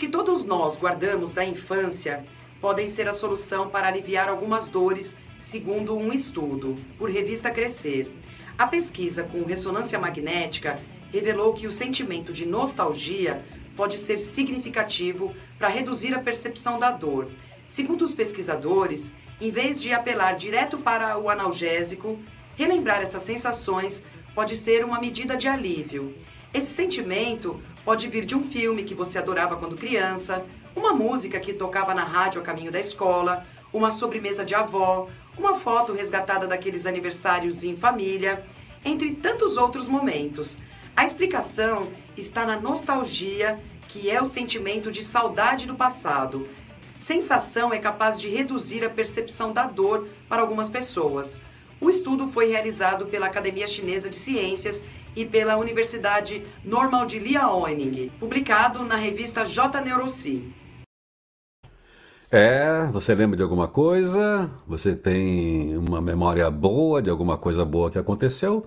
Que todos nós guardamos da infância podem ser a solução para aliviar algumas dores, segundo um estudo, por revista Crescer. A pesquisa com ressonância magnética revelou que o sentimento de nostalgia pode ser significativo para reduzir a percepção da dor. Segundo os pesquisadores, em vez de apelar direto para o analgésico, relembrar essas sensações pode ser uma medida de alívio. Esse sentimento pode vir de um filme que você adorava quando criança, uma música que tocava na rádio a caminho da escola, uma sobremesa de avó, uma foto resgatada daqueles aniversários em família, entre tantos outros momentos. A explicação está na nostalgia, que é o sentimento de saudade do passado. Sensação é capaz de reduzir a percepção da dor para algumas pessoas. O estudo foi realizado pela Academia Chinesa de Ciências e pela Universidade Normal de Liaoning, publicado na revista J Neuroci. É, você lembra de alguma coisa? Você tem uma memória boa de alguma coisa boa que aconteceu?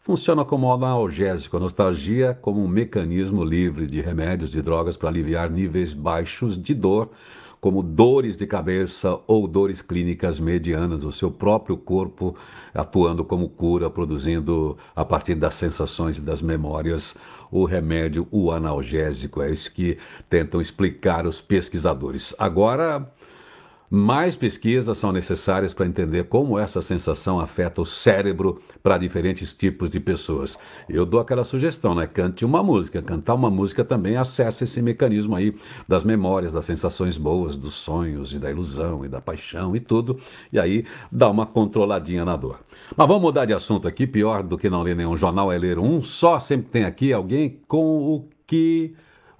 Funciona como analgésico, a nostalgia como um mecanismo livre de remédios e drogas para aliviar níveis baixos de dor como dores de cabeça ou dores clínicas medianas, o seu próprio corpo atuando como cura, produzindo a partir das sensações e das memórias o remédio, o analgésico. É isso que tentam explicar os pesquisadores. Agora, mais pesquisas são necessárias para entender como essa sensação afeta o cérebro para diferentes tipos de pessoas. Eu dou aquela sugestão, né? Cante uma música. Cantar uma música também acessa esse mecanismo aí das memórias, das sensações boas, dos sonhos e da ilusão e da paixão e tudo. E aí dá uma controladinha na dor. Mas vamos mudar de assunto aqui. Pior do que não ler nenhum jornal é ler um só. Sempre tem aqui alguém com o que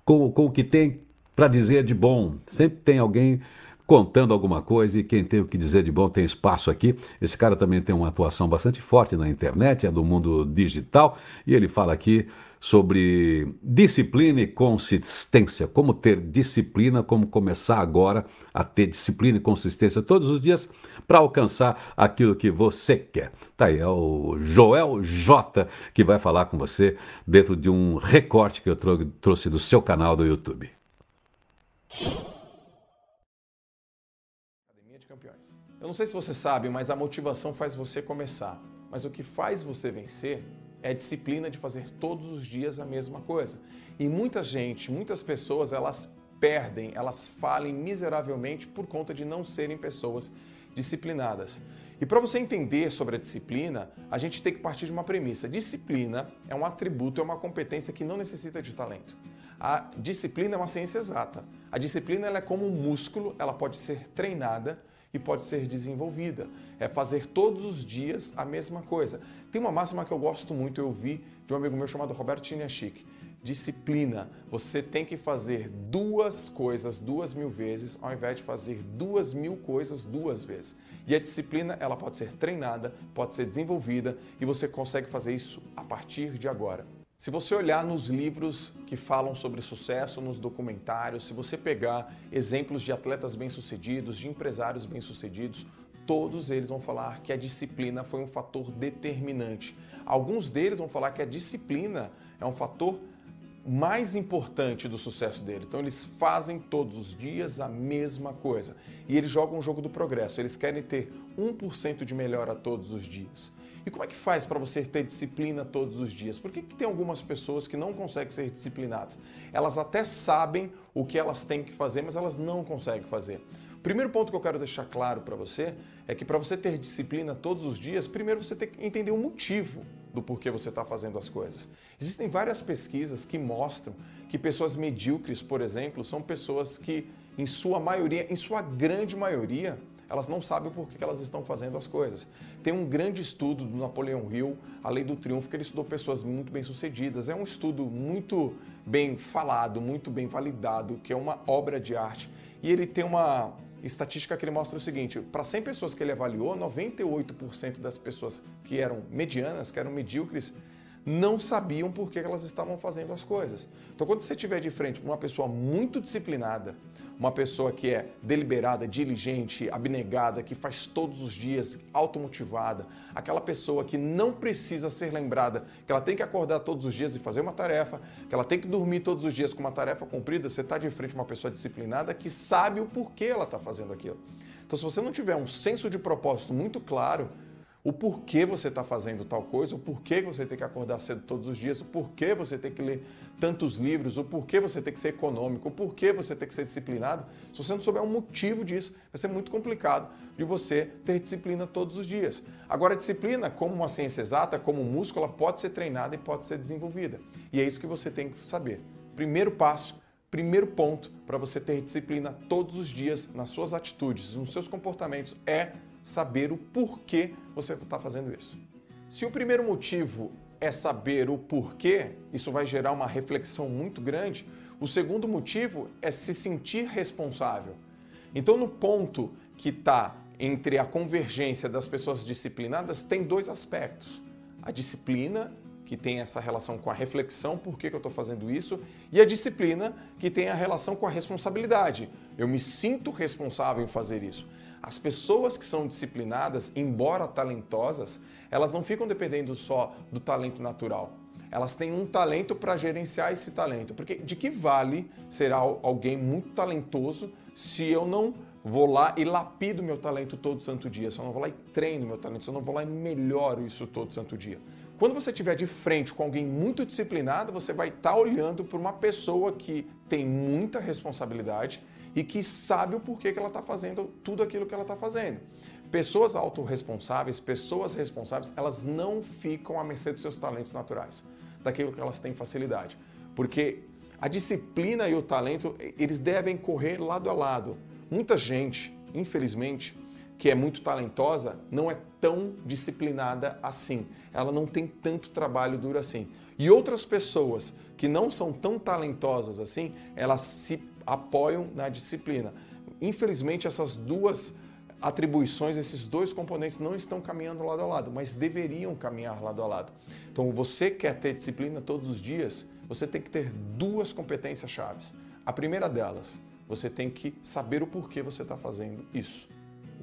com, com o que tem para dizer de bom. Sempre tem alguém contando alguma coisa e quem tem o que dizer de bom tem espaço aqui. Esse cara também tem uma atuação bastante forte na internet, é do mundo digital e ele fala aqui sobre disciplina e consistência, como ter disciplina, como começar agora a ter disciplina e consistência todos os dias para alcançar aquilo que você quer. Tá aí, é o Joel J que vai falar com você dentro de um recorte que eu trouxe do seu canal do YouTube. Eu não sei se você sabe, mas a motivação faz você começar. Mas o que faz você vencer é a disciplina de fazer todos os dias a mesma coisa. E muita gente, muitas pessoas, elas perdem, elas falem miseravelmente por conta de não serem pessoas disciplinadas. E para você entender sobre a disciplina, a gente tem que partir de uma premissa. Disciplina é um atributo, é uma competência que não necessita de talento. A disciplina é uma ciência exata. A disciplina é como um músculo, ela pode ser treinada e pode ser desenvolvida. É fazer todos os dias a mesma coisa. Tem uma máxima que eu gosto muito, eu vi de um amigo meu chamado Roberto Chiniachik. Disciplina. Você tem que fazer duas coisas duas mil vezes, ao invés de fazer duas mil coisas duas vezes. E a disciplina, ela pode ser treinada, pode ser desenvolvida e você consegue fazer isso a partir de agora. Se você olhar nos livros que falam sobre sucesso, nos documentários, se você pegar exemplos de atletas bem-sucedidos, de empresários bem-sucedidos, todos eles vão falar que a disciplina foi um fator determinante. Alguns deles vão falar que a disciplina é um fator mais importante do sucesso dele. Então eles fazem todos os dias a mesma coisa. E eles jogam o jogo do progresso. Eles querem ter 1% de melhora todos os dias. E como é que faz para você ter disciplina todos os dias? Por que, que tem algumas pessoas que não conseguem ser disciplinadas? Elas até sabem o que elas têm que fazer, mas elas não conseguem fazer. O primeiro ponto que eu quero deixar claro para você é que para você ter disciplina todos os dias, primeiro você tem que entender o motivo do porquê você está fazendo as coisas. Existem várias pesquisas que mostram que pessoas medíocres, por exemplo, são pessoas que, em sua maioria, em sua grande maioria, elas não sabem o porquê que elas estão fazendo as coisas. Tem um grande estudo do Napoleão Hill, A Lei do Triunfo, que ele estudou pessoas muito bem-sucedidas. É um estudo muito bem falado, muito bem validado, que é uma obra de arte. E ele tem uma estatística que ele mostra o seguinte: para 100 pessoas que ele avaliou, 98% das pessoas que eram medianas, que eram medíocres, não sabiam por que elas estavam fazendo as coisas. Então, quando você estiver de frente com uma pessoa muito disciplinada, uma pessoa que é deliberada, diligente, abnegada, que faz todos os dias, automotivada, aquela pessoa que não precisa ser lembrada, que ela tem que acordar todos os dias e fazer uma tarefa, que ela tem que dormir todos os dias com uma tarefa cumprida, você está de frente com uma pessoa disciplinada que sabe o porquê ela está fazendo aquilo. Então, se você não tiver um senso de propósito muito claro, o porquê você está fazendo tal coisa, o porquê você tem que acordar cedo todos os dias, o porquê você tem que ler tantos livros, o porquê você tem que ser econômico, o porquê você tem que ser disciplinado. Se você não souber o motivo disso, vai ser muito complicado de você ter disciplina todos os dias. Agora, a disciplina, como uma ciência exata, como um músculo, ela pode ser treinada e pode ser desenvolvida. E é isso que você tem que saber. Primeiro passo, primeiro ponto para você ter disciplina todos os dias nas suas atitudes, nos seus comportamentos é saber o porquê você está fazendo isso. Se o primeiro motivo é saber o porquê, isso vai gerar uma reflexão muito grande. O segundo motivo é se sentir responsável. Então, no ponto que está entre a convergência das pessoas disciplinadas, tem dois aspectos. A disciplina, que tem essa relação com a reflexão, por que, que eu estou fazendo isso, e a disciplina, que tem a relação com a responsabilidade. Eu me sinto responsável em fazer isso. As pessoas que são disciplinadas, embora talentosas, elas não ficam dependendo só do talento natural. Elas têm um talento para gerenciar esse talento. Porque de que vale ser alguém muito talentoso se eu não vou lá e lapido meu talento todo santo dia, se eu não vou lá e treino meu talento, se eu não vou lá e melhoro isso todo santo dia? Quando você estiver de frente com alguém muito disciplinado, você vai estar tá olhando para uma pessoa que tem muita responsabilidade e que sabe o porquê que ela está fazendo tudo aquilo que ela está fazendo. Pessoas autorresponsáveis, pessoas responsáveis, elas não ficam à mercê dos seus talentos naturais, daquilo que elas têm facilidade. Porque a disciplina e o talento, eles devem correr lado a lado. Muita gente, infelizmente, que é muito talentosa, não é tão disciplinada assim. Ela não tem tanto trabalho duro assim. E outras pessoas que não são tão talentosas assim, elas se apoiam na disciplina. Infelizmente, essas duas atribuições, esses dois componentes não estão caminhando lado a lado, mas deveriam caminhar lado a lado. Então, você quer ter disciplina todos os dias, você tem que ter duas competências chaves. A primeira delas, você tem que saber o porquê você está fazendo isso,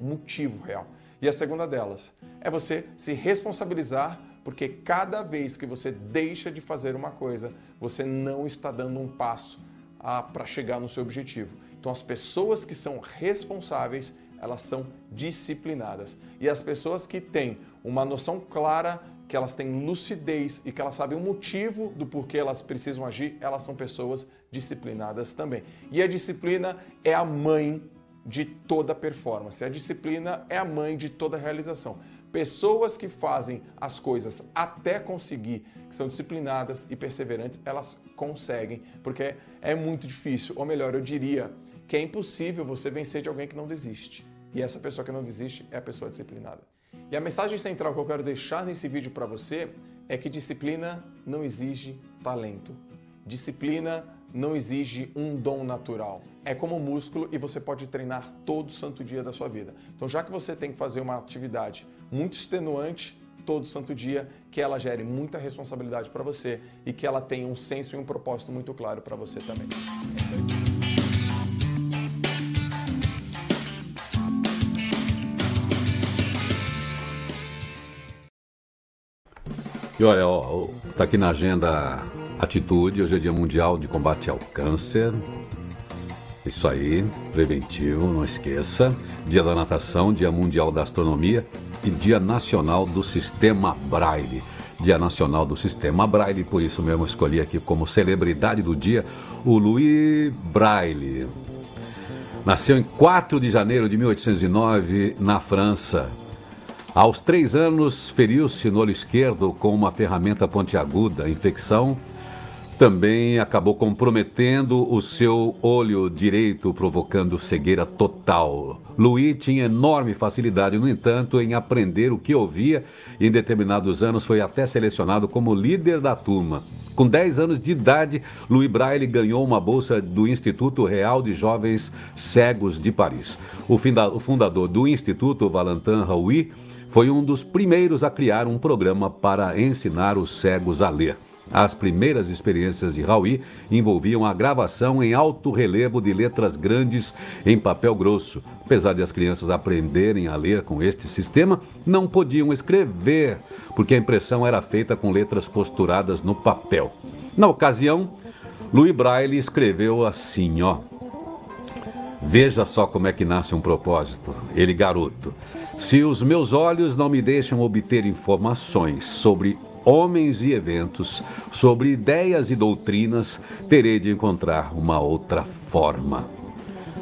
o motivo real. E a segunda delas é você se responsabilizar, porque cada vez que você deixa de fazer uma coisa, você não está dando um passo para chegar no seu objetivo. Então, as pessoas que são responsáveis, elas são disciplinadas. E as pessoas que têm uma noção clara, que elas têm lucidez e que elas sabem o motivo do porquê elas precisam agir, elas são pessoas disciplinadas também. E a disciplina é a mãe de toda performance. A disciplina é a mãe de toda realização. Pessoas que fazem as coisas até conseguir, que são disciplinadas e perseverantes, elas conseguem, porque é muito difícil, ou melhor, eu diria que é impossível você vencer de alguém que não desiste. E essa pessoa que não desiste é a pessoa disciplinada. E a mensagem central que eu quero deixar nesse vídeo para você é que disciplina não exige talento. Disciplina não exige um dom natural. É como músculo e você pode treinar todo santo dia da sua vida. Então, já que você tem que fazer uma atividade muito extenuante todo santo dia, que ela gere muita responsabilidade para você e que ela tenha um senso e um propósito muito claro para você também. E olha, está aqui na agenda Atitude, hoje é Dia Mundial de Combate ao Câncer. Isso aí, preventivo, não esqueça. Dia da Natação, Dia Mundial da Astronomia e Dia Nacional do Sistema Braille. Dia Nacional do Sistema Braille, por isso mesmo escolhi aqui como celebridade do dia o Louis Braille. Nasceu em 4 de janeiro de 1809 na França. Aos três anos, feriu-se no olho esquerdo com uma ferramenta pontiaguda. Infecção também acabou comprometendo o seu olho direito, provocando cegueira total. Louis tinha enorme facilidade, no entanto, em aprender o que ouvia e, em determinados anos, foi até selecionado como líder da turma. Com 10 anos de idade, Louis Braille ganhou uma bolsa do Instituto Real de Jovens Cegos de Paris. O fundador do Instituto, Valentin Raoui, foi um dos primeiros a criar um programa para ensinar os cegos a ler. As primeiras experiências de Raui envolviam a gravação em alto relevo de letras grandes em papel grosso. Apesar de as crianças aprenderem a ler com este sistema, não podiam escrever, porque a impressão era feita com letras costuradas no papel. Na ocasião, Louis Braille escreveu assim, ó: Veja só como é que nasce um propósito. Ele, garoto, se os meus olhos não me deixam obter informações sobre homens e eventos, sobre ideias e doutrinas, terei de encontrar uma outra forma.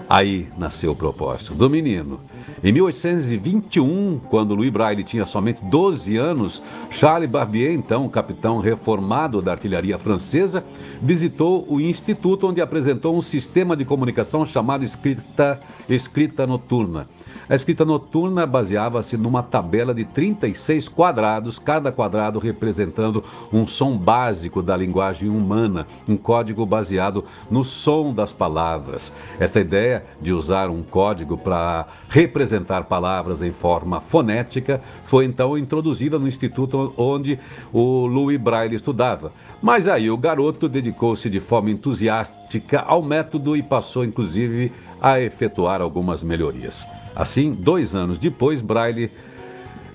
Aí nasceu o propósito do menino. Em 1821, quando Louis Braille tinha somente 12 anos, Charles Barbier, então capitão reformado da artilharia francesa, visitou o instituto onde apresentou um sistema de comunicação chamado escrita, escrita noturna. A escrita noturna baseava-se numa tabela de 36 quadrados, cada quadrado representando um som básico da linguagem humana, um código baseado no som das palavras. Esta ideia de usar um código para representar palavras em forma fonética foi então introduzida no instituto onde o Louis Braille estudava. Mas aí o garoto dedicou-se de forma entusiástica ao método e passou inclusive a efetuar algumas melhorias. Assim, dois anos depois, Braille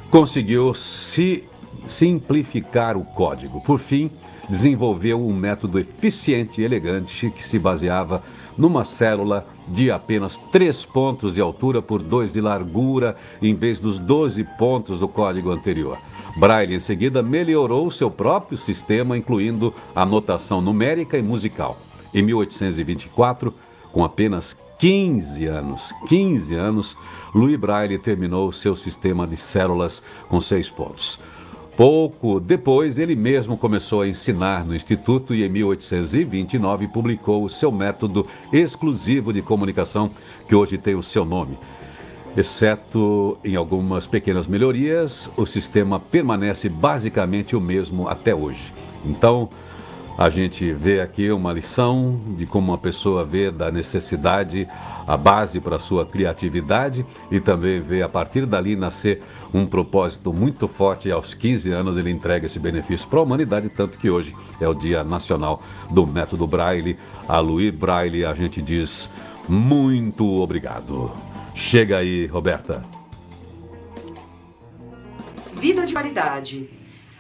conseguiu se simplificar o código. Por fim, desenvolveu um método eficiente e elegante que se baseava numa célula de apenas 3 pontos de altura por 2 de largura, em vez dos 12 pontos do código anterior. Braille, em seguida, melhorou seu próprio sistema, incluindo a notação numérica e musical. Em 1824, com apenas 15 anos, 15 anos, Louis Braille terminou seu sistema de células com seis pontos. Pouco depois, ele mesmo começou a ensinar no Instituto e, em 1829, publicou o seu método exclusivo de comunicação, que hoje tem o seu nome. Exceto em algumas pequenas melhorias, o sistema permanece basicamente o mesmo até hoje. Então, a gente vê aqui uma lição de como uma pessoa vê da necessidade a base para a sua criatividade e também vê a partir dali nascer um propósito muito forte. E aos 15 anos ele entrega esse benefício para a humanidade, tanto que hoje é o Dia Nacional do Método Braille. A Luí Braille, a gente diz muito obrigado. Chega aí, Roberta. Vida de qualidade.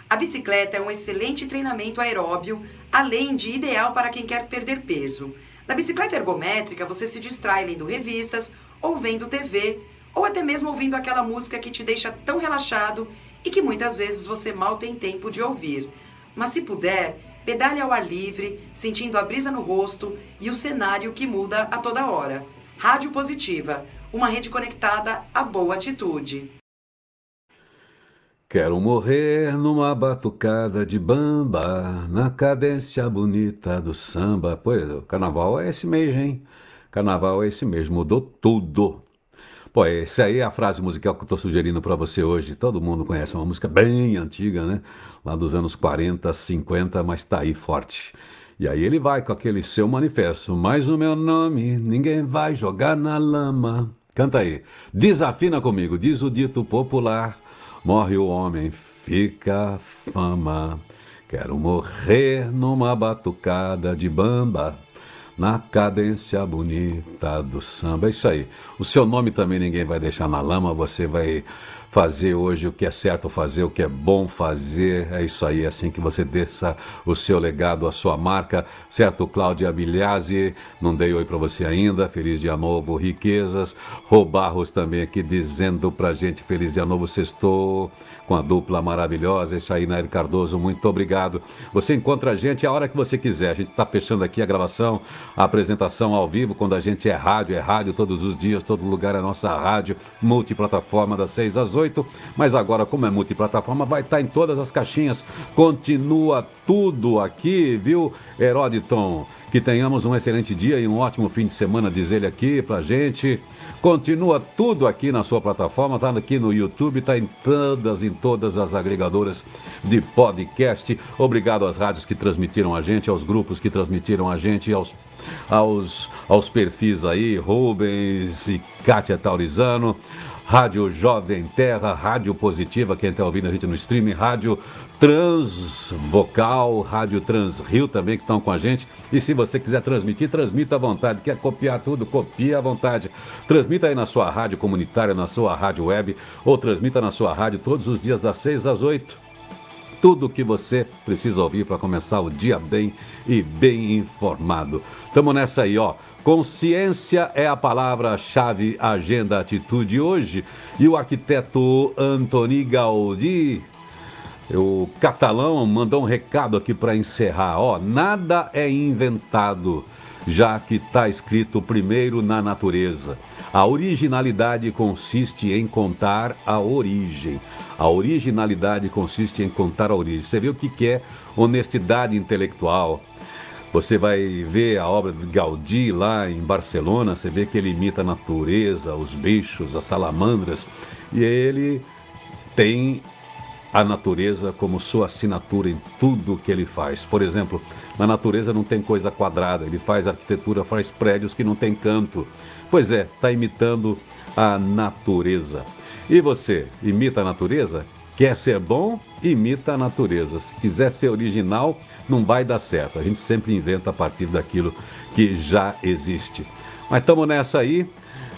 A bicicleta é um excelente treinamento aeróbio, além de ideal para quem quer perder peso. Na bicicleta ergométrica, você se distrai lendo revistas, ou vendo TV, ou até mesmo ouvindo aquela música que te deixa tão relaxado e que muitas vezes você mal tem tempo de ouvir. Mas se puder, pedale ao ar livre, sentindo a brisa no rosto e o cenário que muda a toda hora. Rádio Positiva, uma rede conectada à boa atitude. Quero morrer numa batucada de bamba, na cadência bonita do samba. Pois, o carnaval é esse mês, hein? Carnaval é esse mês, mudou tudo. Pô, essa aí é a frase musical que eu estou sugerindo para você hoje. Todo mundo conhece, é uma música bem antiga, né? Lá dos anos 40, 50, mas tá aí forte. E aí ele vai com aquele seu manifesto. Mas o meu nome ninguém vai jogar na lama. Canta aí. Desafina comigo, diz o dito popular. Morre o homem, fica fama. Quero morrer numa batucada de bamba, na cadência bonita do samba. É isso aí. O seu nome também ninguém vai deixar na lama, você vai fazer hoje o que é certo fazer, o que é bom fazer. É isso aí, é assim que você deixa o seu legado, a sua marca. Certo, Cláudia Bilhazzi, não dei oi para você ainda. Feliz dia novo, riquezas. Rô Barros também aqui dizendo pra gente feliz dia novo, sextou com a dupla maravilhosa. Isso aí, Nair Cardoso, muito obrigado. Você encontra a gente a hora que você quiser. A gente está fechando aqui a gravação, a apresentação ao vivo, quando a gente é rádio, é rádio todos os dias, todo lugar é nossa rádio, multiplataforma das 6 às 8. Mas agora, como é multiplataforma, vai estar tá em todas as caixinhas. Continua tudo aqui, viu, Heróditon? Que tenhamos um excelente dia e um ótimo fim de semana, diz ele aqui pra gente. Continua tudo aqui na sua plataforma, tá aqui no YouTube, tá em todas, em todas as agregadoras de podcast. Obrigado às rádios que transmitiram a gente, aos grupos que transmitiram a gente, aos, aos, aos perfis aí, Rubens e Kátia Taurizano. Rádio Jovem Terra, Rádio Positiva, quem está ouvindo a gente no streaming, Rádio Transvocal, Rádio Transrio também que estão com a gente. E se você quiser transmitir, transmita à vontade. Quer copiar tudo, copia à vontade. Transmita aí na sua rádio comunitária, na sua rádio web, ou transmita na sua rádio todos os dias das 6 às 8 tudo o que você precisa ouvir para começar o dia bem e bem informado. Tamo nessa aí, ó. Consciência é a palavra-chave, agenda, atitude hoje. E o arquiteto Antoni Gaudí, o catalão, mandou um recado aqui para encerrar. Ó, nada é inventado, já que está escrito primeiro na natureza. A originalidade consiste em contar a origem. A originalidade consiste em contar a origem. Você vê o que é honestidade intelectual, você vai ver a obra de Gaudí lá em Barcelona, você vê que ele imita a natureza, os bichos, as salamandras, e ele tem a natureza como sua assinatura em tudo que ele faz. Por exemplo, na natureza não tem coisa quadrada, ele faz arquitetura, faz prédios que não tem canto. Pois é, está imitando a natureza. E você, imita a natureza? Quer ser bom? Imita a natureza. Se quiser ser original, não vai dar certo. A gente sempre inventa a partir daquilo que já existe. Mas estamos nessa aí.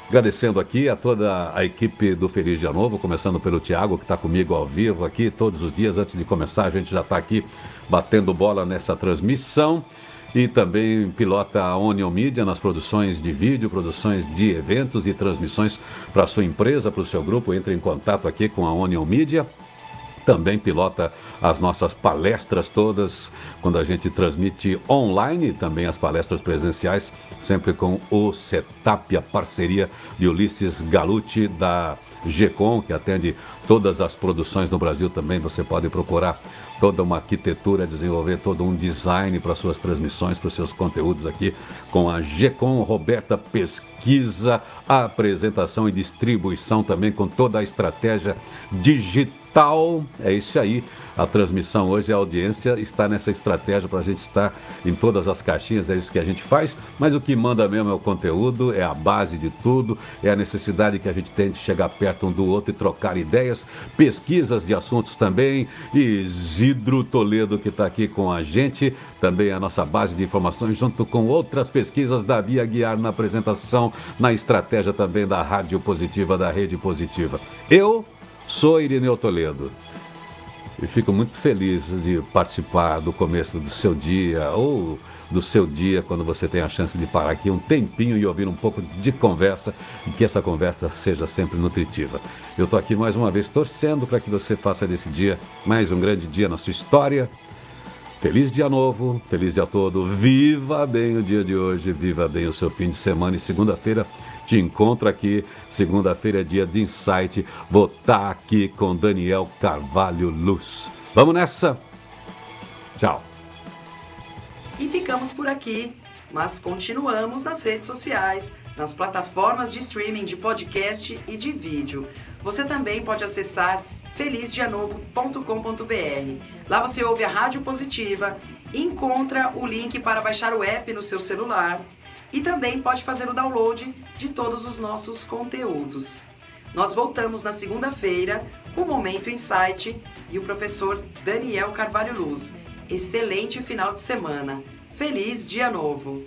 Agradecendo aqui a toda a equipe do Feliz Dia Novo, começando pelo Tiago, que está comigo ao vivo aqui todos os dias. Antes de começar, a gente já está aqui batendo bola nessa transmissão. E também pilota a Onion Media nas produções de vídeo, produções de eventos e transmissões para sua empresa, para o seu grupo. Entre em contato aqui com a Onion Media também pilota as nossas palestras todas, quando a gente transmite online, também as palestras presenciais, sempre com o Setup, a parceria de Ulisses Galuti da GECOM, que atende todas as produções no Brasil também. Você pode procurar toda uma arquitetura, desenvolver todo um design para suas transmissões, para os seus conteúdos aqui com a GECOM Roberta Pesquisa, apresentação e distribuição também com toda a estratégia digital. É isso aí. A transmissão hoje, a audiência está nessa estratégia para a gente estar em todas as caixinhas, é isso que a gente faz, mas o que manda mesmo é o conteúdo, é a base de tudo, é a necessidade que a gente tem de chegar perto um do outro e trocar ideias, pesquisas de assuntos também. E Isidro Toledo, que está aqui com a gente, também a nossa base de informações, junto com outras pesquisas da Via Guiar na apresentação, na estratégia também da Rádio Positiva, da Rede Positiva. Eu sou Irineu Toledo e fico muito feliz de participar do começo do seu dia ou do seu dia quando você tem a chance de parar aqui um tempinho e ouvir um pouco de conversa e que essa conversa seja sempre nutritiva. Eu estou aqui mais uma vez torcendo para que você faça desse dia mais um grande dia na sua história. Feliz dia novo, feliz dia todo. Viva bem o dia de hoje, viva bem o seu fim de semana e segunda-feira te encontro aqui. Segunda-feira dia de insight. Vou estar tá aqui com Daniel Carvalho Luz. Vamos nessa? Tchau. E ficamos por aqui, mas continuamos nas redes sociais, nas plataformas de streaming de podcast e de vídeo. Você também pode acessar felizdianovo.com.br. Lá você ouve a Rádio Positiva, encontra o link para baixar o app no seu celular e também pode fazer o download de todos os nossos conteúdos. Nós voltamos na segunda-feira com o Momento Insight e o professor Daniel Carvalho Luz. Excelente final de semana. Feliz Dia Novo!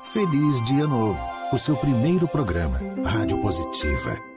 Feliz Dia Novo, o seu primeiro programa, Rádio Positiva.